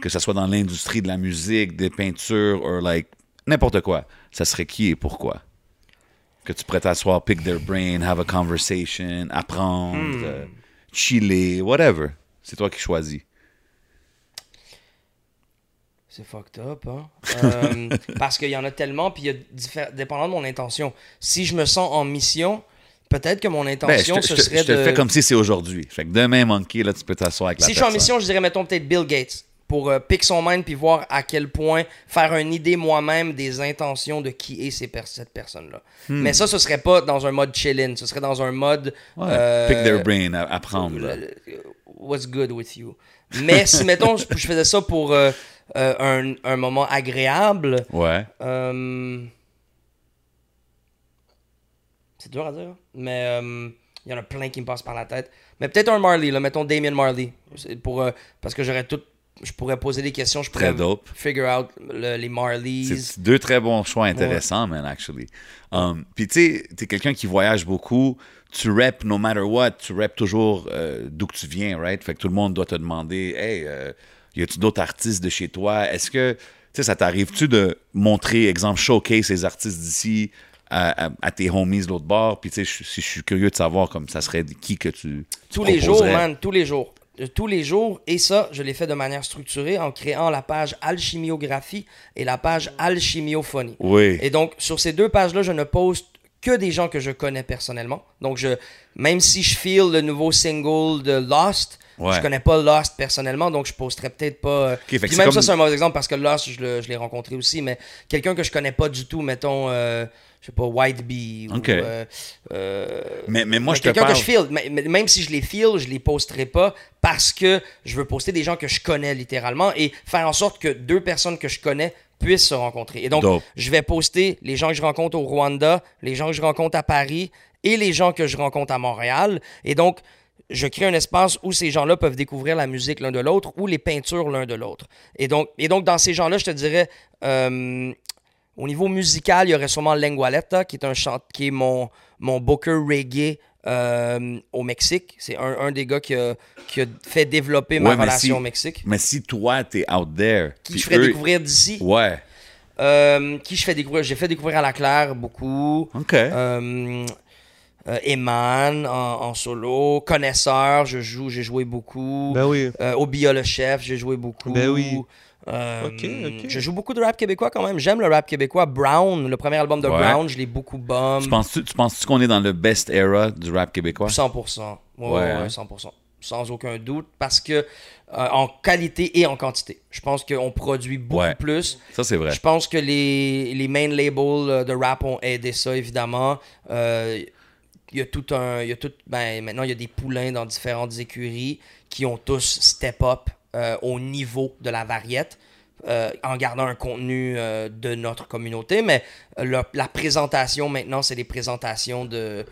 Que ce soit dans l'industrie de la musique, des peintures, ou like, n'importe quoi. Ça serait qui et pourquoi? Que tu pourrais t'asseoir, pick their brain, have a conversation, apprendre, Hmm. euh, chiller, whatever. C'est toi qui choisis. C'est fucked up, hein? Euh, parce qu'il y en a tellement, puis il y a diffé- dépendant de mon intention. Si je me sens en mission, peut-être que mon Ben, je intention, te, je ce te- serait je te de... fais comme si c'est aujourd'hui. Fait que demain, Monkey, là, tu peux t'asseoir avec la Si je suis en mission, je dirais, mettons, peut-être Bill Gates, pour euh, pick son mind, puis voir à quel point, faire une idée moi-même des intentions de qui est ces per- cette personne-là. Mais ça, ce serait pas dans un mode chill-in, ce serait dans un mode... Hmm. Ouais, euh, pick their brain, apprendre. là. le- le- What's good with you? Mais si, mettons, je, je faisais ça pour euh, euh, un, un moment agréable, Ouais. euh, C'est dur à dire, mais euh, il y en a plein qui me passent par la tête. Mais peut-être un Marley, là, mettons Damien Marley. Pour, euh, parce que j'aurais tout. Je pourrais poser des questions, je Très pourrais figure out le- les Marleys. C'est deux très bons choix intéressants, man, actually. Um, Puis tu sais, t'es quelqu'un qui voyage beaucoup, tu rap no matter what, tu rap toujours euh, d'où que tu viens, right? Fait que tout le monde doit te demander, hey, euh, y a-tu d'autres artistes de chez toi? Est-ce que, tu sais, ça t'arrive-tu de montrer, exemple, showcase les artistes d'ici à, à- à tes homies de l'autre bord? Puis tu sais, je- si je suis curieux de savoir, comme ça serait qui que tu. tu Tous les jours, man, tous les jours. Tous les jours. Et ça, je l'ai fait de manière structurée en créant la page Alchimiographie et la page Alchimiophonie. Oui. Et donc, sur ces deux pages-là, je ne poste que des gens que je connais personnellement. Donc, je, même si je feel le nouveau single de Lost, Ouais. je connais pas Lost personnellement, donc je posterai peut-être pas. euh, que Puis même comme- ça, c'est un mauvais exemple parce que Lost, je l'ai rencontré aussi, mais quelqu'un que je connais pas du tout, mettons, euh, je sais pas, White Bee. ou, Ok. euh, euh, Mais, mais moi, je te quelqu'un parle. que je feel, même si je les feel, je les posterai pas parce que je veux poster des gens que je connais littéralement et faire en sorte que deux personnes que je connais puissent se rencontrer. Et donc, Dope. je vais poster les gens que je rencontre au Rwanda, les gens que je rencontre à Paris et les gens que je rencontre à Montréal. Et donc, je crée un espace où ces gens-là peuvent découvrir la musique l'un de l'autre ou les peintures l'un de l'autre. Et donc, et donc, dans ces gens-là, je te dirais, euh, au niveau musical, il y aurait sûrement Lengualetta, qui est un chant, qui est mon, mon booker reggae euh, au Mexique. C'est un, un des gars qui a, qui a fait développer ma Ouais, relation si- au Mexique. Mais si toi, t'es out there. Qui je ferais eux- découvrir d'ici. Ouais. Euh, qui je fais découvrir? J'ai fait découvrir à la Claire beaucoup. OK. Euh, euh, Eman en, en solo. Connaisseur, je joue, j'ai joué beaucoup. Ben oui. Euh, Obia le chef, j'ai joué beaucoup. Ben oui. Euh. Je joue beaucoup de rap québécois quand même. J'aime le rap québécois. Brown, le premier album de Ouais. Brown, je l'ai beaucoup bomb. Tu penses-tu tu penses qu'on est dans le best era du rap québécois? 100%. Ouais, Ouais, ouais, hein. 100%. Sans aucun doute. Parce que, euh, en qualité et en quantité, je pense qu'on produit beaucoup Ouais. plus. Ça, c'est vrai. Je pense que les, les main labels euh, de rap ont aidé ça, évidemment. Euh, Il y a tout un. Il y a tout, ben, maintenant, il y a des poulains dans différentes écuries qui ont tous step up euh, au niveau de la variette. euh, en gardant un contenu euh, de notre communauté, mais euh, le- la présentation maintenant, c'est des présentations de,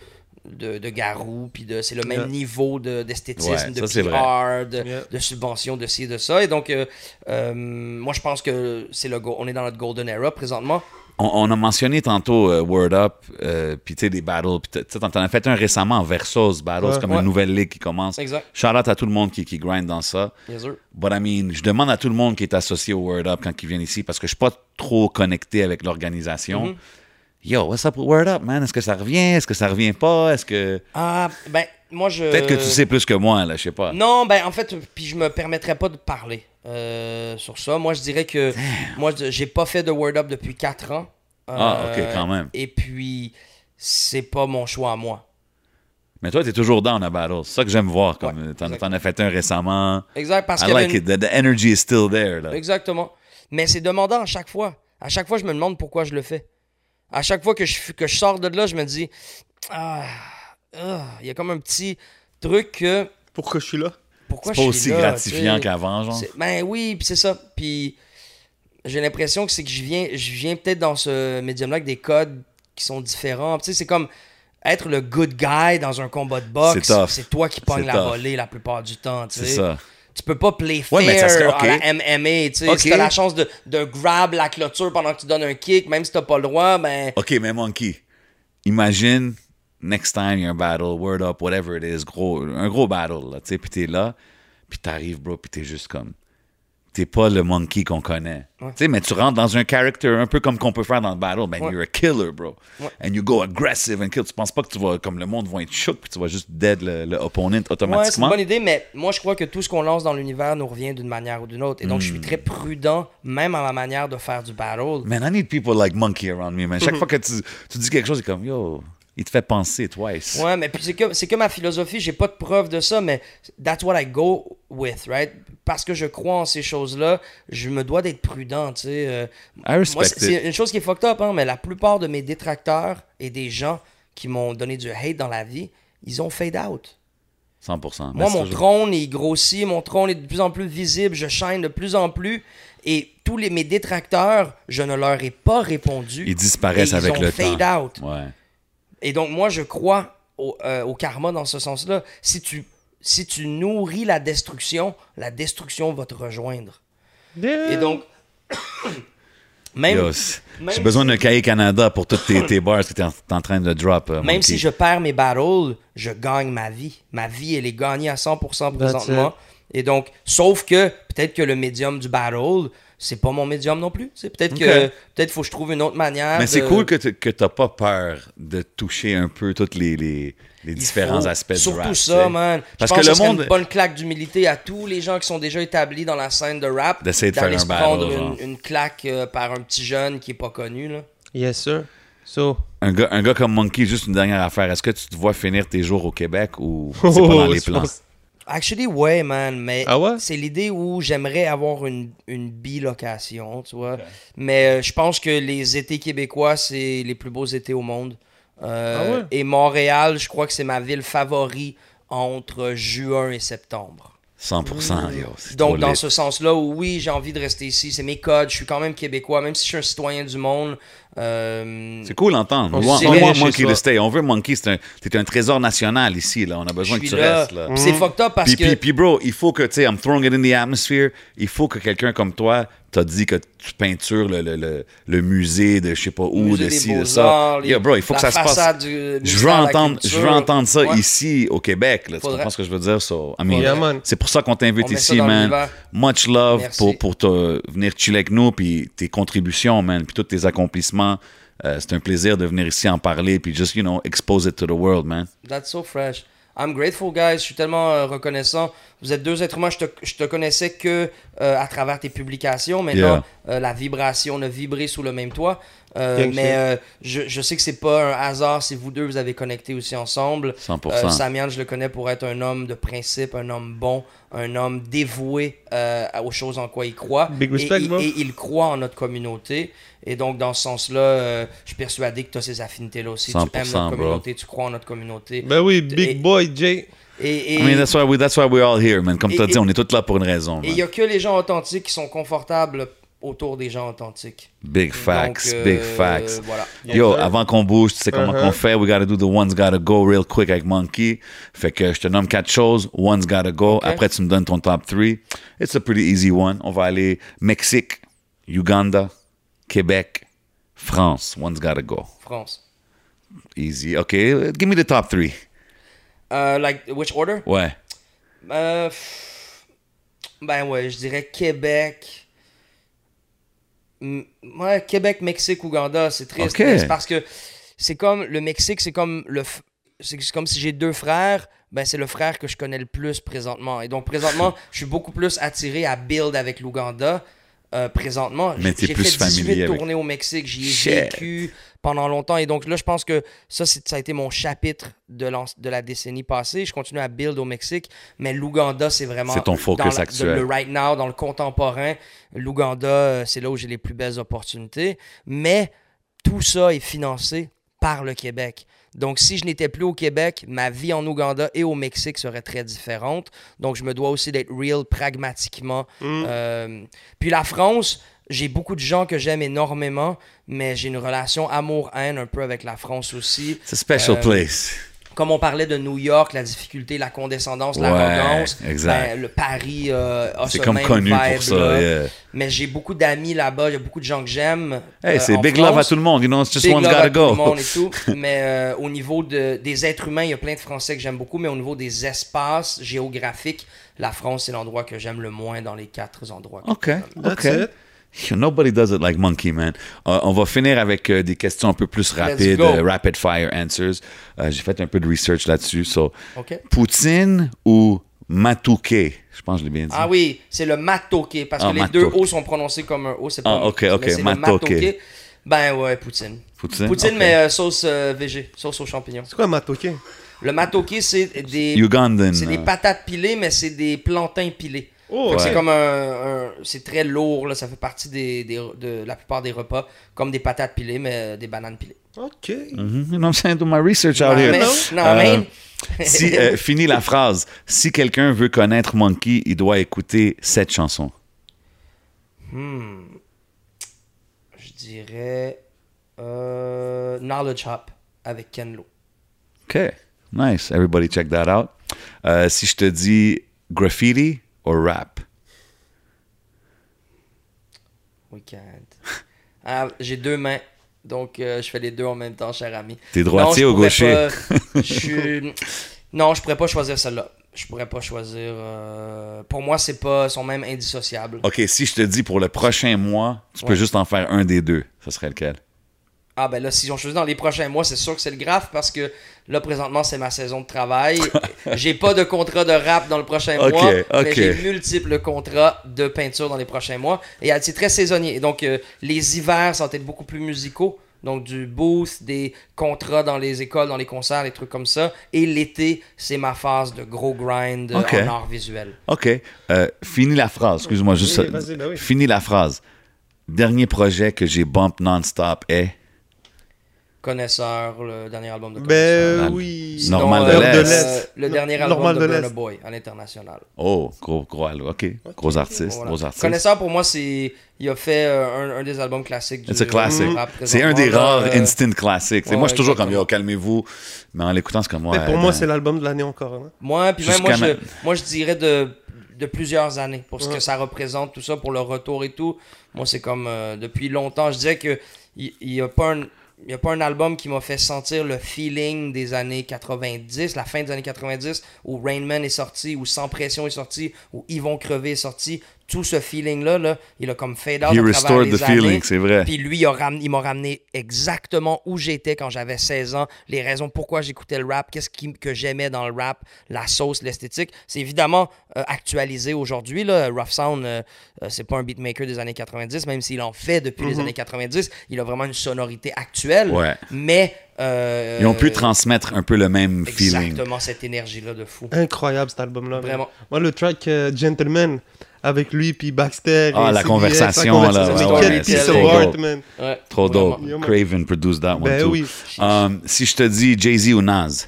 de, de Garou, puis de, c'est le même Yeah. niveau de, d'esthétisme, Ouais, de c'est PR, de, Yeah. de subvention, de ci, de ça. Et donc, euh, euh, moi, je pense que c'est le go- on est dans notre golden era présentement. On, on a mentionné tantôt euh, Word Up, euh, puis tu sais, des battles. Puis tu t'en as fait un récemment, Versus Battles, Ouais. comme Ouais. une nouvelle ligue qui commence. Exact. Shout out à tout le monde qui, qui grind dans ça. Yes, sir. But I mean, je demande à tout le monde qui est associé au Word Up quand ils viennent ici, parce que je suis pas trop connecté avec l'organisation. Mm-hmm. Yo, what's up Word Up, man? Est-ce que ça revient? Est-ce que ça revient pas? Est-ce que. Ah, ben, moi, je. Peut-être que tu sais plus que moi, là, je sais pas. Non, ben en fait, puis je me permettrais pas de parler euh, sur ça. Moi, je dirais que moi, je- j'ai pas fait de Word Up depuis 4 ans. Ah, Euh, ok, quand même. Et puis, c'est pas mon choix à moi. Mais toi, t'es toujours down à battle. C'est ça que j'aime voir. Comme Ouais, t'en, as fait un récemment. Exact, parce I y avait like une- it. The, the energy is still there. Là. Exactement. Mais c'est demandant à chaque fois. À chaque fois, je me demande pourquoi je le fais. À chaque fois que je, que je sors de là, je me dis, ah, ah, il y a comme un petit truc que Pourquoi je suis là? Pourquoi C'est pas je aussi suis là, gratifiant tu sais? qu'avant, genre. C'est- Ben oui, puis c'est ça. Puis j'ai l'impression que c'est que je viens, je viens peut-être dans ce médium-là avec des codes qui sont différents. Tu sais, c'est comme être le good guy dans un combat de boxe. C'est. C'est toi qui pognes C'est la tough. volée la plupart du temps. Tu C'est sais? ça. Tu peux pas play fair Ouais, mais ça serait- à la MMA. Tu sais. Si t'as la chance de, de grab la clôture pendant que tu donnes un kick, même si t'as pas le droit, ben. OK, mais Monkey, imagine, next time, il y a un battle, word up, whatever it is, gros, un gros battle, là, tu sais, puis t'es là, puis t'arrives, bro, puis t'es juste comme... T'es pas le Monkey qu'on connaît. Tu sais, mais tu rentres dans un character un peu comme qu'on peut faire dans le battle. Ben, Ouais. you're a killer, bro. Ouais. And you go aggressive and kill. Tu penses pas que tu vas, comme le monde va être choc, puis tu vas juste dead le, le opponent Ouais, c'est une automatiquement? bonne idée, mais moi je crois que tout ce qu'on lance dans l'univers nous revient d'une manière ou d'une autre. Et donc Hmm. je suis très prudent, même à ma manière de faire du battle. Man, I need people like Monkey around me, man. Chaque fois que tu, tu dis quelque chose, c'est comme, yo, il te fait penser twice. Ouais, mais puis c'est que, c'est que ma philosophie, j'ai pas de preuve de ça, mais that's what I go with, right? Parce que je crois en ces choses-là, je me dois d'être prudent, tu sais. euh. I respect Moi, c'est une chose qui est fucked up, hein, mais la plupart de mes détracteurs et des gens qui m'ont donné du hate dans la vie, ils ont fade out. 100%. Mais Moi, mon trône il grossit, mon trône est de plus en plus visible, je shine de plus en plus. Et tous les, mes détracteurs, je ne leur ai pas répondu. Ils disparaissent Et avec ils ont le fade temps. out. Ouais. Et donc, moi, je crois au, euh, au karma dans ce sens-là. Si tu, si tu nourris la destruction, la destruction va te rejoindre. Et donc, même, Yo, c'est- même J'ai besoin d'un cahier Canada pour toutes tes, tes bars que tu es en, t'es en train de drop. euh, même si je perds mes battles, je gagne ma vie. Ma vie, elle est gagnée à 100% présentement. Et donc, sauf que peut-être que le médium du battle, c'est pas mon médium non plus. C'est peut-être que Ok. peut-être faut que je trouve une autre manière. Mais c'est cool que tu que t'as pas peur de toucher un peu tous les, les, les différents faut aspects Surtout du rap. ça, tu sais. man. Parce je pense que le ce serait monde- une bonne claque d'humilité à tous les gens qui sont déjà établis dans la scène de rap. D'essayer de faire un se battle, une, une claque euh, par un petit jeune qui est pas connu. Là. Yes, sir. So, Un, gars, un gars comme Monkey, juste une dernière affaire. Est-ce que tu te vois finir tes jours au Québec ou c'est pas dans les je plans? pense- Actually, ouais, man. Mais Ah ouais? c'est l'idée où j'aimerais avoir une, une bilocation, tu vois. Mais euh, je pense que les étés québécois, c'est les plus beaux étés au monde. Euh, Ah ouais? Et Montréal, je crois que c'est ma ville favorite entre juin et septembre. 100%, yo. c'est Donc, dans lit. ce sens-là, oui, j'ai envie de rester ici. C'est mes codes. Je suis quand même québécois, même si je suis un citoyen du monde. Euh, C'est cool d'entendre. On On, on Monkey stay. On veut Monkey. C'est un, un trésor national ici. Là. On a besoin que tu là. restes. Là. Puis C'est fucked up parce Puis, que. puis, puis, bro, il faut que, tu sais, I'm throwing it in the atmosphere. Il faut que quelqu'un comme toi t'a dit que tu peintures le, le, le, le musée de je sais pas où, de ci, de ça. les- Yo, bro, il faut que ça se passe. du Je veux entendre, je veux entendre ça Ouais. ici au Québec. Là, tu Faudrait. comprends ce que je veux dire? So, I mean, Yeah, c'est pour ça qu'on On t'invite ici, man. Much love Merci. pour, pour te, venir chiller avec nous, puis tes contributions, man, puis tous tes accomplissements. Euh, c'est un plaisir de venir ici en parler, puis just, you know, expose it to the world, man. That's so fresh. I'm grateful, guys. Je suis tellement euh, reconnaissant. Vous êtes deux êtres humains. Je te, je te connaissais que euh, à travers tes publications. Maintenant, euh, la vibration, on a vibré sous le même toit. Euh, mais euh, je, je sais que c'est pas un hasard si vous deux vous avez connecté aussi ensemble. 100%. Euh, Samian, je le connais pour être un homme de principe, un homme bon, un homme dévoué euh, aux choses en quoi il croit. Big respect, et, et il croit en notre communauté. Et donc, dans ce sens-là, je suis persuadé que tu as ces affinités-là aussi. tu 100%, aimes notre bro. communauté, tu crois en notre communauté. ben oui, big Et- boy, Jay. Et, et, I mean, that's why, we, that's why we're all here, man. Comme tu as dit, on est tous là pour une raison, et il y a que les gens authentiques qui sont confortables autour des gens authentiques. Big facts, Donc, euh, big facts. Voilà. Yo, sir. avant qu'on bouge, tu sais comment Uh-huh. qu'on fait? We gotta do the one's gotta go real quick avec Monkey. Fait que je te nomme quatre choses. One's gotta go. Après, tu me donnes ton top three. It's a pretty easy one. On va aller Mexique, Uganda, Québec, France. One's gotta go. France. Easy. Okay, give me the top three. Euh, like, which order? Ouais. Euh, ben ouais, je dirais Québec. Ouais, Québec, Mexique, Ouganda, c'est triste. Parce que c'est comme le Mexique, c'est comme le f- c'est comme si j'ai deux frères, ben c'est le frère que je connais le plus présentement. Et donc présentement, je suis beaucoup plus attiré à build avec l'Ouganda. Euh, présentement, Mais t'es j'ai plus fait 18 familier avec- au Mexique, j'y ai Shit. vécu pendant longtemps et donc là je pense que ça c'est- ça a été mon chapitre de, de la décennie passée. Je continue à build au Mexique, mais l'Ouganda c'est vraiment C'est ton focus la- actuel. Le right now, dans le contemporain, l'Ouganda euh, c'est là où j'ai les plus belles opportunités. Mais tout ça est financé par le Québec. Donc, si je n'étais plus au Québec, ma vie en Ouganda et au Mexique serait très différente. Donc, je me dois aussi d'être real pragmatiquement. Euh, puis la France, j'ai beaucoup de gens que j'aime énormément, mais j'ai une relation amour-haine un peu avec la France aussi. It's a special Euh, place. Comme on parlait de New York, la difficulté, la condescendance, Ouais, l'arrogance, ben, le Paris euh, a C'est ce comme même connu pour ça. yeah. Mais j'ai beaucoup d'amis là-bas, il y a beaucoup de gens que j'aime. Hey, euh, c'est big love à tout le monde. You know, it's just Big one's love gotta à tout le go. monde et tout. mais euh, au niveau de, des êtres humains, il y a plein de Français que j'aime beaucoup, mais au niveau des espaces géographiques, la France, c'est l'endroit que j'aime le moins dans les quatre endroits. que OK, OK. Nobody does it like Monkey, man. Euh, on va finir avec euh, des questions un peu plus rapides, euh, rapid fire answers. Euh, J'ai fait un peu de research là-dessus. So? Poutine ou Matouké? Je pense que je l'ai bien dit. Ah oui, c'est le matoké, parce Ah, que les deux O sont prononcés comme un O, c'est pas Ah, un ok, mais ok, matoké. Ben ouais, poutine. Poutine? Mais euh, sauce euh, VG, sauce aux champignons. C'est quoi Matoké Le matoké, c'est des, Ugandan. c'est des patates pilées, mais c'est des plantains pilés. Oh, Ouais. C'est comme un, un- c'est très lourd, là, ça fait partie des, des- de la plupart des repas, comme des patates pilées, mais euh, des bananes pilées. ok. mhm, You know what I'm saying? Do my research out Non, here. mais- non, Euh, mais- si, euh, fini la phrase. Si quelqu'un veut connaître Monkey, il doit écouter cette chanson. Je dirais euh, Knowledge Hop avec Ken Lo. OK. Nice. Everybody check that out. Euh, si je te dis graffiti ou rap? Weekend. Ah, J'ai deux mains, donc euh, je fais les deux en même temps, cher ami. T'es droitier Non, ou gaucher? pas- je suis- Non, je pourrais pas choisir celle-là. Je pourrais pas choisir. euh, Pour moi, c'est pas. Sont même indissociables. OK, si je te dis pour le prochain mois, tu peux juste en faire un des deux. Ça serait lequel? Ah ben là, si on choisit dans les prochains mois, c'est sûr que c'est le graphe parce que là, présentement, c'est ma saison de travail. j'ai pas de contrat de rap dans le prochain Ok, mois, ok. mais j'ai multiples contrats de peinture dans les prochains mois. Et c'est très saisonnier. Et donc, euh, les hivers sont peut-être beaucoup plus musicaux. Donc, du boost, des contrats dans les écoles, dans les concerts, des trucs comme ça. Et l'été, c'est ma phase de gros grind euh, Ok. en art visuel. OK. Euh, fini la phrase. Excuse-moi, juste Oui, ça. ben oui. Fini la phrase. Dernier projet que j'ai bump non-stop est... Connaisseur, le dernier album de Connaisseur. Ben Normal. oui. Sinon, Normal de euh, l'Est. de euh, le dernier album Normal de, de Burna. Boy à l'international. Oh, gros, gros, OK. Gros artiste, Voilà. gros artiste. Connaisseur, pour moi, c'est il a fait euh, un, un des albums classiques du It's a classic. rap C'est un des rares euh, instant ouais, moi, je suis toujours comme, yo, calmez-vous. Mais en l'écoutant, c'est comme moi. Mais pour euh, moi, ben, c'est l'album de l'année encore. hein. Moi, puis même moi je, ma- moi, je dirais de, de plusieurs années pour ce Ouais. que ça représente, tout ça, pour le retour et tout. Moi, c'est comme euh, depuis longtemps. Je dirais que il il a pas un. Il n'y a pas un album qui m'a fait sentir le feeling des années 90, la fin des années 90, où Rain Man est sorti, où Sans Pression est sorti, où Ils vont crever est sorti. Tout ce feeling-là, là, il a comme fade out He restored les the feeling, années. c'est vrai. Puis lui, il, a ram- il m'a ramené exactement où j'étais quand j'avais 16 ans, les raisons pourquoi j'écoutais le rap, qu'est-ce qui- que j'aimais dans le rap, la sauce, l'esthétique. C'est évidemment euh, actualisé aujourd'hui. là. Rough Sound, euh, euh, c'est pas un beatmaker des années 90, même s'il en fait depuis les années 90. Il a vraiment une sonorité actuelle. Ouais. Mais. euh, Ils ont pu transmettre un peu le même feeling. Exactement cette énergie-là de fou. Incroyable cet album-là. Vraiment. Moi, le track euh, Gentleman avec lui puis Baxter. Ah, et la CBS, conversation, la là, conversation. Quel piece of trop art, dope. man. Ouais, Trop vraiment. dope. Yo, man. Craven produced that one Ben too. oui. Um, si je te dis Jay-Z ou Nas?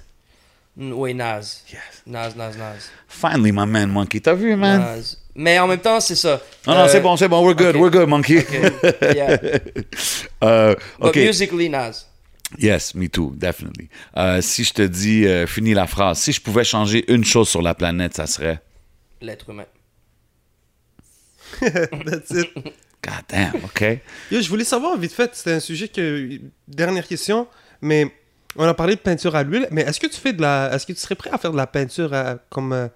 Oui, Nas. Nas, Nas, Nas. Finally, my man, Monkey. T'as vu, man? Nas. Mais en même temps, c'est ça. Non, non, Euh, c'est bon, c'est bon. We're good, we're good, monkey. Yeah. Euh, But musically, Nas. Yes, me too, definitely. Euh, si je te dis, euh, finis la phrase, si je pouvais changer une chose sur la planète, ça serait? L'être humain. That's it. God damn, OK? Yo, je voulais savoir vite fait, c'était un sujet que. Dernière question, mais on a parlé de peinture à l'huile, mais est-ce que tu fais de la. Est-ce que tu serais prêt à faire de la peinture à- comme euh,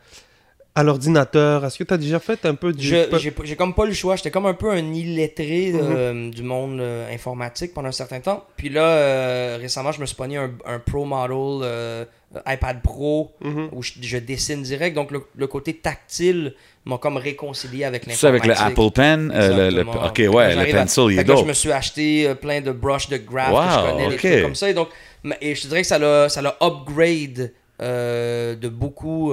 à l'ordinateur? Est-ce que tu as déjà fait un peu du. J'ai comme pas le choix. J'étais comme un peu un illettré euh, du monde euh, informatique pendant un certain temps. Puis là, euh, récemment, je me suis pogné un, un Pro Model euh, iPad Pro Mhm. où je, je dessine direct. Donc le, le côté tactile m'a comme réconcilié avec C'est avec l'informatique. le Apple Pen, euh, le. OK, ouais, le à- pencil, il est là, je me suis acheté euh, plein de brushes de graph que Wow, je connais, des trucs comme ça. Et donc, et je te dirais que ça l'a, ça l'a upgrade euh, de beaucoup.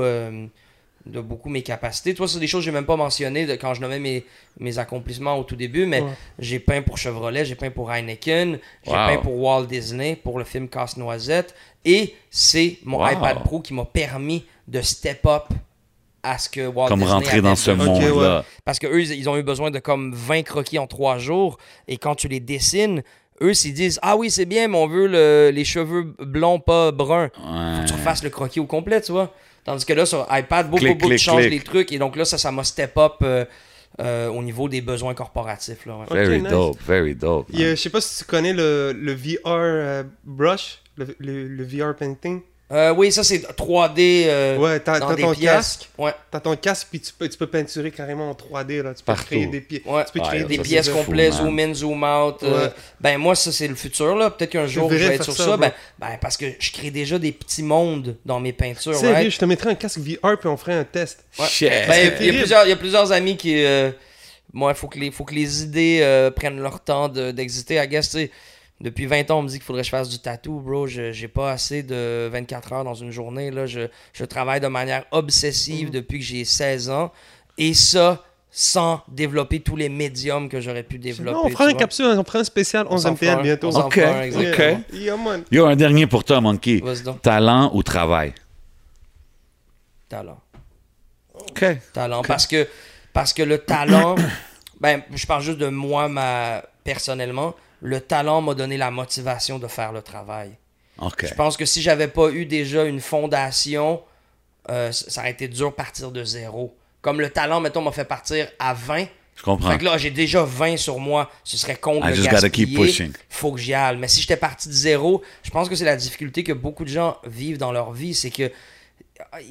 De beaucoup mes capacités. Toi, c'est des choses que j'ai même pas mentionnées de, quand je nommais mes, mes accomplissements au tout début, mais Ouais. j'ai peint pour Chevrolet, j'ai peint pour Heineken, j'ai Wow. peint pour Walt Disney, pour le film Casse-Noisette, et c'est mon Wow. iPad Pro qui m'a permis de step up à ce que Walt Comme Disney rentrer dans ce monde-là. Parce que eux, ils ont eu besoin de comme 20 croquis en 3 jours. Et quand tu les dessines, eux, s'ils disent Ah oui, c'est bien, mais on veut le- les cheveux blonds, pas bruns. Faut que tu refasses le croquis au complet, tu vois. Tandis que là, sur iPad, beaucoup, Clic, beaucoup, tu clic, changes clic. les trucs. Et donc là, ça, ça m'a step up euh, euh, au niveau des besoins corporatifs. Là, ouais. Very nice. dope, very dope. Il y a- je sais pas si tu connais le, le VR euh, brush, le, le- le VR painting. Euh, oui, ça, c'est 3D Ouais, euh, Ah, t'as ton pièces. casque. Ouais, T'as ton casque, puis tu peux, tu peux peinturer carrément en 3D. Là. Tu peux Partout. créer des. Ouais. Tu peux Ouais, créer des pièces complètes, zoom in, zoom out. euh, Ouais. ben moi, ça, c'est le futur. là. Peut-être qu'un jour, je vais être sur ça. Ben, ben, parce que je crée déjà des petits mondes dans mes peintures. Sérieux, right? je te mettrais un casque VR, puis on ferait un test. Ouais. Shit. Ben, il y a- il y, a terrible. plusieurs- amis qui. Euh, moi, il faut, que les- faut que les idées euh, prennent leur temps de- d'exister. I guess, tu sais, depuis 20 ans, on me dit qu'il faudrait que je fasse du tatou, bro. Je- J'ai pas assez de 24 heures dans une journée. Là. Je, je travaille de manière obsessive Mm. depuis que j'ai 16 ans. Et ça, sans développer tous les médiums que j'aurais pu développer. Non, on fera tu un vois. capsule, on fera un spécial On 11 s'en fera MTL un. bientôt. Ok, fera un, ok. exactement. Yeah, man. Yo, un dernier pour toi, Monkey. Talent ou travail? Talent. OK. talent parce que parce que le talent ben je parle juste de moi ma personnellement le talent m'a donné la motivation de faire le travail je pense que si j'avais pas eu déjà une fondation euh, ça aurait été dur de partir de zéro comme le talent mettons m'a fait partir à 20 Je comprends. fait que là, j'ai déjà 20 sur moi. Ce serait con de I just gotta keep pushing. Faut que j'y aille. Mais si j'étais parti de zéro, je pense que c'est la difficulté que beaucoup de gens vivent dans leur vie. C'est que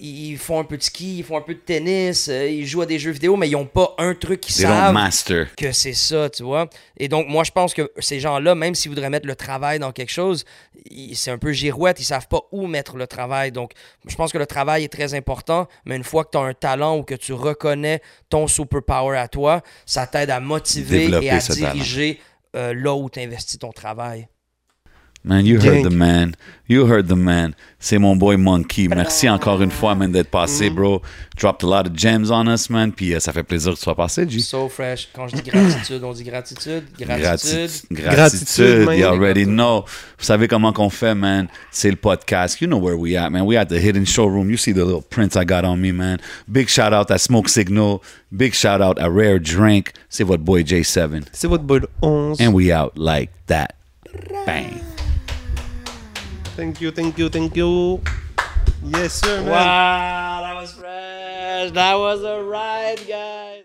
ils font un peu de ski, ils font un peu de tennis, euh, ils jouent à des jeux vidéo, mais ils n'ont pas un truc don't savent master. que c'est ça, tu vois. Et donc, moi, je pense que ces gens-là, même s'ils voudraient mettre le travail dans quelque chose, c'est un peu girouette, ils savent pas où mettre le travail. Donc, je pense que le travail est très important, mais une fois que tu as un talent ou que tu reconnais ton superpower à toi, ça t'aide à motiver Développer et à diriger euh, là où tu investis ton travail. Man, you heard the man. You heard the man. C'est mon boy Monkey. Merci encore une fois, man, d'être passé, mm-hmm. bro. Dropped a lot of gems on us, man. Puis euh, ça fait plaisir que tu sois passé, G. So fresh. Quand je dis gratitude, on dit gratitude. Gratitude. Gratitude. Gratitude, Gratitude. You already know. Vous savez comment qu'on fait, man. C'est le podcast. You know where we at, man. We at the hidden showroom. You see the little prints I got on me, man. Big shout out à Smoke Signal. Big shout out à Rare Drink. C'est votre boy J7. C'est votre boy le 11. And we out like that. Bang. Thank you, thank you, thank you. Yes, sir, man. Wow, that was fresh. That was a ride, guys.